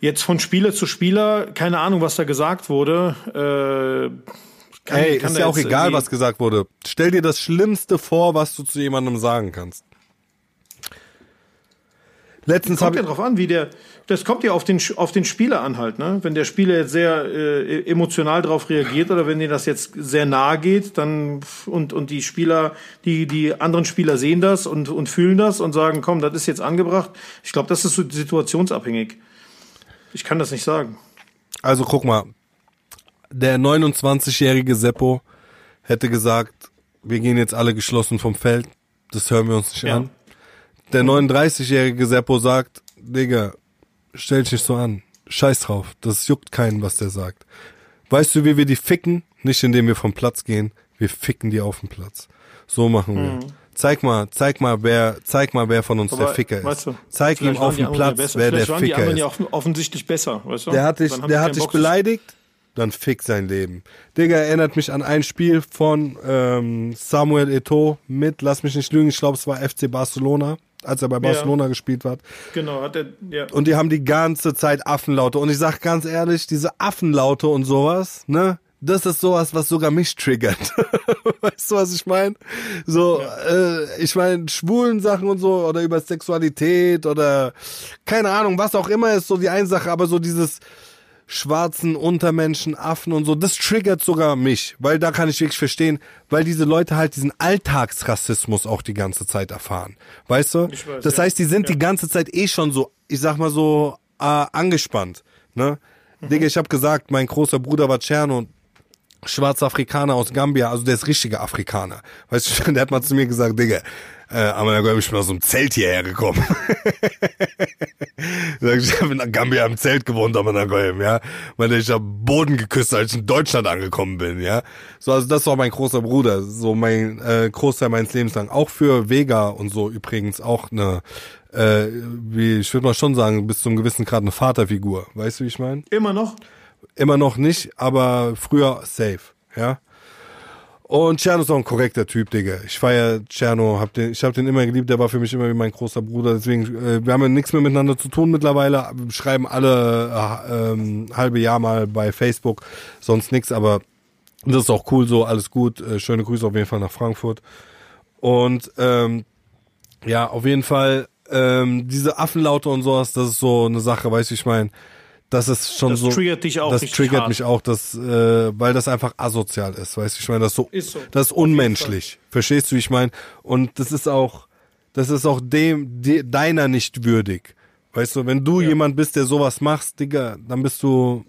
jetzt von Spieler zu Spieler, keine Ahnung, was da gesagt wurde. Äh, kann, Ey, kann ist ja auch egal, was gesagt wurde. Stell dir das Schlimmste vor, was du zu jemandem sagen kannst. Letztens kommt ja drauf an, wie der. Das kommt ja auf den auf den Spieler an halt, ne? Wenn der Spieler jetzt sehr äh, emotional darauf reagiert oder wenn dir das jetzt sehr nahe geht, dann und und die Spieler, die die anderen Spieler sehen das und und fühlen das und sagen, komm, das ist jetzt angebracht. Ich glaube, das ist so situationsabhängig. Ich kann das nicht sagen. Also guck mal, der 29-jährige Seppo hätte gesagt, wir gehen jetzt alle geschlossen vom Feld, das hören wir uns nicht Ja. an. Der 39-jährige Seppo sagt, Digga, stell dich nicht so an. Scheiß drauf, das juckt keinen, was der sagt. Weißt du, wie wir die ficken? Nicht indem wir vom Platz gehen, wir ficken die auf dem Platz. So machen wir. Zeig mal, zeig mal, wer, zeig mal, wer von uns der Aber, Ficker ist. weißt du, zeig ihm auf die dem Platz, wer der die Ficker anderen ist. ja offen- offensichtlich besser, weißt du? Der hat dich, der die hat dich beleidigt, dann fick sein Leben. Digga, erinnert mich an ein Spiel von ähm, Samuel Eto'o mit, lass mich nicht lügen, ich glaube es war FC Barcelona, als er bei Barcelona gespielt hat. Genau, hat er, ja. Und die haben die ganze Zeit Affenlaute. Und ich sag ganz ehrlich, diese Affenlaute und sowas, ne? Das ist sowas, was sogar mich triggert. weißt du, was ich meine? So, äh, ich meine, schwulen Sachen und so, oder über Sexualität oder keine Ahnung, was auch immer ist so die eine Sache, aber so dieses schwarzen Untermenschen, Affen und so, das triggert sogar mich, weil da kann ich wirklich verstehen, weil diese Leute halt diesen Alltagsrassismus auch die ganze Zeit erfahren. Weißt du? Weiß, das ja. heißt, die sind Ja. die ganze Zeit eh schon so, ich sag mal so, äh, angespannt. Ne? Mhm. Digga, ich habe gesagt, mein großer Bruder war Tscherno, schwarzer Afrikaner aus Gambia, also der ist richtiger Afrikaner. Weißt du, der hat mal zu mir gesagt, Digga, äh, aber ich bin aus einem Zelt hierher gekommen. Ich, habe in Gambia im Zelt gewohnt, aber ja. Weil ich habe Boden geküsst, als ich in Deutschland angekommen bin, ja. So, also das war mein großer Bruder, so mein äh, Großteil meines Lebens lang. Auch für Vega und so übrigens auch eine, äh, wie ich würde mal schon sagen, bis zum gewissen Grad eine Vaterfigur. Weißt du, wie ich meine? Immer noch? Immer noch nicht, aber früher safe, ja. Und Tscherno ist auch ein korrekter Typ, Digga. Ich feier Tscherno, hab den, ich hab den immer geliebt, der war für mich immer wie mein großer Bruder. Deswegen, äh, wir haben ja nichts mehr miteinander zu tun mittlerweile. Schreiben alle äh, ähm, halbe Jahr mal bei Facebook, sonst nix, aber das ist auch cool so, alles gut. Äh, schöne Grüße auf jeden Fall nach Frankfurt. Und ähm, ja, auf jeden Fall, ähm, diese Affenlaute und sowas, das ist so eine Sache, weißt du, ich meine, das ist schon Das so. triggert dich auch Das triggert hart. mich auch, das, äh, weil das einfach asozial ist, weißt du, ich meine, das ist so, Ist so. das ist unmenschlich. Verstehst du, wie ich meine? Und das ist auch, das ist auch dem, de, deiner nicht würdig. Weißt du, wenn du jemand bist, der sowas machst, Digga, dann bist du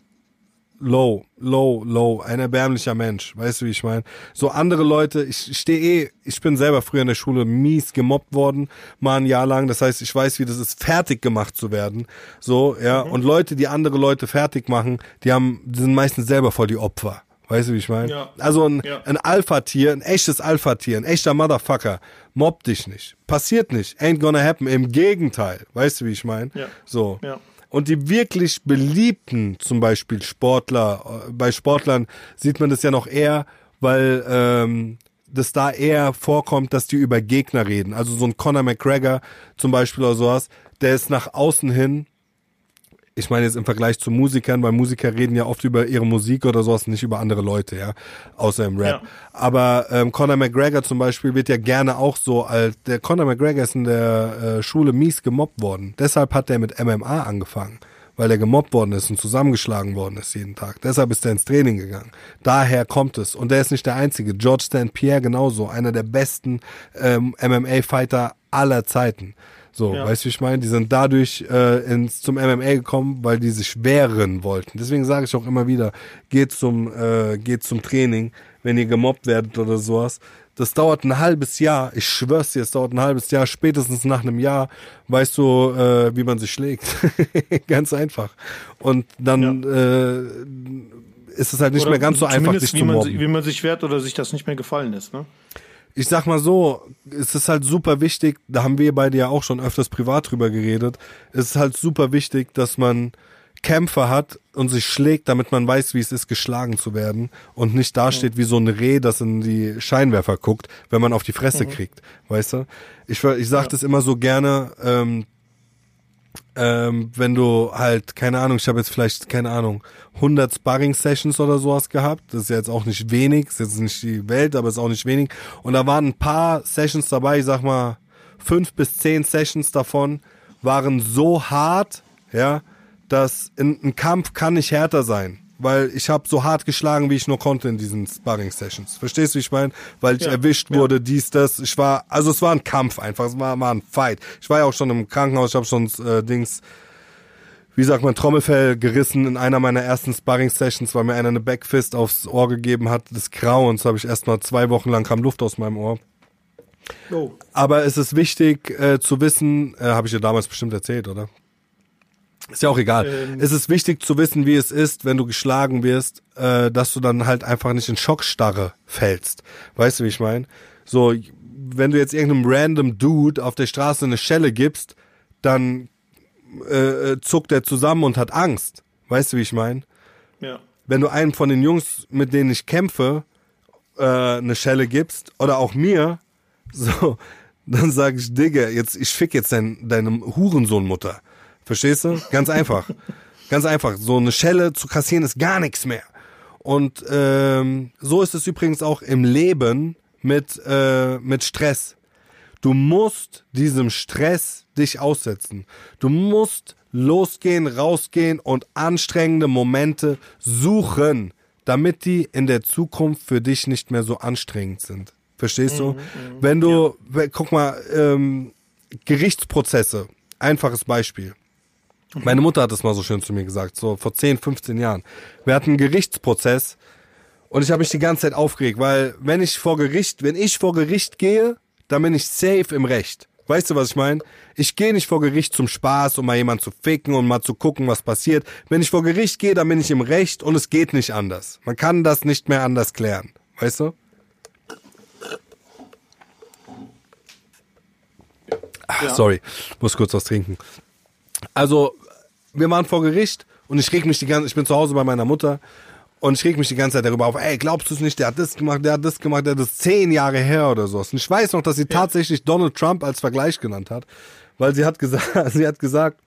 low, low, low, ein erbärmlicher Mensch. Weißt du, wie ich meine? So andere Leute, ich stehe eh, ich bin selber früher in der Schule mies gemobbt worden, mal ein Jahr lang. Das heißt, ich weiß, wie das ist, fertig gemacht zu werden. So, ja. Mhm. Und Leute, die andere Leute fertig machen, die haben, die sind meistens selber voll die Opfer. Weißt du, wie ich meine? Ja. Also ein, Ja. ein Alpha-Tier, ein echtes Alpha-Tier, ein echter Motherfucker, mobbt dich nicht. Passiert nicht. Ain't gonna happen. Im Gegenteil. Weißt du, wie ich meine? Ja. So. Ja. Und die wirklich beliebten, zum Beispiel Sportler, äh, bei Sportlern sieht man das ja noch eher, weil ähm, das da eher vorkommt, dass die über Gegner reden. Also so ein Conor McGregor zum Beispiel oder sowas, der ist nach außen hin, ich meine jetzt im Vergleich zu Musikern, weil Musiker reden ja oft über ihre Musik oder sowas, nicht über andere Leute, ja, außer im Rap. Ja. Aber ähm, Conor McGregor zum Beispiel wird ja gerne auch so als, der Conor McGregor ist in der äh, Schule mies gemobbt worden. Deshalb hat er mit MMA angefangen, weil er gemobbt worden ist und zusammengeschlagen worden ist jeden Tag. Deshalb ist er ins Training gegangen. Daher kommt es. Und der ist nicht der Einzige. George St. Pierre genauso, einer der besten ähm, MMA-Fighter aller Zeiten. So, Ja. weißt du, wie ich meine? Die sind dadurch äh, ins, zum MMA gekommen, weil die sich wehren wollten. Deswegen sage ich auch immer wieder, geht zum, äh, geht zum Training, wenn ihr gemobbt werdet oder sowas. Das dauert ein halbes Jahr. Ich schwör's dir, es dauert ein halbes Jahr. Spätestens nach einem Jahr weißt du, äh, wie man sich schlägt. Ganz einfach. Und dann äh, ist es halt nicht Oder mehr ganz so einfach, wie zu man, mobben. wie man sich wehrt oder sich das nicht mehr gefallen ist. Ne? Ich sag mal so, es ist halt super wichtig, da haben wir beide ja auch schon öfters privat drüber geredet, es ist halt super wichtig, dass man Kämpfe hat und sich schlägt, damit man weiß, wie es ist, geschlagen zu werden und nicht dasteht wie so ein Reh, das in die Scheinwerfer guckt, wenn man auf die Fresse kriegt, weißt du? Ich, ich sag das immer so gerne, ähm, ähm, wenn du halt, keine Ahnung, ich habe jetzt vielleicht, keine Ahnung, 100 Sparring-Sessions oder sowas gehabt. Das ist ja jetzt auch nicht wenig, ist jetzt nicht die Welt, aber ist auch nicht wenig. Und da waren ein paar Sessions dabei, ich sag mal, fünf bis zehn Sessions davon, waren so hart, ja, dass ein, ein Kampf kann nicht härter sein. Weil ich habe so hart geschlagen, wie ich nur konnte in diesen Sparring-Sessions. Verstehst du, wie ich meine? Weil ich Ja, erwischt ja. wurde, dies, das. Ich war, also es war ein Kampf einfach, es war, war ein Fight. Ich war ja auch schon im Krankenhaus, ich habe schon äh, Dings, wie sagt man, Trommelfell gerissen in einer meiner ersten Sparring-Sessions, weil mir einer eine Backfist aufs Ohr gegeben hat, des Grauens. habe ich erstmal zwei Wochen lang kam Luft aus meinem Ohr. Oh. Aber es ist wichtig äh, zu wissen, äh, habe ich dir damals bestimmt erzählt, oder? Ist ja auch egal. Ähm. es ist wichtig zu wissen, wie es ist, wenn du geschlagen wirst, äh, dass du dann halt einfach nicht in Schockstarre fällst. Weißt du, wie ich meine? So, wenn du jetzt irgendeinem random Dude auf der Straße eine Schelle gibst, dann äh, äh, zuckt er zusammen und hat Angst. Weißt du, wie ich meine? Ja. wenn du einem von den Jungs, mit denen ich kämpfe, äh, eine Schelle gibst, oder auch mir, so, dann sage ich, Digga, jetzt, ich fick jetzt dein, deine Hurensohnmutter. Verstehst du? Ganz einfach. Ganz einfach. So eine Schelle zu kassieren ist gar nichts mehr. Und ähm, so ist es übrigens auch im Leben mit, äh, mit Stress. Du musst diesem Stress dich aussetzen. Du musst losgehen, rausgehen und anstrengende Momente suchen, damit die in der Zukunft für dich nicht mehr so anstrengend sind. Verstehst du? Wenn du, we- guck mal, ähm, Gerichtsprozesse, einfaches Beispiel. Meine Mutter hat das mal so schön zu mir gesagt, so vor 10, 15 Jahren. Wir hatten einen Gerichtsprozess und ich habe mich die ganze Zeit aufgeregt, weil wenn ich vor Gericht, wenn ich vor Gericht gehe, dann bin ich safe im Recht. Weißt du, was ich meine? Ich gehe nicht vor Gericht zum Spaß, um mal jemanden zu ficken und mal zu gucken, was passiert. Wenn ich vor Gericht gehe, dann bin ich im Recht und es geht nicht anders. Man kann das nicht mehr anders klären. Weißt du? Ah, Ja. Sorry, muss kurz was trinken. Also, wir waren vor Gericht und ich reg mich die ganze, ich bin zu Hause bei meiner Mutter und ich reg mich die ganze Zeit darüber auf, ey, glaubst du es nicht, der hat das gemacht, der hat das gemacht, der hat das zehn Jahre her oder so. Und ich weiß noch, dass sie tatsächlich Donald Trump als Vergleich genannt hat, weil sie hat gesagt, sie hat gesagt,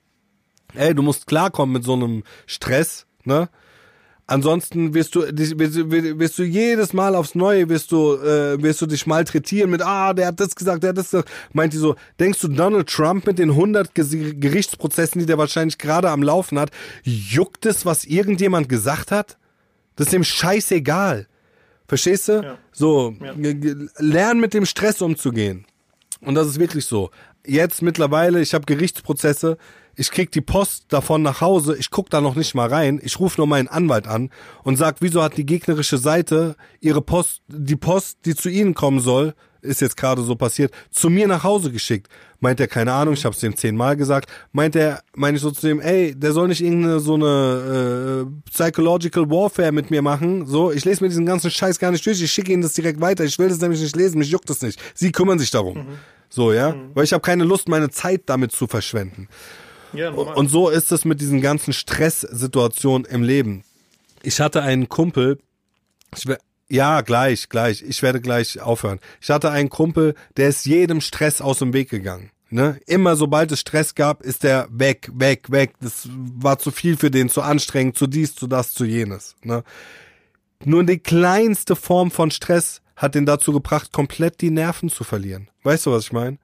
ey, du musst klarkommen mit so einem Stress, ne? Ansonsten wirst du, wirst, du- jedes Mal aufs Neue, wirst du, äh, wirst du dich malträtieren mit, ah, der hat das gesagt, der hat das gesagt. Meint die so, denkst du, Donald Trump mit den 100 Ges- Gerichtsprozessen, die der wahrscheinlich gerade am Laufen hat, juckt es, was irgendjemand gesagt hat? Das ist dem scheißegal. Verstehst du? Ja. So, Ja. lern mit dem Stress umzugehen. Und das ist wirklich so. Jetzt mittlerweile, ich habe Gerichtsprozesse, ich krieg die Post davon nach Hause, ich guck da noch nicht mal rein, ich rufe nur meinen Anwalt an und sag, wieso hat die gegnerische Seite ihre Post, die Post, die zu ihnen kommen soll, ist jetzt gerade so passiert, zu mir nach Hause geschickt. Meint er, keine Ahnung, ich habe es dem zehnmal gesagt. Meint er, meine ich so zu dem, ey, der soll nicht irgendeine so eine äh, Psychological Warfare mit mir machen. So, ich lese mir diesen ganzen Scheiß gar nicht durch, ich schicke ihnen das direkt weiter. Ich will das nämlich nicht lesen, mich juckt das nicht. Sie kümmern sich darum. So, ja? Weil ich habe keine Lust, meine Zeit damit zu verschwenden. Ja. Und so ist es mit diesen ganzen Stresssituationen im Leben. Ich hatte einen Kumpel, ich wer- ja, gleich, gleich, ich werde gleich aufhören. Ich hatte einen Kumpel, der ist jedem Stress aus dem Weg gegangen. Ne? Immer sobald es Stress gab, ist der weg, weg, weg. Das war zu viel für den, zu anstrengend, zu dies, zu das, zu jenes. Ne? Nur die kleinste Form von Stress hat den dazu gebracht, komplett die Nerven zu verlieren. Weißt du, was ich meine?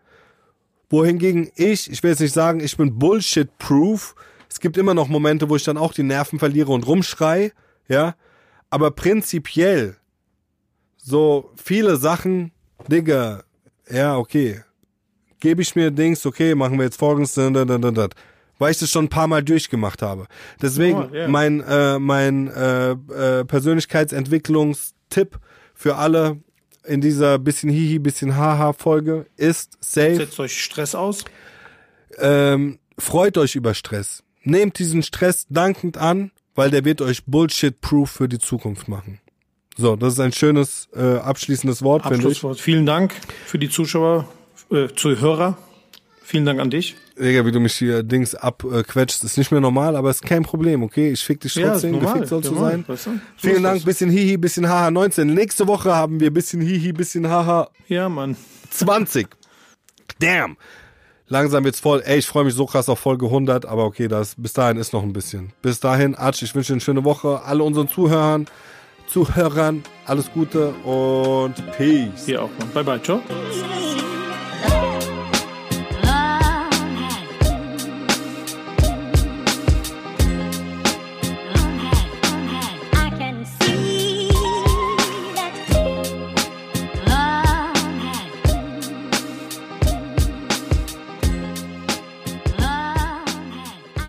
Wohingegen ich, ich will jetzt nicht sagen, ich bin Bullshit-proof. Es gibt immer noch Momente, wo ich dann auch die Nerven verliere und rumschrei, ja. Aber prinzipiell, so viele Sachen, Digga, ja, okay. Gebe ich mir Dings, okay, machen wir jetzt folgendes, da, da, da, weil ich das schon ein paar Mal durchgemacht habe. Deswegen Oh, ja. mein, äh, mein äh, äh, Persönlichkeitsentwicklungstipp für alle in dieser bisschen Hihi, bisschen Haha Folge ist safe. Setzt euch Stress aus. Ähm, freut euch über Stress. Nehmt diesen Stress dankend an, weil der wird euch Bullshit-proof für die Zukunft machen. So, das ist ein schönes äh, abschließendes Wort. Abschlusswort. Vielen Dank für die Zuschauer, äh, Zuhörer. Vielen Dank an dich. Digga, wie du mich hier Dings abquetschst, ist nicht mehr normal, aber ist kein Problem, okay? Ich fick dich trotzdem, gefickt soll zu sein. weißt du? Vielen Dank, bisschen Hihi, bisschen Haha 19. Nächste Woche haben wir bisschen Hihi, bisschen Haha Ja, Mann. 20. Damn. Langsam wird's voll. Ey, ich freue mich so krass auf Folge 100, aber okay, das, bis dahin ist noch ein bisschen. Bis dahin, Arch, ich wünsche dir eine schöne Woche. Alle unseren Zuhörern, Zuhörern, alles Gute und Peace. Dir auch, Mann. Bye, bye. Ciao.